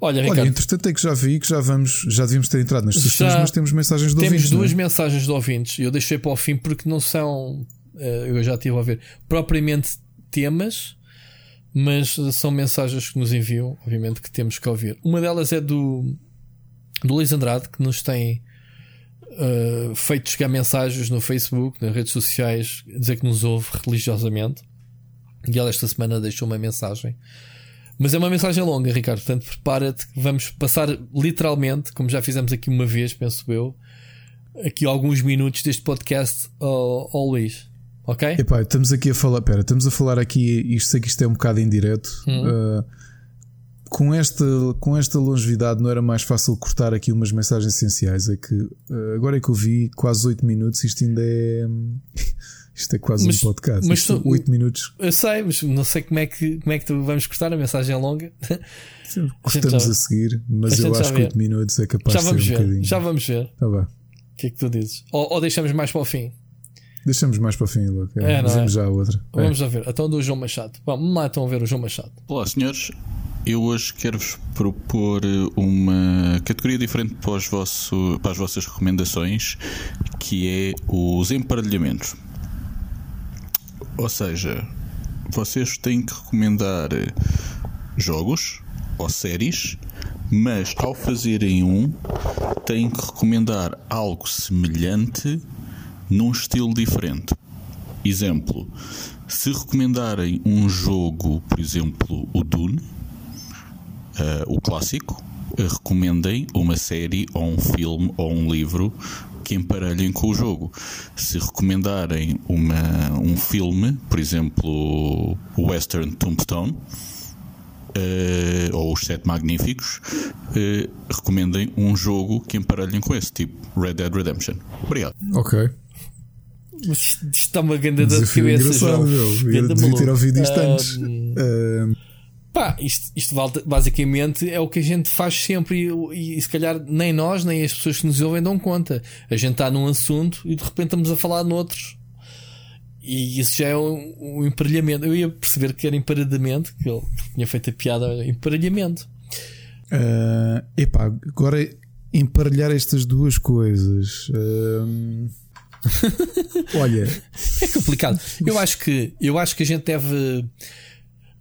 Olha, Olha, Ricardo, entretanto é que já vi que já vamos, já devíamos ter entrado nas Já mas temos mensagens de temos ouvintes. não é? duas mensagens de ouvintes. Eu deixei para o fim porque não são, eh, eu já estive a ver, propriamente temas, mas são mensagens que nos enviam, obviamente que temos que ouvir. Uma delas é do, do Luís Andrade, que nos tem eh, feito chegar mensagens no Facebook, nas redes sociais, dizer que nos ouve religiosamente. E ela esta semana deixou uma mensagem. Mas é uma mensagem longa, Ricardo. Portanto, prepara-te que vamos passar literalmente, como já fizemos aqui uma vez, penso eu, aqui alguns minutos deste podcast ao, ao Luís. Ok? Epá, estamos aqui a falar, pera, estamos a falar aqui, isto sei que isto é um bocado indireto. Hum. uh, com, esta, com esta longevidade não era mais fácil cortar aqui umas mensagens essenciais. É que uh, agora é que eu vi quase 8 minutos, isto ainda é. Isto é quase Mas- um podcast. mas Isto, tu- 8 minutos. Eu sei, mas não sei como é que, como é que vamos cortar a mensagem é longa. Cortamos já- a seguir, mas a eu acho que vê. 8 minutos é capaz já de ser vamos um ver. bocadinho. Já vamos ver. Tá bem. O que é que tu dizes? Ou, ou deixamos mais para o fim? Deixamos mais para o fim, Luke. É, não Dizemos é? já a outra. É. Vamos lá ver. Então do João Machado. Vamos lá então ver o João Machado. Olá, senhores. Eu hoje quero-vos propor uma categoria diferente para, os vosso- para as vossas recomendações, que é os emparelhamentos. Ou seja, vocês têm que recomendar jogos ou séries, mas ao fazerem um, têm que recomendar algo semelhante num estilo diferente. Exemplo, se recomendarem um jogo, por exemplo, o Dune, eh, o clássico, recomendem uma série ou um filme ou um livro que emparelhem com o jogo. Se recomendarem uma, um filme, por exemplo, o Western Tombstone, eh, ou os Sete Magníficos, eh, recomendem um jogo que emparelhem com esse, tipo Red Dead Redemption. Obrigado. Ok. Está uma grande Desafio cabeça, engraçado, João. meu. Eu Ganda devia ter ouvido isto Ah, antes. Ah, Pá, isto, isto basicamente é o que a gente faz sempre e, e se calhar nem nós, nem as pessoas que nos ouvem dão conta. A gente está num assunto e de repente estamos a falar noutros. E isso já é um, um emparelhamento. Eu ia perceber que era emparelhamento, que ele tinha feito a piada emparelhamento. Ah, epá, agora emparelhar estas duas coisas. Ahm, olha, É complicado. Eu acho que, eu acho que a gente deve,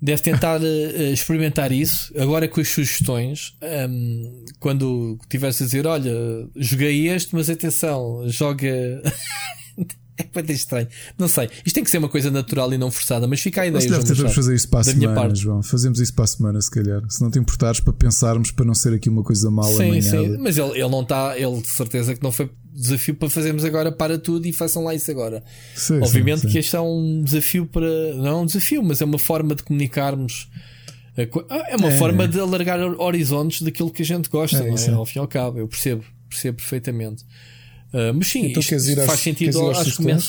deve tentar eh, experimentar isso agora com as sugestões. Ahm, quando estiveres a dizer, olha, joguei este, mas atenção, joga. é muito estranho. Não sei. Isto tem que ser uma coisa natural e não forçada, mas fica a ideia. se deve tentamos fazer isso para a da semana. João. Fazemos isso para a semana, se calhar. Se não te importares, para pensarmos, para não ser aqui uma coisa mal Sim, amanhada. sim. Mas ele, ele não está, ele de certeza que não foi desafio para fazermos agora para tudo e façam lá isso agora. Sim, Obviamente sim, que este é um desafio para. Não é um desafio, mas é uma forma de comunicarmos. ah, É uma É. forma de alargar horizontes daquilo que a gente gosta, É, não é? é. Ao fim e ao cabo, eu percebo, percebo perfeitamente. Ah, mas sim, Então isto às- faz sentido às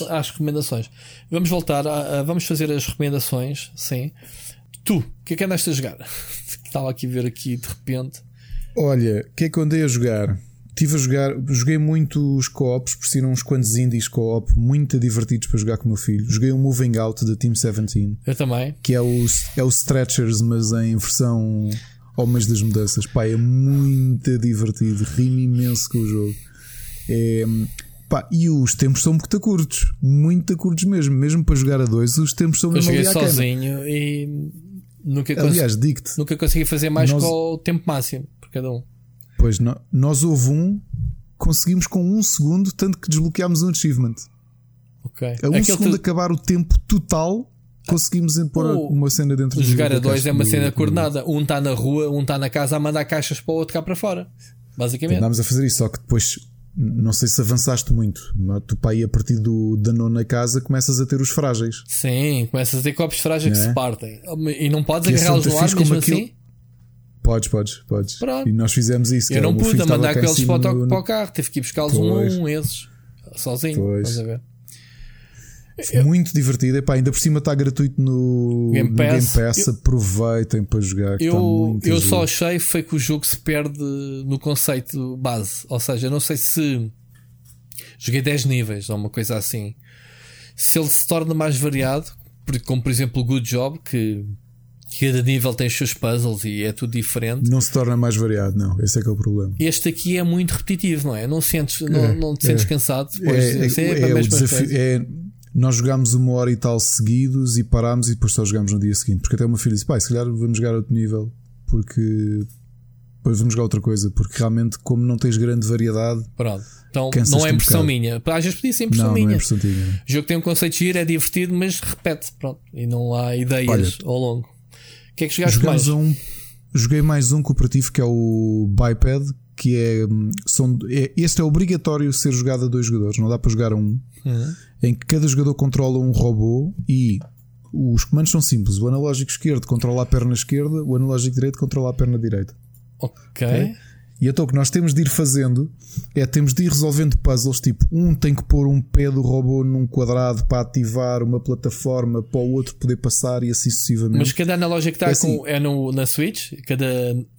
às, recomendações-. Vamos voltar, a, a- vamos fazer as recomendações, sim. Tu, o que é que andaste a jogar? Estava aqui a ver aqui de repente. Olha, o que é que eu andei a jogar? Estive a jogar, joguei muitos co-ops, por si uns quantos indies co-op, muito divertidos para jogar com o meu filho. Joguei o Moving Out da Team 17, Eu também. que é o, é o Stretchers, mas em versão Homens das Mudanças. Pá, é muito divertido, rimo imenso com o jogo. É, pá, e os tempos são muito curtos, muito curtos mesmo. Mesmo para jogar a dois, os tempos são Eu joguei cama. sozinho e nunca consegui. Aliás, digo-te, Nunca consegui fazer mais Nós- com o tempo máximo. Porque cada um. Pois, no, nós houve um, conseguimos com um segundo, tanto que desbloqueámos um achievement. Ok. A um Aquele segundo te- acabar o tempo total, conseguimos pôr O- uma cena dentro do Jogar a dois é uma do- cena coordenada. Um está na rua, um está na casa a mandar caixas para o outro cá para fora. Basicamente. Andámos a fazer isso, só que depois não sei se avançaste muito. não? Tu para aí a partir do, da nona casa começas a ter os frágeis. Sim, começas a ter copos frágeis que é? se partem. E não podes é agarrá-los no ar mesmo como aquilo- assim. Podes, podes, podes. Pronto. E nós fizemos isso. Eu não pude mandar aqueles para, no- para o carro. Tive que ir buscá-los um a um, esses. Sozinho. Pois. Estás a ver? Muito divertido. Epá, ainda por cima está gratuito no Game no Game Pass. Pass. Aproveitem para jogar. Eu, muito eu giro. só achei foi que o jogo se perde no conceito base. Ou seja, eu não sei se joguei 10 níveis ou uma coisa assim. Se ele se torna mais variado, como por exemplo o Good Job, que cada nível tem os seus puzzles e é tudo diferente. Não se torna mais variado, não. Esse é que é o problema. Este aqui é muito repetitivo, não é? Não, sentes, não, não te sentes é. cansado É, sempre é, a é o desafio. É, nós jogámos uma hora e tal seguidos e parámos e depois só jogámos no dia seguinte. Porque até o meu filho disse: pai, se calhar vamos jogar outro nível. Porque depois vamos jogar outra coisa. Porque realmente, como não tens grande variedade, Pronto. Então não é um impressão bocado. minha. Às vezes podia ser impressão não, não é minha. impressão tinha. O jogo tem um conceito de giro, é divertido, mas repete. Pronto. E não há ideias Olha, ao longo. O que é que jogaste mais? um, joguei mais um cooperativo que é o Biped, que é, hum, são, é. Este é obrigatório ser jogado a dois jogadores, não dá para jogar a um. Uhum. Em que cada jogador controla um robô e os comandos são simples. O analógico esquerdo controla a perna esquerda, o analógico direito controla a perna direita. Ok. E então o que nós temos de ir fazendo é temos de ir resolvendo puzzles, tipo, um tem que pôr um pé do robô num quadrado para ativar uma plataforma para o outro poder passar e assim sucessivamente. Mas cada analógico que está É assim. com, é no, na Switch? Cada,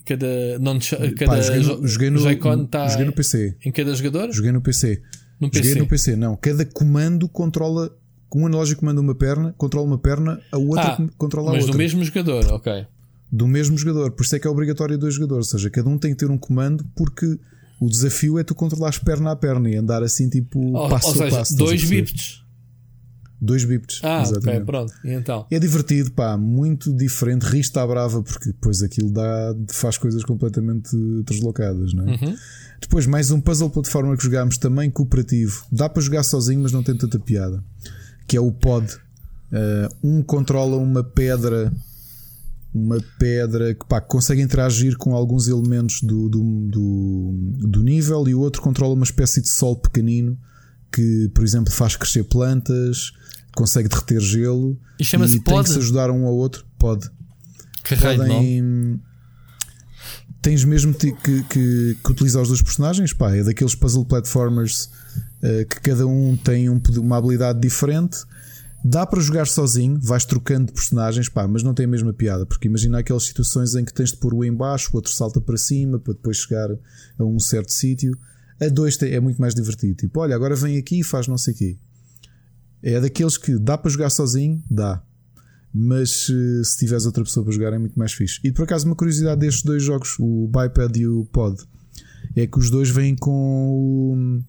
cada, não, cada Pá, joguei, jo- no, joguei, no, está joguei no PC. em cada jogador? Joguei no PC. No Joguei PC. no PC, não. Cada comando controla. Um analógico comanda uma perna, controla uma perna, a outra Ah, controla a mas outra. do mesmo jogador, ok. Do mesmo jogador. Por isso é que é obrigatório dois jogadores. Ou seja, cada um tem que ter um comando porque o desafio é tu controlares perna a perna e andar assim tipo Ou, passo ou a passo. dois bits. Dois bips. Ah, exatamente. pronto. E então? É divertido, pá, muito diferente. Rista à brava, porque depois aquilo dá, faz coisas completamente deslocadas, não é? Uhum. Depois, mais um puzzle plataforma que jogámos também cooperativo. Dá para jogar sozinho, mas não tem tanta piada. Que é o Pod. Uh, um controla uma pedra, uma pedra que pá, consegue interagir com alguns elementos do, do, do, do nível, e o outro controla uma espécie de sol pequenino que, por exemplo, faz crescer plantas, consegue derreter gelo. E e tem que se ajudar um ao outro. Pode. Que. Podem. Tens mesmo que, que, que utilizar os dois personagens. Pá, é daqueles puzzle platformers eh, que cada um tem um uma habilidade diferente. Dá para jogar sozinho, vais trocando de personagens, pá, mas não tem a mesma piada. Porque imagina aquelas situações em que tens de pôr o em baixo, o outro salta para cima para depois chegar a um certo sítio. A dois é muito mais divertido. Tipo, olha, agora vem aqui e faz não sei o quê. É daqueles que dá para jogar sozinho? Dá. Mas eh, se tiveres outra pessoa para jogar é muito mais fixe. E por acaso, uma curiosidade destes dois jogos, o Biped e o Pod, é que os dois vêm com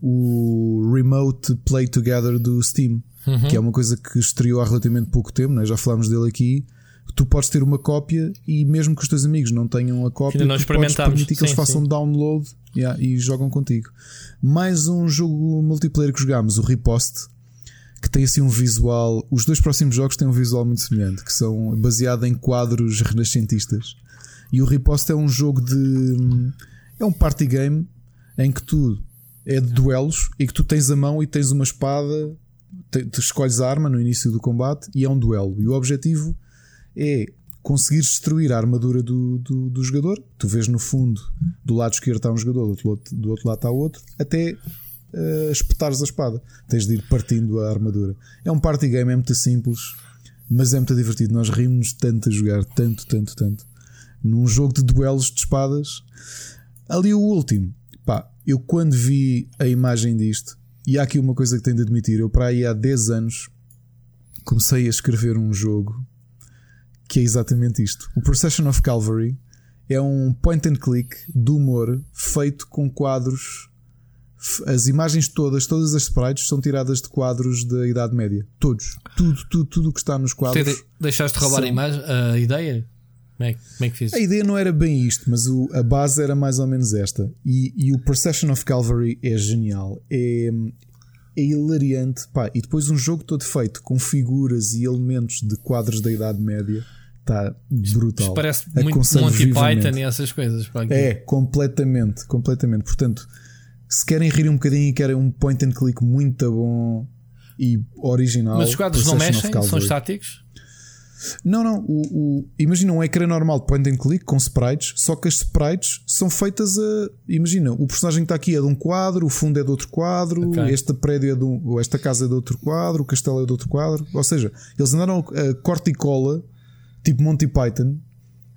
o, o Remote Play Together do Steam, Uhum. que é uma coisa que estreou há relativamente pouco tempo, né? já falámos dele aqui. Tu podes ter uma cópia e mesmo que os teus amigos não tenham a cópia, Ainda tu podes permitir que eles Sim, façam sim. download yeah, e jogam contigo. Mais um jogo multiplayer que jogámos, o Riposte, que tem assim um visual. Os dois próximos jogos têm um visual muito semelhante, que são baseados em quadros renascentistas. E o Riposte é um jogo de. É um party game em que tu é de duelos e que tu tens a mão e tens uma espada, te, escolhes a arma no início do combate e é um duelo. E o objetivo é conseguir destruir a armadura do, do, do jogador. Tu vês no fundo, do lado esquerdo está um jogador, do outro, do outro lado está outro, até uh, espetares a espada. Tens de ir partindo a armadura. É um party game, é muito simples, mas é muito divertido. Nós rimos tanto a jogar, tanto, tanto, tanto. Num jogo de duelos de espadas. Ali o último, pá, eu quando vi a imagem disto, e há aqui uma coisa que tenho de admitir, eu para aí há 10 anos comecei a escrever um jogo que é exatamente isto. O Procession of Calvary é um point and click de humor feito com quadros. As imagens todas, todas as sprites são tiradas de quadros da Idade Média. Todos. Tudo, tudo, tudo o que está nos quadros. de- Deixaste de roubar São- a, imagem, a ideia? Como é, como é que fiz? A ideia não era bem isto, mas o, a base era mais ou menos esta. E, e o Procession of Calvary é genial. É, é hilariante. Pá, e depois um jogo todo feito com figuras e elementos de quadros da Idade Média. Está brutal. Isto parece muito Monty Python e essas coisas. É, completamente, completamente. Portanto, se querem rir um bocadinho e querem um point and click muito bom e original. Mas os quadros não mexem? São estáticos? Não, não. O, o, imagina um ecrã normal de point and click com sprites, só que as sprites são feitas a. Imagina, o personagem que está aqui é de um quadro, o fundo é de outro quadro, okay. este prédio é de um, esta casa é de outro quadro, o castelo é de outro quadro. Ou seja, eles andaram a corte e cola, tipo Monty Python,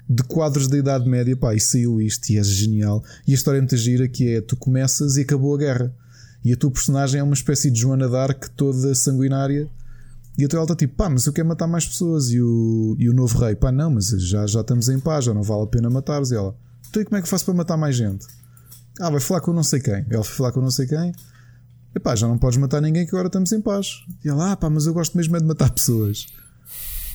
de quadros da Idade Média, pá, e saiu isto e é genial. E a história é muito gira que é: tu começas e acabou a guerra. E a tua personagem é uma espécie de Joana d'Arc toda sanguinária e a tua está tipo, pá, mas eu quero matar mais pessoas. E o, e o novo rei, pá, não, mas já, já estamos em paz, já não vale a pena matar-os. E ela, então e como é que faço para matar mais gente? Ah, vai falar com não sei quem. Ela foi falar com não sei quem. E pá, já não podes matar ninguém que agora estamos em paz. E ela, ah, pá, mas eu gosto mesmo é de matar pessoas.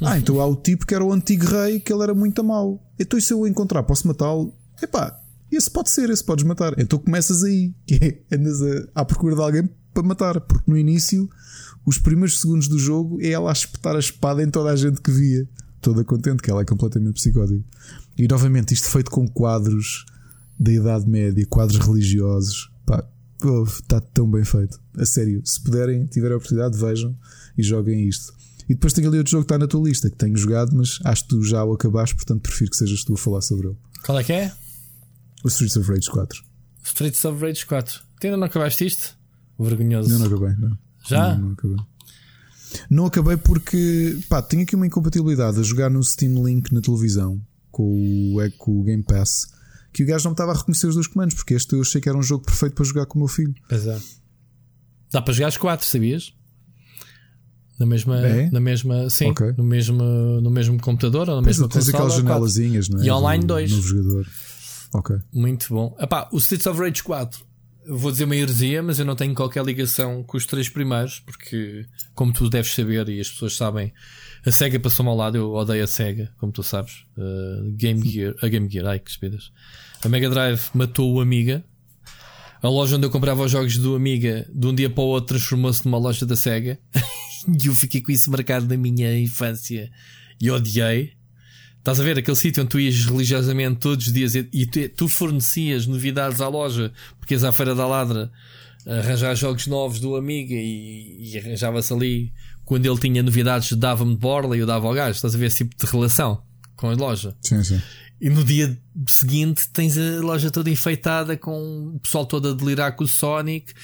Ah, então há o tipo que era o antigo rei, que ele era muito mau. Então e se eu o encontrar, posso matá-lo? Epá, esse pode ser, esse podes matar. Então começas aí, que é, andas a, à procura de alguém para matar, porque no início os primeiros segundos do jogo é ela a espetar a espada em toda a gente que via. Toda contente, que ela é completamente psicótica. E novamente, isto feito com quadros da Idade Média, quadros religiosos. Pá, está tão bem feito. A sério, se puderem, tiverem a oportunidade, vejam e joguem isto. E depois tem ali outro jogo que está na tua lista, que tenho jogado, mas acho que tu já o acabaste, portanto prefiro que sejas tu a falar sobre ele. Qual é que é? O Streets of Rage 4. Streets of Rage 4. Tu ainda não acabaste isto? Vergonhoso. Não, não acabei, não. Já? Não, não acabei. Não acabei porque pá, tenho aqui uma incompatibilidade a jogar no Steam Link na televisão com o, é, com o Game Pass que o gajo não estava a reconhecer os dois comandos, porque este eu achei que era um jogo perfeito para jogar com o meu filho. Pois é. Dá para jogar os quatro, sabias? Na mesma, é? na mesma, sim, okay. no, mesmo, no mesmo computador ou na mesma tens consola. Tens aquelas janelazinhas, não é? E online 2. No jogador. Ok. Muito bom. Epá, o Streets of Rage 4 vou dizer uma heresia, mas eu não tenho qualquer ligação com os três primeiros, porque, como tu deves saber e as pessoas sabem, a SEGA passou-me ao lado, eu odeio a SEGA, como tu sabes. Uh, Game Gear, a Game Gear, ai que espidas. A Mega Drive matou o Amiga. A loja onde eu comprava os jogos do Amiga, de um dia para o outro, transformou-se numa loja da SEGA. e eu fiquei com isso marcado na minha infância e odiei. Estás a ver aquele sítio onde tu ias religiosamente todos os dias e, tu, tu, fornecias novidades à loja, porque ias à Feira da Ladra arranjar jogos novos do Amiga e, e arranjava-se ali. Quando ele tinha novidades, dava-me de borla e eu dava ao gajo. Estás a ver esse tipo de relação com a loja. Sim, sim. E no dia seguinte tens a loja toda enfeitada com o pessoal todo a delirar com o Sonic,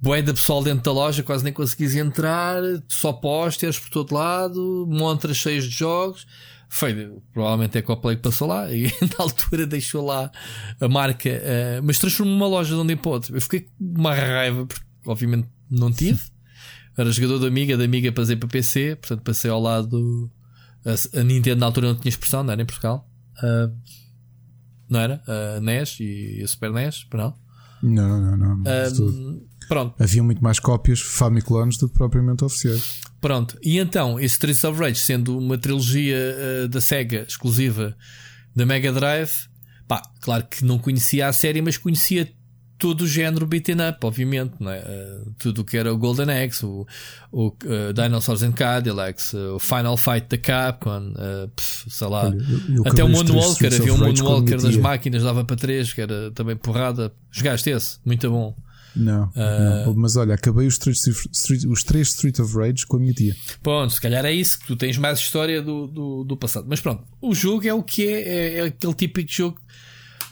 boé da pessoal dentro da loja, quase nem conseguis entrar, só pósteres por todo lado, montras cheias de jogos. Foi, provavelmente é que o Play passou lá e na altura deixou lá a marca, uh, mas transformou uma loja de onde em para outro. Eu fiquei com uma raiva, porque obviamente não tive. Era jogador da Amiga, da Amiga passei para PC, portanto passei ao lado. A, a Nintendo na altura não tinha expressão, não era em Portugal. Uh, não era? A NES e a Super NES, não? Não, não, não. Uh, pronto. Havia muito mais cópias Famiclones do que propriamente oficiais. Pronto, e então, esse Streets of Rage, sendo uma trilogia uh, da Sega exclusiva da Mega Drive, pá, claro que não conhecia a série, mas conhecia todo o género beaten up, obviamente, não é? Uh, tudo o que era o Golden Axe, o, o uh, Dinosaurs and Cadillacs, uh, o Final Fight da Capcom, pff, sei lá, Olha, eu, eu até o Moonwalker, havia um Moonwalker das máquinas, dava para três, que era também porrada. Jogaste esse? Muito bom. Não, uh... não, mas olha, acabei os, street, street, os três Street of Rage com a minha tia. Pronto, se calhar é isso que tu tens mais história do, do, do passado. Mas pronto, o jogo é o que é, é, é aquele típico jogo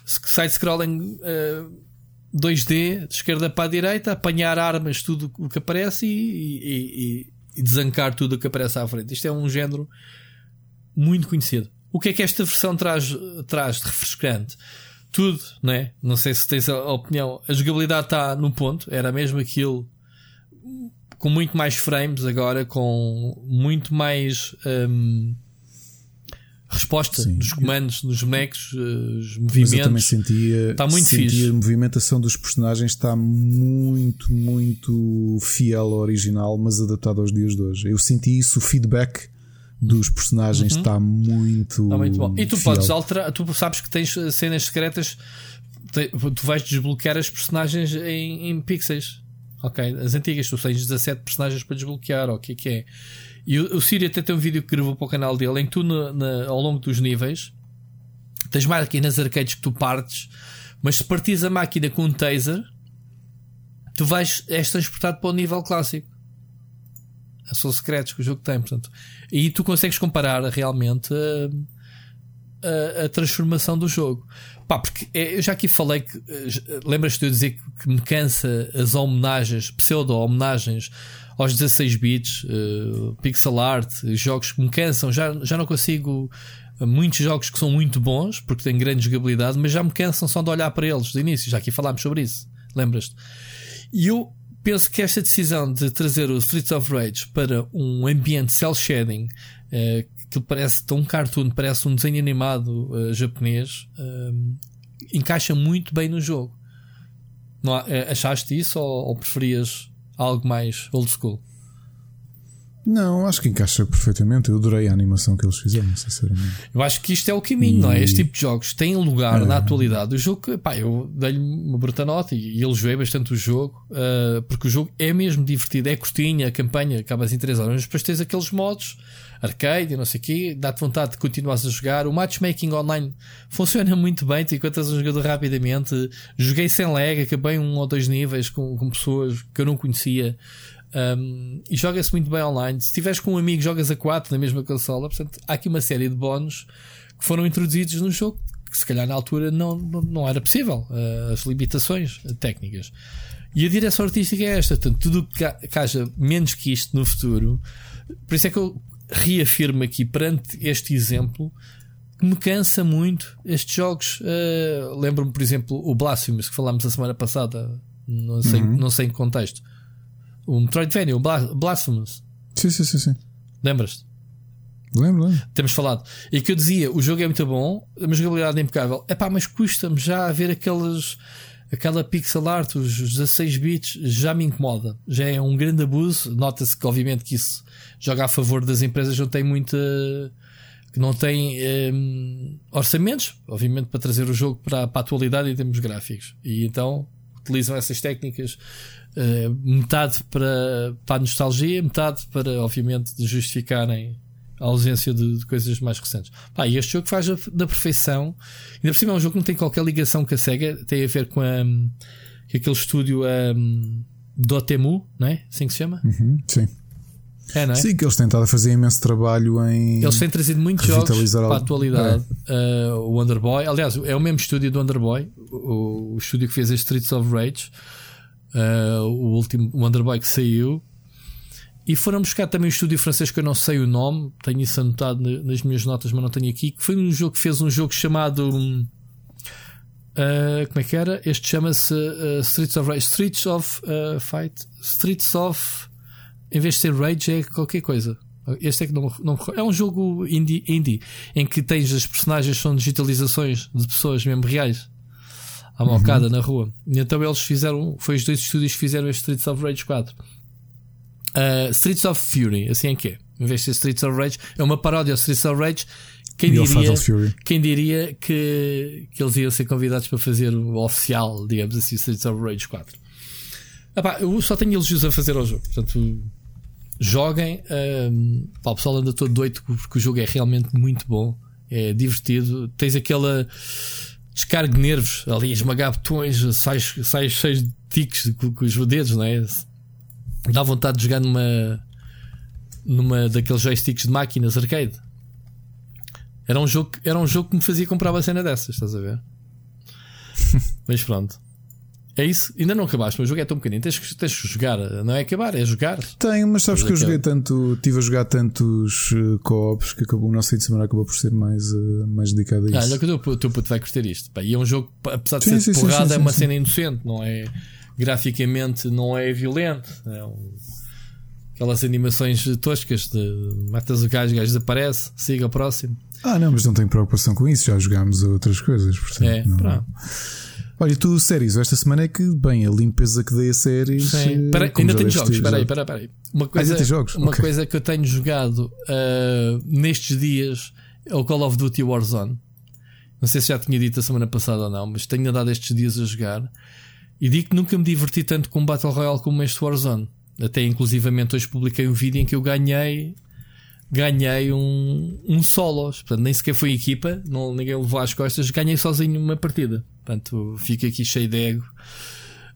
side-scrolling uh, 2D, de esquerda para a direita, apanhar armas, tudo o que aparece e, e, e, e desancar tudo o que aparece à frente. Isto é um género muito conhecido. O que é que esta versão traz, traz de refrescante? Tudo, não é? Não sei se tens a opinião. A jogabilidade está no ponto, era mesmo aquilo com muito mais frames agora, com muito mais um, resposta Sim. dos comandos, dos bonecos, eh, os movimentos. Mas eu também sentia, está muito sentia fixe. a movimentação dos personagens está muito, muito fiel ao original, mas adaptado aos dias de hoje. Eu senti isso, o feedback dos personagens uhum. está muito, está muito bom. E tu fiel. podes alterar, tu sabes que tens cenas secretas, tu vais desbloquear as personagens em, em pixels. Ok, as antigas, tu tens 17 personagens para desbloquear, o que é que é? E o, o Siri até tem um vídeo que gravou para o canal dele em que tu, na, na, ao longo dos níveis, tens máquinas arcades que tu partes, mas se partires a máquina com um taser, tu vais, és transportado para o nível clássico. São secretos que o jogo tem, portanto. E tu consegues comparar realmente a, a, a transformação do jogo. Pá, porque é, eu já aqui falei que. Eh, lembras-te de eu dizer que me cansa as homenagens, pseudo-homenagens aos 16 bits, uh, pixel art, jogos que me cansam. Já, já não consigo. Muitos jogos que são muito bons, porque têm grande jogabilidade, mas já me cansam só de olhar para eles de início. Já aqui falámos sobre isso. Lembras-te? E eu penso que esta decisão de trazer o Streets of Rage para um ambiente cel shading, uh, que parece tão cartoon, parece um desenho animado uh, japonês, uh, encaixa muito bem no jogo. Não, achaste isso ou, ou preferias algo mais old school? Não, acho que encaixa perfeitamente. Eu adorei a animação que eles fizeram, sinceramente. Eu acho que isto é o caminho, e... não é? Este tipo de jogos tem lugar é. na atualidade. O jogo, pá, eu dei-lhe uma bruta nota e, ele joguei bastante o jogo, uh, porque o jogo é mesmo divertido, é curtinha, a campanha acaba em 3 horas, mas depois tens aqueles modos arcade e não sei o quê, dá-te vontade de continuar a jogar. O matchmaking online funciona muito bem, tu encontras um jogador rapidamente. Joguei sem lag, acabei um ou dois níveis com, com pessoas que eu não conhecia. Um, e joga-se muito bem online. Se tiveres com um amigo, jogas a 4 na mesma consola. Portanto, há aqui uma série de bónus que foram introduzidos no jogo que se calhar na altura não, não era possível. Uh, as limitações técnicas. E a direção artística é esta. Portanto, tudo que, que haja menos que isto no futuro. Por isso é que eu reafirmo aqui perante este exemplo que me cansa muito estes jogos. Uh, Lembro-me, por exemplo, o Blasphemous que falámos a semana passada. Não sei, uhum. não sei em que contexto o Metroidvania, o Blasphemous. Sim, sim, sim. sim. Lembras-te? Lembro, lembro. Temos falado. E que eu dizia, o jogo é muito bom, a jogabilidade é impecável. É pá, mas custa-me já a ver aquelas, aquela pixel art, os 16 bits, já me incomoda. Já é um grande abuso. Nota-se que, obviamente, que isso joga a favor das empresas, não tem muita. que não tem um, orçamentos, obviamente, para trazer o jogo para, para a atualidade em termos gráficos. E então utilizam essas técnicas eh, metade para, para a nostalgia, metade para, obviamente, justificarem a ausência de, de, coisas mais recentes. Pá, e este jogo faz da perfeição. Ainda por cima é um jogo que não tem qualquer ligação com a SEGA, tem a ver com, a, com aquele estúdio um, Dotemu, não é? Assim que se chama? Uhum, sim. É, não é? Sim, que eles têm estado a fazer imenso trabalho em. Eles têm trazido muitos jogos para a atualidade. É. Uh, o Underboy, aliás, é o mesmo estúdio do Underboy, o, o estúdio que fez as Streets of Rage uh, o último que saiu. E foram buscar também o estúdio francês que eu não sei o nome, tenho isso anotado nas minhas notas, mas não tenho aqui. Que foi um jogo que fez um jogo chamado. Uh, como é que era? Este chama-se uh, Streets of Rage. Streets of Fight. Streets of. Em vez de ser Rage, é qualquer coisa. Este é que não, não É um jogo indie, indie em que tens as personagens são digitalizações de pessoas mesmo reais à mocada uhum. na rua. E então eles fizeram, foi os dois estúdios que fizeram este Streets of Rage 4. Uh, Streets of Fury, assim é que é. Em vez de ser Streets of Rage, é uma paródia ao Streets of Rage. Quem diria, quem diria que, que eles iam ser convidados para fazer o oficial, digamos assim, Streets of Rage 4? Epá, eu só tenho elogios a fazer ao jogo. Portanto, joguem. Um, pá, o pessoal anda todo doido porque o jogo é realmente muito bom. É divertido. Tens aquela descargue nervos, ali esmagar botões, sais, sais cheios de tiques com, com, os dedos, não é? Dá vontade de jogar numa, numa daqueles joysticks de máquinas arcade. Era um jogo, era um jogo que me fazia comprar uma cena dessas, estás a ver? Mas pronto. É isso? Ainda não acabaste, mas o jogo é tão pequenino. Tens que, tens que jogar, não é acabar, é jogar. Tenho, mas sabes que eu joguei tanto, estive a jogar tantos uh, co-ops que acabou, o nosso fim de semana acabou por ser mais, uh, mais dedicado a isso. Ah, olha que o teu, teu puto vai curtir isto. Pá, e é um jogo, apesar de sim, ser sim, porrada, sim, é uma cena inocente, não é? Graficamente não é violento. É um, aquelas animações toscas de matas o gajo, o gajo desaparece, siga o próximo. Ah, não, mas não tenho preocupação com isso, já jogámos outras coisas, portanto. É, não. Pronto. Olha, tu, séries, esta semana é que, bem, a limpeza que dei a séries. Sim. Pera, ainda tenho jogos, espera aí, espera aí. Uma coisa, ah, jogos? Uma okay. coisa que eu tenho jogado uh, nestes dias é o Call of Duty Warzone. Não sei se já tinha dito a semana passada ou não, mas tenho andado estes dias a jogar. E digo que nunca me diverti tanto com Battle Royale como este Warzone. Até inclusivamente hoje publiquei um vídeo em que eu ganhei ganhei um, um solos. Portanto, nem sequer foi equipa, não, ninguém levou às costas, ganhei sozinho uma partida. Portanto, fico aqui cheio de ego.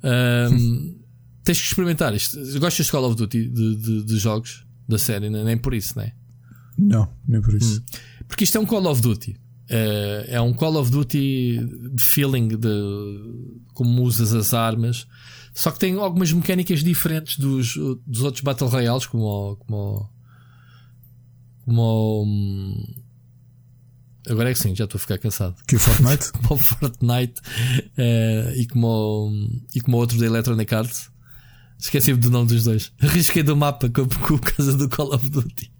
Um, tens que experimentar isto. Gostas de Call of Duty de, de, de jogos da série? Nem por isso, não é? Não, nem por isso. Hum. Porque isto é um Call of Duty. Uh, é um Call of Duty de feeling de como usas as armas. Só que tem algumas mecânicas diferentes dos, dos outros Battle Royales, como, como como. Agora é que sim, já estou a ficar cansado. Que o Fortnite? como o Fortnite uh, e, como, e como outro da Electronic Arts. Esqueci-me do nome dos dois. Arrisquei do mapa com, com casa do Call of Duty.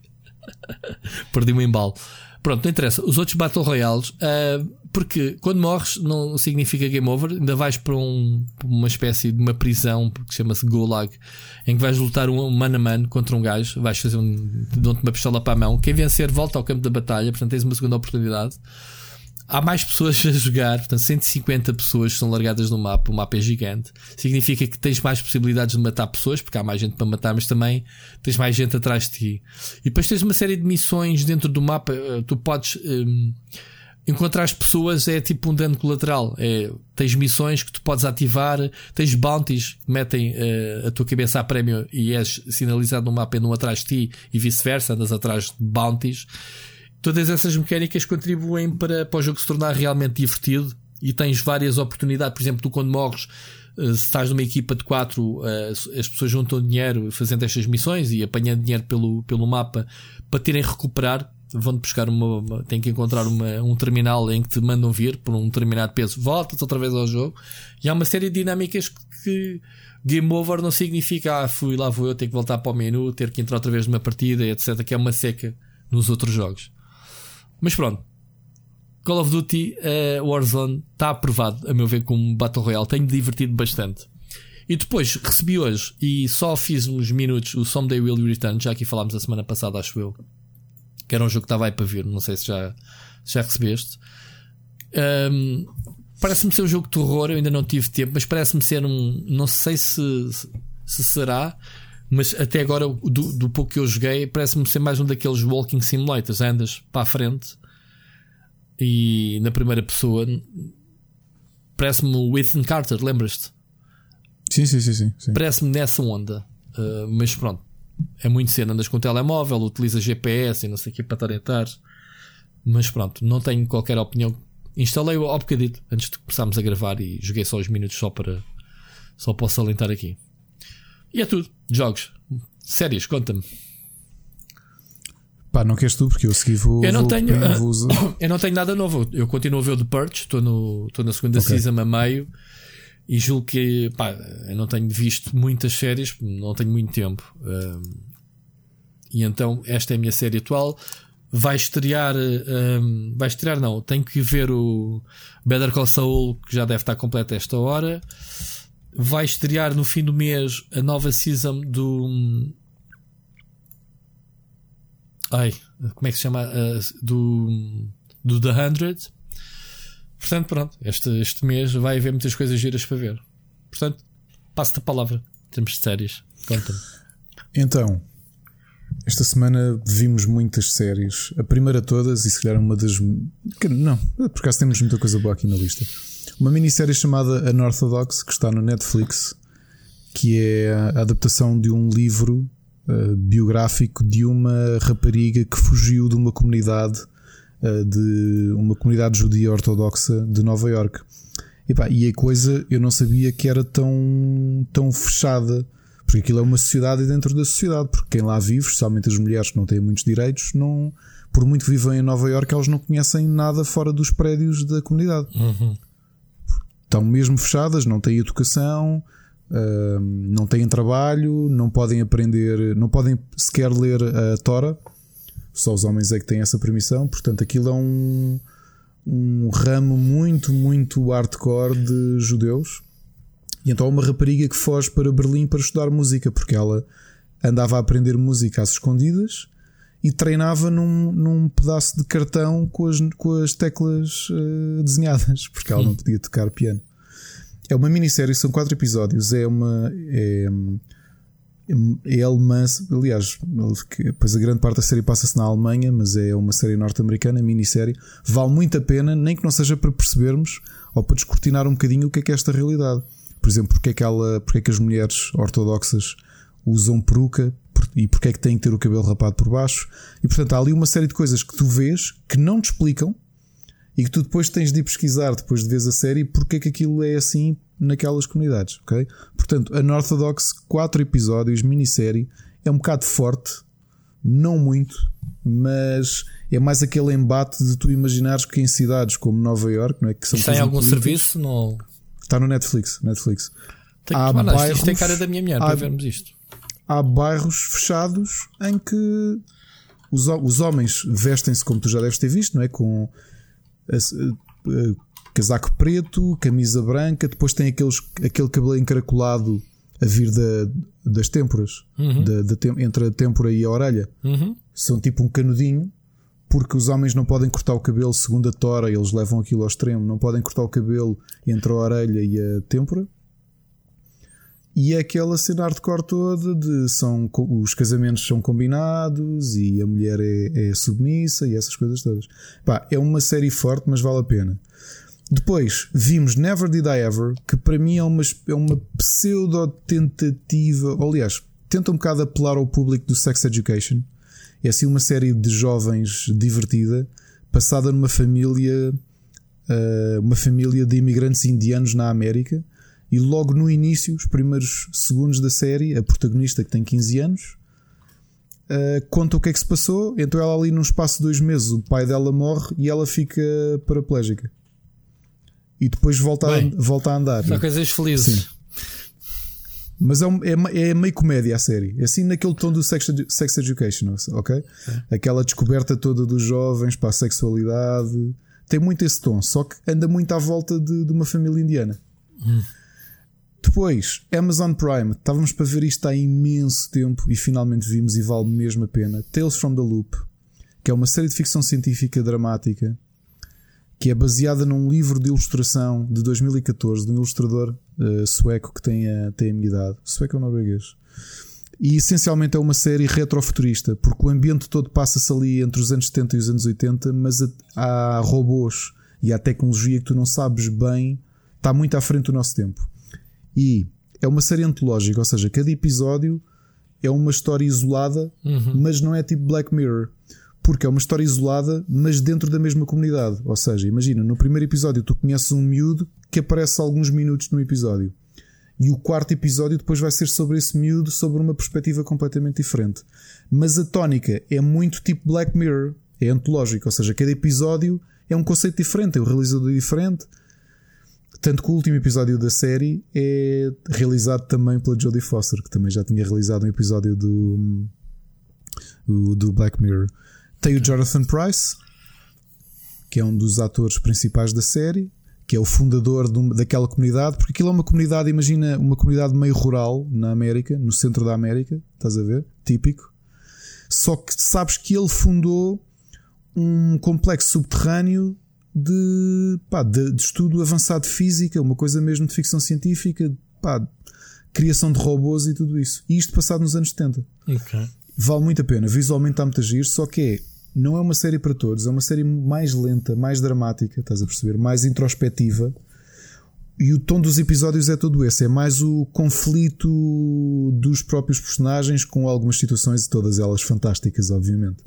Perdi-me um embalo. Pronto, não interessa. Os outros Battle Royales, uh, porque quando morres não significa game over, ainda vais para, um, para uma espécie de uma prisão que chama-se Gulag, em que vais lutar um mano a mano contra um gajo, vais fazer um. dão-te uma pistola para a mão. Quem vencer volta ao campo da batalha, portanto tens uma segunda oportunidade há mais pessoas a jogar, portanto, 150 pessoas são largadas no mapa, o mapa é gigante. Significa que tens mais possibilidades de matar pessoas, porque há mais gente para matar, mas também tens mais gente atrás de ti. E depois tens uma série de missões dentro do mapa, eh, tu podes. Um, encontrar as pessoas é tipo um dano colateral. É, tens missões que tu podes ativar, tens bounties que metem uh, a tua cabeça a prémio e és sinalizado no mapa e não atrás de ti e vice-versa, andas atrás de bounties. Todas essas mecânicas contribuem para, para o jogo se tornar realmente divertido e tens várias oportunidades. Por exemplo, tu quando morres, eh, se estás numa equipa de quatro, eh, as pessoas juntam dinheiro fazendo estas missões e apanhando dinheiro pelo, pelo mapa para terem recuperar. Vão-te buscar uma, tem que encontrar uma, um terminal em que te mandam vir por um determinado peso, voltas outra vez ao jogo. E há uma série de dinâmicas que game over não significa, ah, fui lá, vou eu ter que voltar para o menu, ter que entrar outra vez numa partida, etc. Que é uma seca nos outros jogos. Mas pronto. Call of Duty uh, Warzone está aprovado, a meu ver, como Battle Royale. Tenho divertido bastante. E depois recebi hoje e só fiz uns minutos o Someday Will Return, já aqui falámos a semana passada, acho eu. Que era um jogo que estava aí para vir, não sei se já, se já recebeste. Um, parece-me ser um jogo de terror, eu ainda não tive tempo, mas parece-me ser um. Não sei se, se será, mas até agora, do, do pouco que eu joguei, parece-me ser mais um daqueles walking simulators. Andas para a frente e na primeira pessoa parece-me o Ethan Carter, lembras-te? Sim, sim, sim, sim. sim. Parece-me nessa onda. Uh, mas pronto, é muito cena. Andas com o telemóvel, utiliza GPS e não sei o que para orientar. Mas pronto, não tenho qualquer opinião. Instalei-o ao bocadito antes de começarmos a gravar e joguei só os minutos só para só posso salientar aqui. E é tudo. Jogos. Séries, conta-me. Pá, não queres tu, porque eu segui vou. Eu não, vou, tenho, vou eu não tenho nada novo. Eu continuo a ver o The Purge, estou, na segunda okay. season a meio. E julgo que, pá, eu não tenho visto muitas séries, não tenho muito tempo. Um, e então, esta é a minha série atual. Vai estrear, um, vai estrear, não, tenho que ver o Better Call Saul, que já deve estar completo a esta hora vai estrear no fim do mês a nova season do. Ai, como é que se chama? Uh, do, do The Hundred. Portanto, pronto, este, este mês vai haver muitas coisas giras para ver. Portanto, passo-te a palavra. Temos de séries. Conta-me. Então, esta semana vimos muitas séries. A primeira todas, e se calhar uma das. Não, por acaso temos muita coisa boa aqui na lista. Uma minissérie chamada Unorthodox, que está no Netflix, que é a adaptação de um livro uh, biográfico de uma rapariga que fugiu de uma comunidade, uh, de uma comunidade judia ortodoxa de Nova York. E, pá, e a coisa eu não sabia que era tão, tão fechada. Porque aquilo é uma sociedade dentro da sociedade, porque quem lá vive, especialmente as mulheres que não têm muitos direitos, não, por muito vivem em Nova York, elas não conhecem nada fora dos prédios da comunidade. Uhum estão mesmo fechadas, não têm educação, não têm trabalho, não podem aprender, não podem sequer ler a Tora. Só os homens é que têm essa permissão. Portanto, aquilo é um, um ramo muito, muito hardcore de judeus. E então há uma rapariga que foge para Berlim para estudar música, porque ela andava a aprender música às escondidas e treinava num, num pedaço de cartão com as, com as teclas uh, desenhadas, porque ela não podia tocar piano. É uma minissérie, são quatro episódios. É uma. É, é alemã, aliás, depois a grande parte da série passa-se na Alemanha, mas é uma série norte-americana, minissérie. Vale muito a pena, nem que não seja para percebermos ou para descortinar um bocadinho o que é que é esta realidade. Por exemplo, porque é que, ela, porque é que as mulheres ortodoxas usam peruca e porque é que têm que ter o cabelo rapado por baixo. E portanto há ali uma série de coisas que tu vês que não te explicam e que tu depois tens de ir pesquisar depois de vês a série porque é que aquilo é assim naquelas comunidades, ok? Portanto, a Unorthodox, 4 episódios, minissérie, é um bocado forte, não muito, mas é mais aquele embate de tu imaginares que em cidades como Nova York, não é? Que são Está em algum serviço? No... Está no Netflix. Netflix. Tem há bairros, isto tem cara da minha mulher há, para vermos isto. Há bairros fechados em que os, os homens vestem-se como tu já deves ter visto, não é? Com casaco preto, camisa branca, depois tem aqueles, aquele cabelo encaracolado a vir da, das têmporas, uhum. da, da, entre a têmpora e a orelha. Uhum. São tipo um canudinho, porque os homens não podem cortar o cabelo segundo a tora, eles levam aquilo ao extremo, não podem cortar o cabelo entre a orelha e a têmpora. E é aquela cena hardcore toda de são, os casamentos são combinados e a mulher é, é submissa e essas coisas todas. Pá, é uma série forte, mas vale a pena. Depois vimos Never Did I Ever, que para mim é uma, é uma pseudo-tentativa, aliás, tenta um bocado apelar ao público do Sex Education. É assim uma série de jovens divertida, passada numa família, uh, uma família de imigrantes indianos na América e logo no início, os primeiros segundos da série, a protagonista que tem 15 anos uh, conta o que é que se passou. Então, ela ali num espaço de dois meses, o pai dela morre e ela fica paraplégica. E depois volta, Bem, a, volta a andar. São coisas felizes. Sim. Mas é, é, é, meio comédia a série. É assim naquele tom do sex, sex education, ok? É. Aquela descoberta toda dos jovens para a sexualidade. Tem muito esse tom, só que anda muito à volta de, de uma família indiana. Hum. Depois, Amazon Prime, estávamos para ver isto há imenso tempo e finalmente vimos e vale mesmo a pena. Tales from the Loop, que é uma série de ficção científica dramática que é baseada num livro de ilustração de 2014 de um ilustrador uh, sueco que tem a, tem a minha idade. Sueco ou norueguês? E essencialmente é uma série retrofuturista, porque o ambiente todo passa-se ali entre os anos 70 e os anos 80, mas há robôs e há tecnologia que tu não sabes bem, está muito à frente do nosso tempo. E é uma série antológica, ou seja, cada episódio é uma história isolada, uhum. mas não é tipo Black Mirror. Porque é uma história isolada, mas dentro da mesma comunidade. Ou seja, imagina, no primeiro episódio tu conheces um miúdo que aparece alguns minutos no episódio. E o quarto episódio depois vai ser sobre esse miúdo, sobre uma perspectiva completamente diferente. Mas a tónica é muito tipo Black Mirror, é antológico, ou seja, cada episódio é um conceito diferente, é um realizador diferente, tanto que o último episódio da série é realizado também pela Jodie Foster, que também já tinha realizado um episódio do, do Black Mirror. Tem o Jonathan Price, que é um dos atores principais da série, que é o fundador daquela comunidade, porque aquilo é uma comunidade, imagina, uma comunidade meio rural na América, no centro da América, estás a ver? Típico. Só que sabes que ele fundou um complexo subterrâneo de, pá, de, de, estudo avançado de física, uma coisa mesmo de ficção científica, pá, criação de robôs e tudo isso. E isto passado nos anos 70. Okay. Vale muito a pena, visualmente está muito a giro, só que é, não é uma série para todos, é uma série mais lenta, mais dramática, estás a perceber, mais introspectiva. E o tom dos episódios é todo esse, é mais o conflito dos próprios personagens com algumas situações e todas elas fantásticas, obviamente.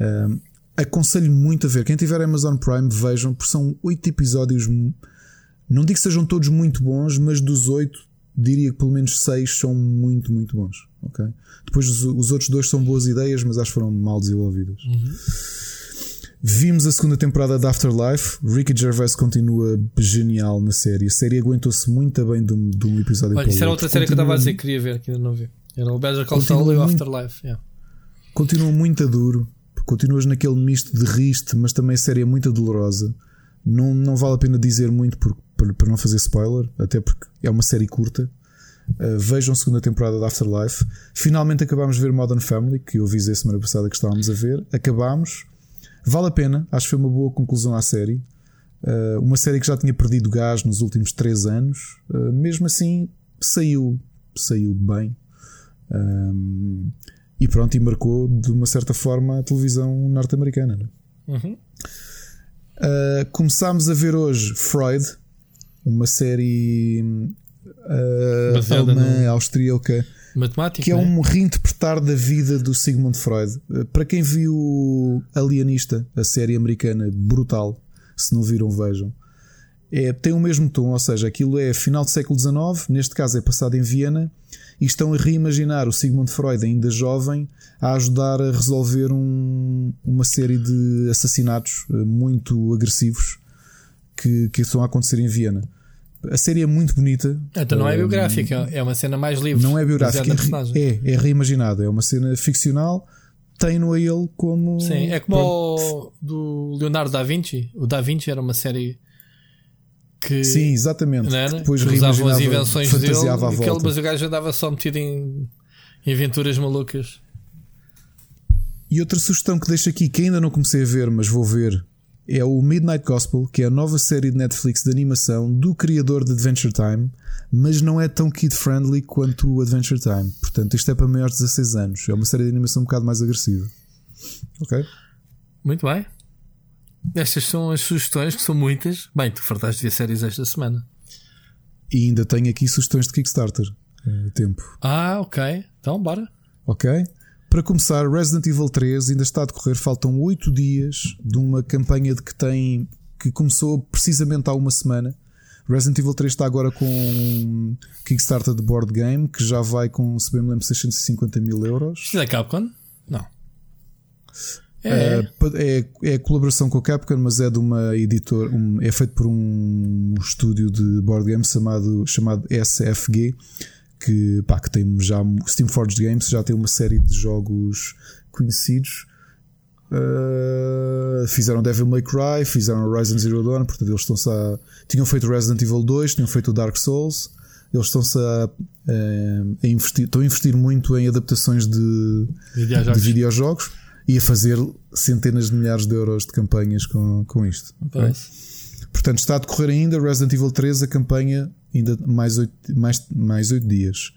Um, aconselho muito a ver. Quem tiver Amazon Prime, vejam, porque são oito episódios. Não digo que sejam todos muito bons, mas dos oito, diria que pelo menos seis são muito, muito bons. Okay? Depois os, os outros dois são boas ideias, mas acho que foram mal desenvolvidas. Uhum. Vimos a segunda temporada de Afterlife. Ricky Gervais continua genial na série. A série aguentou-se muito bem de um, de um episódio Olha, para Isso era outra série continua... que eu estava a dizer que queria ver, que ainda não vi. Era o Better Call Saul e o Afterlife. Yeah. Continua muito a duro continuas naquele misto de riste, mas também a série é muito dolorosa. Não, não vale a pena dizer muito por, por, para não fazer spoiler, até porque é uma série curta. Uh, vejam a segunda temporada de Afterlife. Finalmente acabámos de ver Modern Family, que eu avisei semana passada que estávamos a ver. Acabámos. Vale a pena, acho que foi uma boa conclusão à série. Uh, uma série que já tinha perdido gás nos últimos 3 anos. Uh, mesmo assim, saiu, saiu bem. Um, e pronto, e marcou de uma certa forma a televisão norte-americana. É? Uhum. Uh, começámos a ver hoje Freud, uma série uh, alemã, no... austríaca, Matemática, que é, é um reinterpretar da vida do Sigmund Freud. Uh, para quem viu Alienista, a série americana brutal, se não viram, vejam. É, tem o mesmo tom, ou seja, aquilo é final do século XIX, neste caso é passado em Viena, e estão a reimaginar o Sigmund Freud, ainda jovem, a ajudar a resolver um, uma série de assassinatos eh, muito agressivos que, que estão a acontecer em Viena. A série é muito bonita. Então não é biográfica, é uma cena mais livre. Não é biográfica, é, é, é reimaginada, é uma cena ficcional. Tem-no a ele como. Sim, é como o do Leonardo da Vinci. O da Vinci era uma série que. Sim, exatamente. Não era? Que depois usavam as invenções dele, aquele, mas o gajo andava só metido em, em aventuras malucas. E outra sugestão que deixo aqui, que ainda não comecei a ver, mas vou ver, é o Midnight Gospel, que é a nova série de Netflix de animação do criador de Adventure Time, mas não é tão kid-friendly quanto o Adventure Time. Portanto, isto é para maiores de 16 anos. É uma série de animação um bocado mais agressiva. Ok? Muito bem. Estas são as sugestões, que são muitas. Bem, tu fartaste de ver séries esta semana. E ainda tenho aqui sugestões de Kickstarter. É, tempo. Ah, ok. Então, bora. Ok. Para começar, Resident Evil 3 ainda está a decorrer, faltam 8 dias de uma campanha de que tem que começou precisamente há uma semana. Resident Evil 3 está agora com Kickstarter de board game que já vai com, se bem me lembro, 650 mil euros. Isto é Capcom? Não. É. é, é colaboração com a Capcom, mas é de uma editora, um, é feito por um estúdio de board games chamado, chamado SFG, que, pá, que tem já Steam Forged Games, já tem uma série de jogos conhecidos. Uh, fizeram Devil May Cry, fizeram Horizon Zero Dawn, portanto eles estão-se a. Tinham feito Resident Evil 2, tinham feito Dark Souls, eles estão-se a, a, a, investir, estão a investir muito em adaptações de videojogos. de videojogos e a fazer centenas de milhares de euros de campanhas com, com isto. Okay? Portanto, está a decorrer ainda Resident Evil 3, a campanha, ainda mais 8, mais, mais 8 dias.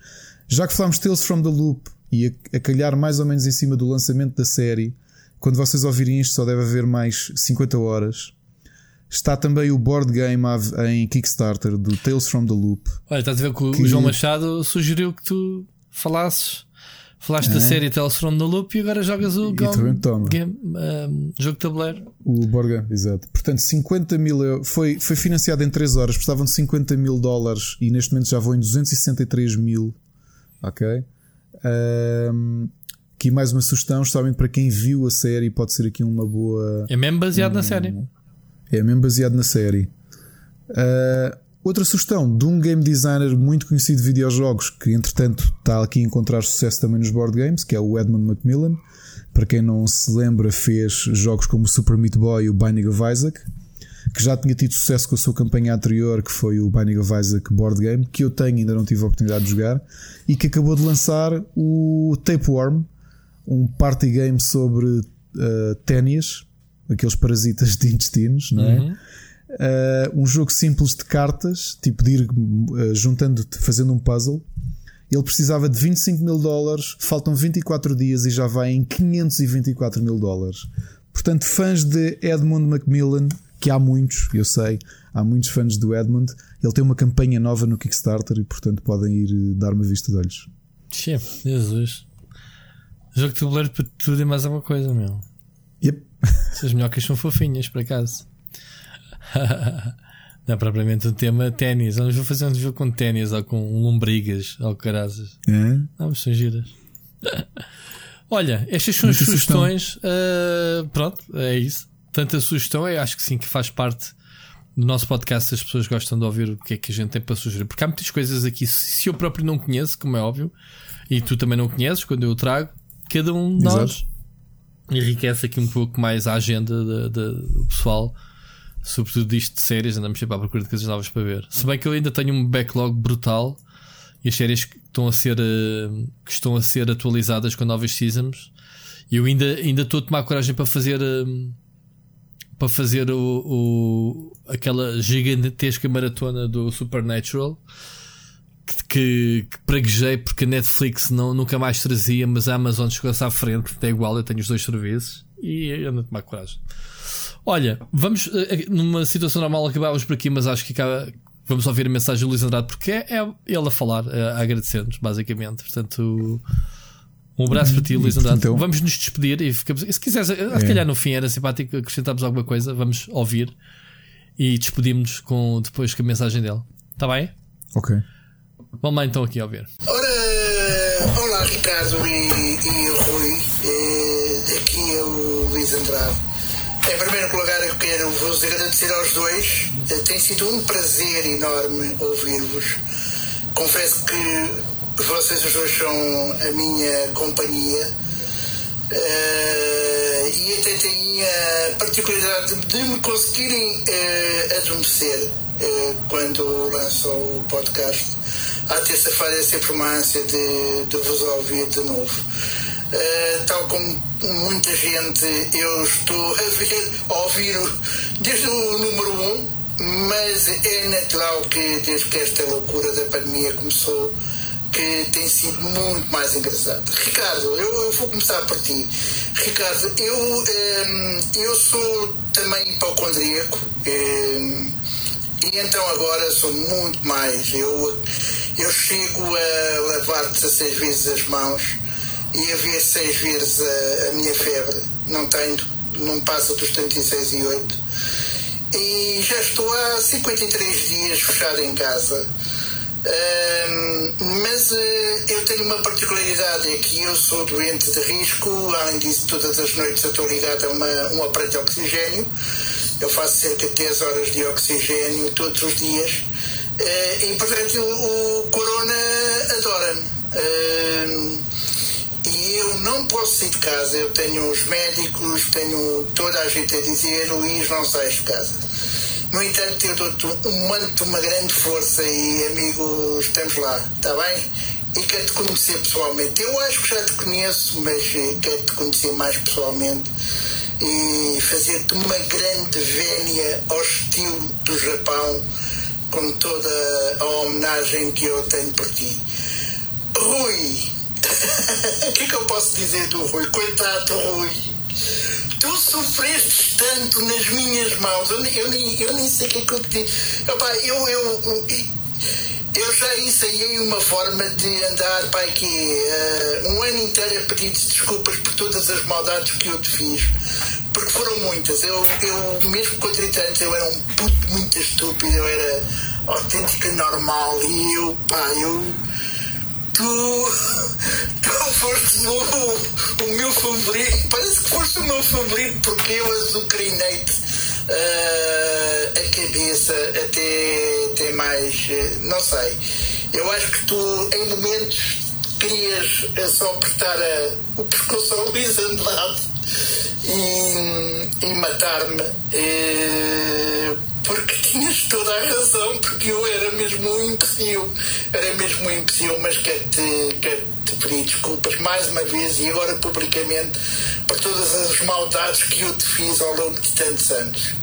Já que falámos Tales from the Loop e a, a calhar mais ou menos em cima do lançamento da série, quando vocês ouvirem isto, só deve haver mais 50 horas. Está também o board game em Kickstarter do Tales from the Loop. Olha, estás a ver que, que... o João Machado sugeriu que tu falasses Falaste é. da série Tales from the Loop e agora jogas o game, um, jogo de tabuleiro. O Borga, exato. Portanto, 50 mil euros. Foi, foi financiado em 3 horas, precisavam de 50 mil dólares e neste momento já vão em 263 mil. Ok? Um, aqui mais uma sugestão, sabem para quem viu a série, pode ser aqui uma boa. É mesmo baseado um, na série. É mesmo baseado na série. Uh, Outra sugestão de um game designer muito conhecido de videojogos, que entretanto está aqui a encontrar sucesso também nos board games, que é o Edmund Macmillan. Para quem não se lembra, fez jogos como Super Meat Boy e o Binding of Isaac, que já tinha tido sucesso com a sua campanha anterior, que foi o Binding of Isaac board game, que eu tenho ainda não tive a oportunidade de jogar, e que acabou de lançar o Tapeworm, um party game sobre uh, aqueles parasitas de intestinos, não é? Uhum. Uh, um jogo simples de cartas, tipo de ir uh, juntando, fazendo um puzzle. Ele precisava de 25 mil dólares, faltam 24 dias e já vai em 524 mil dólares. Portanto, fãs de Edmund Macmillan, que há muitos, eu sei, há muitos fãs do Edmund. Ele tem uma campanha nova no Kickstarter e, portanto, podem ir uh, dar uma vista de olhos. Chefe, Jesus. Jogo de tabuleiro para tudo e mais alguma coisa, meu. Yep. As minhocas são fofinhas, por acaso. Não é propriamente um tema ténis. Vamos fazer um jogo com ténis ou com lombrigas ou carazas. É? Mas são giras. Olha, estas são as sugestões. Uh, pronto, é isso. Tanta sugestão, eu acho que sim, que faz parte do nosso podcast. As pessoas gostam de ouvir o que é que a gente tem para sugerir. Porque há muitas coisas aqui, se eu próprio não conheço, como é óbvio, e tu também não conheces, quando eu trago, cada um de nós enriquece aqui um pouco mais a agenda do pessoal Sobretudo disto de séries, andamos sempre à procura de coisas novas para ver. Se bem que eu ainda tenho um backlog brutal e as séries que estão a ser, uh, que estão a ser atualizadas com novas seasons. Eu ainda, ainda estou a tomar coragem para fazer. Uh, para fazer o, o, aquela gigantesca maratona do Supernatural que, que praguejei porque a Netflix não, nunca mais trazia, mas a Amazon chegou-se à frente, é igual, eu tenho os dois serviços e ando a tomar coragem. Olha, vamos eh, numa situação normal acabávamos por aqui, mas acho que acaba, vamos ouvir a mensagem do Luís Andrade porque é, é ele a falar, a, a agradecer-nos, basicamente. Portanto, um abraço para ti, Luís Andrade. Então, vamos nos despedir e ficamos. Se quiseres, é. se calhar no fim era simpático acrescentarmos alguma coisa, vamos ouvir e despedimos com, depois com a mensagem dele. Está bem? Ok. Vamos lá então aqui a ver. Ora, olá Ricardo e, e Rui, eh, aqui é o Luís Andrade. Em primeiro lugar, eu quero vos agradecer aos dois. Eh, tem sido um prazer enorme ouvir-vos. Confesso que vocês os dois são a minha companhia. Uh, e até têm a particularidade de me conseguirem uh, adormecer quando lanço o podcast à terça-feira é sempre uma ânsia de, de vos ouvir de novo. Uh, tal como muita gente, eu estou a, ver, a ouvir desde o número 1, um, mas é natural que desde que esta loucura da pandemia começou, que tem sido muito mais engraçado. Ricardo, eu, eu vou começar por ti. Ricardo, eu, um, ehm, eu sou também hipocondríaco um, ehm, e então agora sou muito mais. Eu eu chego a lavar 16 vezes as mãos e a ver 6 vezes a, a minha febre. Não tenho, não passa dos 36 e 8. E já estou há 53 dias fechado em casa. Um, mas uh, eu tenho uma particularidade, é que eu sou doente de risco, além disso, todas as noites eu estou ligado a uma, um aparelho de oxigênio. Eu faço cerca de 10 horas de oxigênio todos os dias eh, e portanto o, Corona adora-me. Uh, e eu não posso sair de casa. Eu tenho os médicos, tenho toda a gente a dizer: Luís, não sais de casa. No entanto, eu dou-te um manto, uma grande força e, amigo, estamos lá, está bem? E quero-te conhecer pessoalmente. Eu acho que já te conheço, mas eh, quero-te conhecer mais pessoalmente e fazer-te uma grande vénia ao estilo do Japão com toda a homenagem que eu tenho por ti. Rui, o que que eu posso dizer do Rui? Coitado Rui, tu sofreste tanto nas minhas mãos, eu, eu, eu nem sei o que é que eu te digo. eu, eu, eu já ensaiei uma forma de andar para aqui uh, um ano inteiro a pedir desculpas por todas as maldades que eu te fiz porque foram muitas. Eu, eu, mesmo com 30 anos, eu era um puto muito estúpido, eu era autêntica normal e eu, pá, eu. Tu, tu foste o, o meu favorito, parece que foste o meu favorito porque eu azucrinei-te uh, a cabeça até, até mais. Uh, não sei. Eu acho que tu, em momentos, querias só apertar a, o pescoço ao Luís Andrade e, e matar-me eh, porque tinhas toda a razão, porque eu era mesmo um imbecil, era mesmo um imbecil, mas quero-te quero -te pedir desculpas mais uma vez e agora publicamente por todas as maldades que eu te fiz ao longo de tantos anos.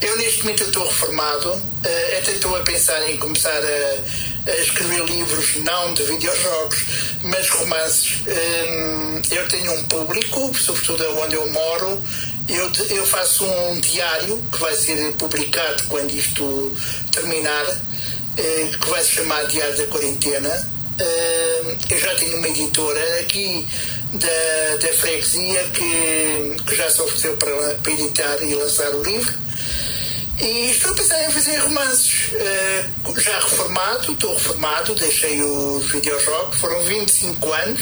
Eu neste momento estou reformado, uh, até estou a pensar em começar a, a, escrever livros, não de videojogos, mas romances. Um, eu tenho um público, sobretudo onde eu moro, eu, eu faço um diário que vai ser publicado quando isto terminar, uh, que vai se chamar Diário da Quarentena. Uh, eu já tenho uma editora aqui da, da freguesia que, que já se ofereceu para, para editar e lançar o livro. E estou a pensar em fazer romances. Uh, já reformado, estou reformado, deixei os videojogos, foram 25 anos.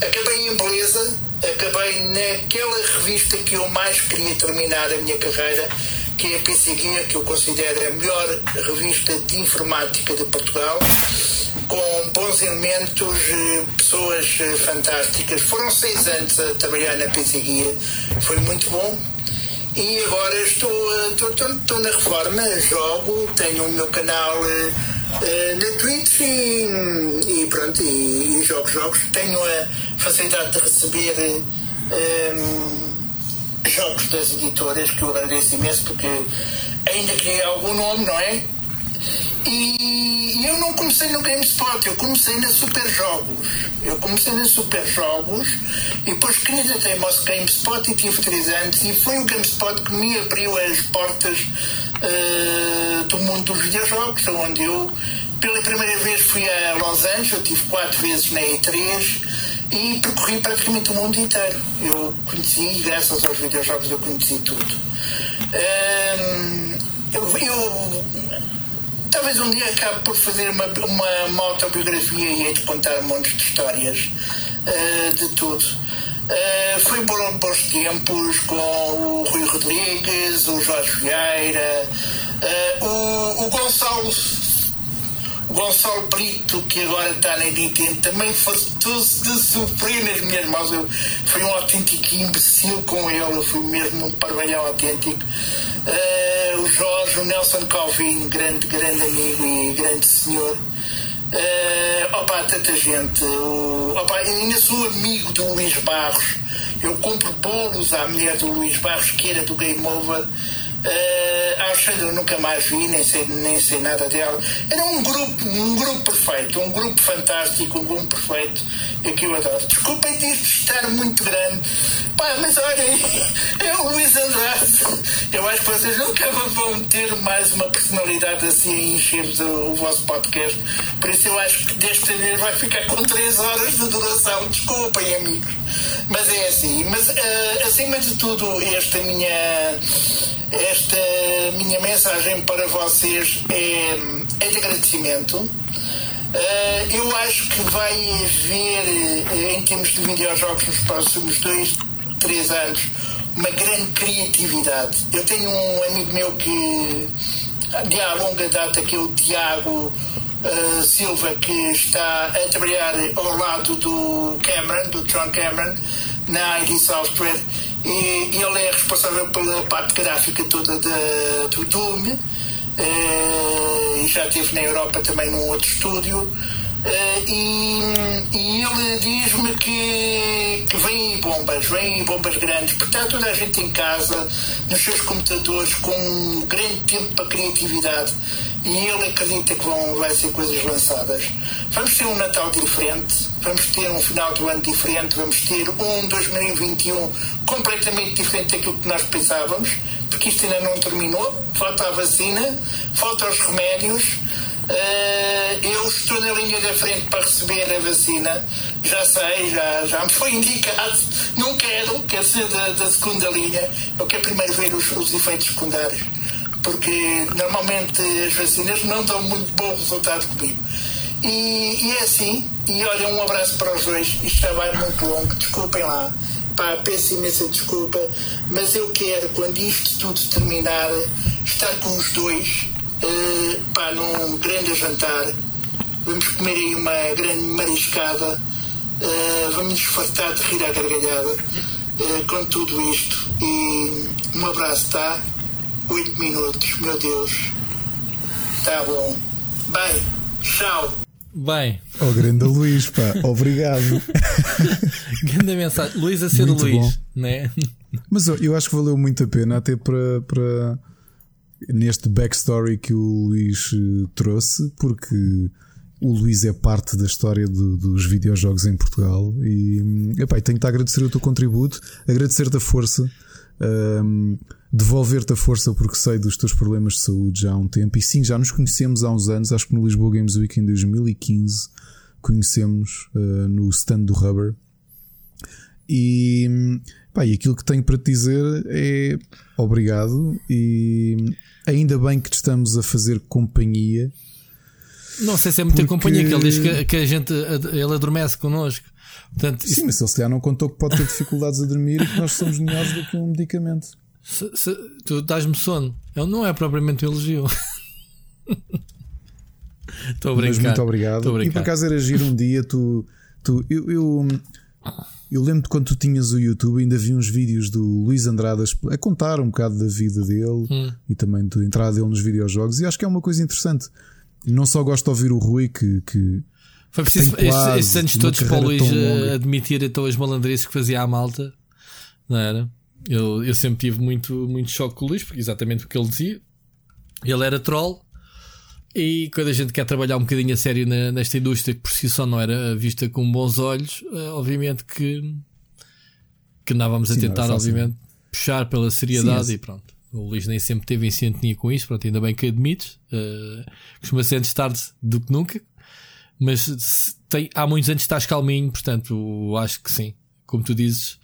Acabei em beleza, acabei naquela revista que eu mais queria terminar a minha carreira, que é a PC Guia, que eu considero a melhor revista de informática de Portugal com bons elementos, eh, pessoas eh, fantásticas. Foram seis anos a trabalhar na PC Guia, foi muito bom. E agora estou, estou, estou, estou na reforma, jogo, tenho o meu canal na Twitch e, e pronto, e, e, jogo jogos. Tenho a facilidade de receber um, jogos das editoras, que eu agradeço imenso porque ainda criei algum nome, não é? E eu não comecei no GameSpot, eu comecei na Super Jogos. Eu comecei na Super Jogos e depois candidatei-me ao GameSpot e tive 3 anos e foi o GameSpot que me abriu as portas uh, do mundo dos videojogos, onde eu pela primeira vez fui a Los Angeles, eu tive 4 vezes na E3 e percorri praticamente o mundo inteiro. Eu conheci, graças aos videojogos, eu conheci tudo. Um, eu, eu Talvez um dia acabe por fazer uma, uma, uma autobiografia e hei de contar um monte de histórias uh, de tudo. Uh, foi bom, bons tempos com o Rui Rodrigues, o Jorge Vieira, uh, o, o Gonçalo Gonçalo Brito, que agora está na Nintendo, também fartou-se de sofrer nas minhas mãos. Eu fui um autêntico imbecil com ele, eu fui mesmo um parvalhão autêntico. Uh, o Jorge, o Nelson Calvin, grande, grande amigo e grande senhor. Uh, opa, tanta gente. O, opa, ainda sou amigo do Luís Barros. Eu compro bolos à mulher do Luís Barros, que era do Game Over. Uh, a Alexandra nunca mais vi, nem sei, nem sei nada dela. Era um grupo, um grupo perfeito, um grupo fantástico, um grupo perfeito e que eu adoro. Desculpem de estar muito grande, pá, mas olhem, é o Luís Andrade. Eu acho que vocês nunca vão ter mais uma personalidade assim a encher o, o vosso podcast. Por isso eu acho que desta vez vai ficar com 3 horas de duração. Desculpem, amigos. Mas é assim. Mas uh, acima de tudo, esta minha esta minha mensagem para vocês é, é de agradecimento. Uh, eu acho que vai haver, eh, em termos de videojogos, nos próximos dois, três anos, uma grande criatividade. Eu tenho um amigo meu que, de há longa data, que é o Tiago uh, Silva, que está a trabalhar ao lado do Cameron, do John Cameron, na ID Software e ele é responsável pela parte gráfica toda da, do Doom eh, e já esteve na Europa também num outro estúdio. Uh, e, e, ele diz-me que, que vêm bombas, vêm bombas grandes, está toda a gente em casa, nos seus computadores, com um grande tempo para criatividade e ele acredita que vão, vai ser coisas lançadas. Vamos ter um Natal diferente, vamos ter um final do ano diferente, vamos ter um 2021 completamente diferente daquilo que nós pensávamos, porque isto ainda não terminou, falta a vacina, falta os remédios. Uh, eu estou na linha da frente para receber a vacina, já sei, já, já me foi indicado. Não quero, quero ser da, da segunda linha. Eu quero primeiro ver os, os efeitos secundários, porque normalmente as vacinas não dão muito bom resultado comigo. E, e é assim, e olha, um abraço para os dois. Isto já vai muito longo, desculpem lá. Pá, peço imensa desculpa, mas eu quero, quando isto tudo terminar, estar com os dois, uh, pá, num grande jantar. Vamos comer aí uma grande mariscada, uh, vamos nos fartar de rir à gargalhada uh, com tudo isto. E um abraço, tá? Oito minutos, meu Deus. Tá bom. Bem, tchau. Bem. Oh, grande Luís, pá, obrigado. grande mensagem. Luís a ser muito Luís, bom. né? Mas eu acho que valeu muito a pena, até para, para neste backstory que o Luís eh, trouxe, porque o Luís é parte da história do, dos videojogos em Portugal e epá, tenho que agradecer o teu contributo, agradecer-te a força. Um, devolver-te a força porque sei dos teus problemas de saúde já há um tempo. E sim, já nos conhecemos há uns anos, acho que no Lisboa Games Week em 2015 conhecemos uh, no stand do Rubber. E, pá, e aquilo que tenho para te dizer é obrigado e ainda bem que te estamos a fazer companhia. Não sei se é muita porque... companhia que ele diz que, que, a gente ele adormece connosco. Portanto, Sim, mas ele se calhar não contou que pode ter dificuldades a dormir e que nós somos melhores do que um medicamento. Se, se, tu dás-me sono. Ele não é propriamente um elogio. Estou a brincar. Mas muito obrigado. E por acaso era giro um dia, tu. tu eu, eu, Eu lembro quando tu tinhas o YouTube, ainda vi uns vídeos do Luís Andrade a contar um bocado da vida dele hum. e também da entrada dele nos videojogos, e acho que é uma coisa interessante. Não só gosto de ouvir o Rui que. que Foi preciso estes, estes anos todos para o Luís admitir então as malandrices que fazia à malta, não era? Eu, eu sempre tive muito, muito choque com o Luís, porque exatamente o que ele dizia. Ele era troll, e quando a gente quer trabalhar um bocadinho a sério na, nesta indústria que por si só não era vista com bons olhos, uh, obviamente que, que andávamos Sim, a tentar, obviamente, puxar pela seriedade Sim, e pronto. O Luís nem sempre teve em sintonia com isso, pronto, ainda bem que admites. Uh, costuma ser antes tarde do que nunca, mas tem, há muitos anos estás calminho, portanto, acho que sim. Como tu dizes,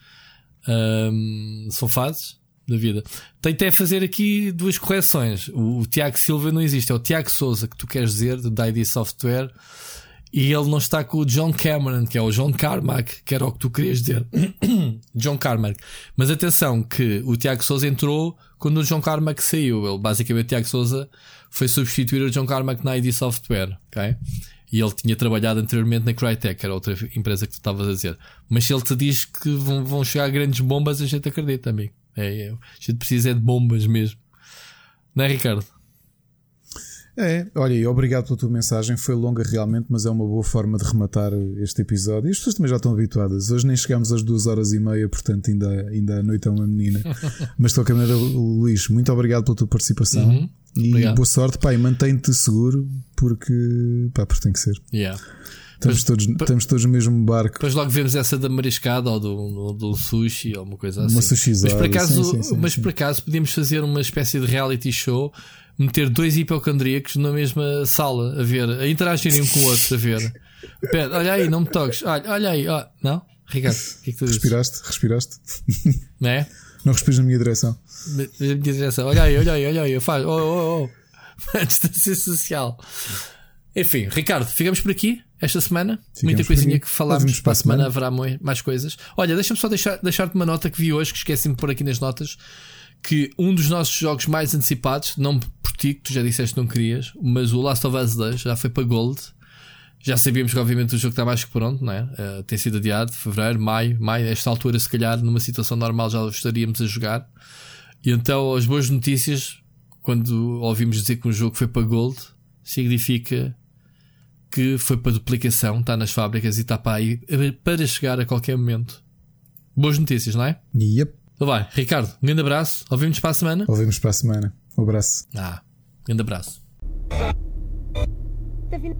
um, são fases da vida. Tentei fazer aqui duas correções. O, o, Tiago Silva não existe, é o Tiago Souza que tu queres dizer, do ID Software, e ele não está com o John Cameron, que é o John Carmack, que era o que tu querias dizer. John Carmack. Mas atenção, que o Tiago Souza entrou quando o John Carmack saiu. Ele, basicamente, o Tiago Souza foi substituir o John Carmack na ID Software, ok? E ele tinha trabalhado anteriormente na Crytek, que era outra empresa que tu estavas a dizer. Mas se ele te diz que vão, vão chegar grandes bombas, a gente acredita, amigo. É, é, a gente precisa é de bombas mesmo. Não é, Ricardo? É, olha, e obrigado pela tua mensagem. Foi longa realmente, mas é uma boa forma de rematar este episódio. E as pessoas também já estão habituadas. Hoje nem chegamos às duas horas e meia, portanto, ainda, ainda a noite é uma menina. mas de qualquer maneira, Luís, muito obrigado pela tua participação. Uhum. E boa sorte, pá, e mantém-te seguro, porque, pá, porque tem que ser. Yeah. Estamos, todos, estamos todos no mesmo barco. Depois logo vemos essa da mariscada ou do, do, sushi ou uma coisa assim. Uma Mas por acaso, sim, sim, sim, mas por acaso podíamos fazer uma espécie de reality show, meter dois hipocondríacos na mesma sala a ver, a interagirem um com o outro, a ver. Pera, olha aí, não me toques. Olha, olha aí, ó. não? Ricardo, o que é que tu Respiraste, dizes? respiraste. Não é? Não respires na minha direção. Na minha direção. Olha aí, olha aí, olha aí. Faz. Oh, oh, oh. Distância social. Enfim, Ricardo, ficamos por aqui esta semana. Ficamos Muita coisinha que falámos. Para a semana, haverá mais coisas. Olha, deixa-me só deixar, deixar-te uma nota que vi hoje, que esqueci-me de pôr aqui nas notas. Que um dos nossos jogos mais antecipados, não por ti, que tu já disseste que não querias, mas o Last of Us 2 já foi para Gold. Já sabíamos que, obviamente, o jogo está mais que pronto, não é? Uh, tem sido adiado, fevereiro, maio, maio, nesta altura, se calhar, numa situação normal, já estaríamos a jogar. E então, as boas notícias, quando ouvimos dizer que um jogo foi para Gold, significa que foi para duplicação, está nas fábricas e está para aí para chegar a qualquer momento. Boas notícias, não é? Yep. Então vai, Ricardo, um grande abraço. Ouvimos para a semana? Ouvimos para a semana. Um abraço. Ah, um grande abraço. Okay.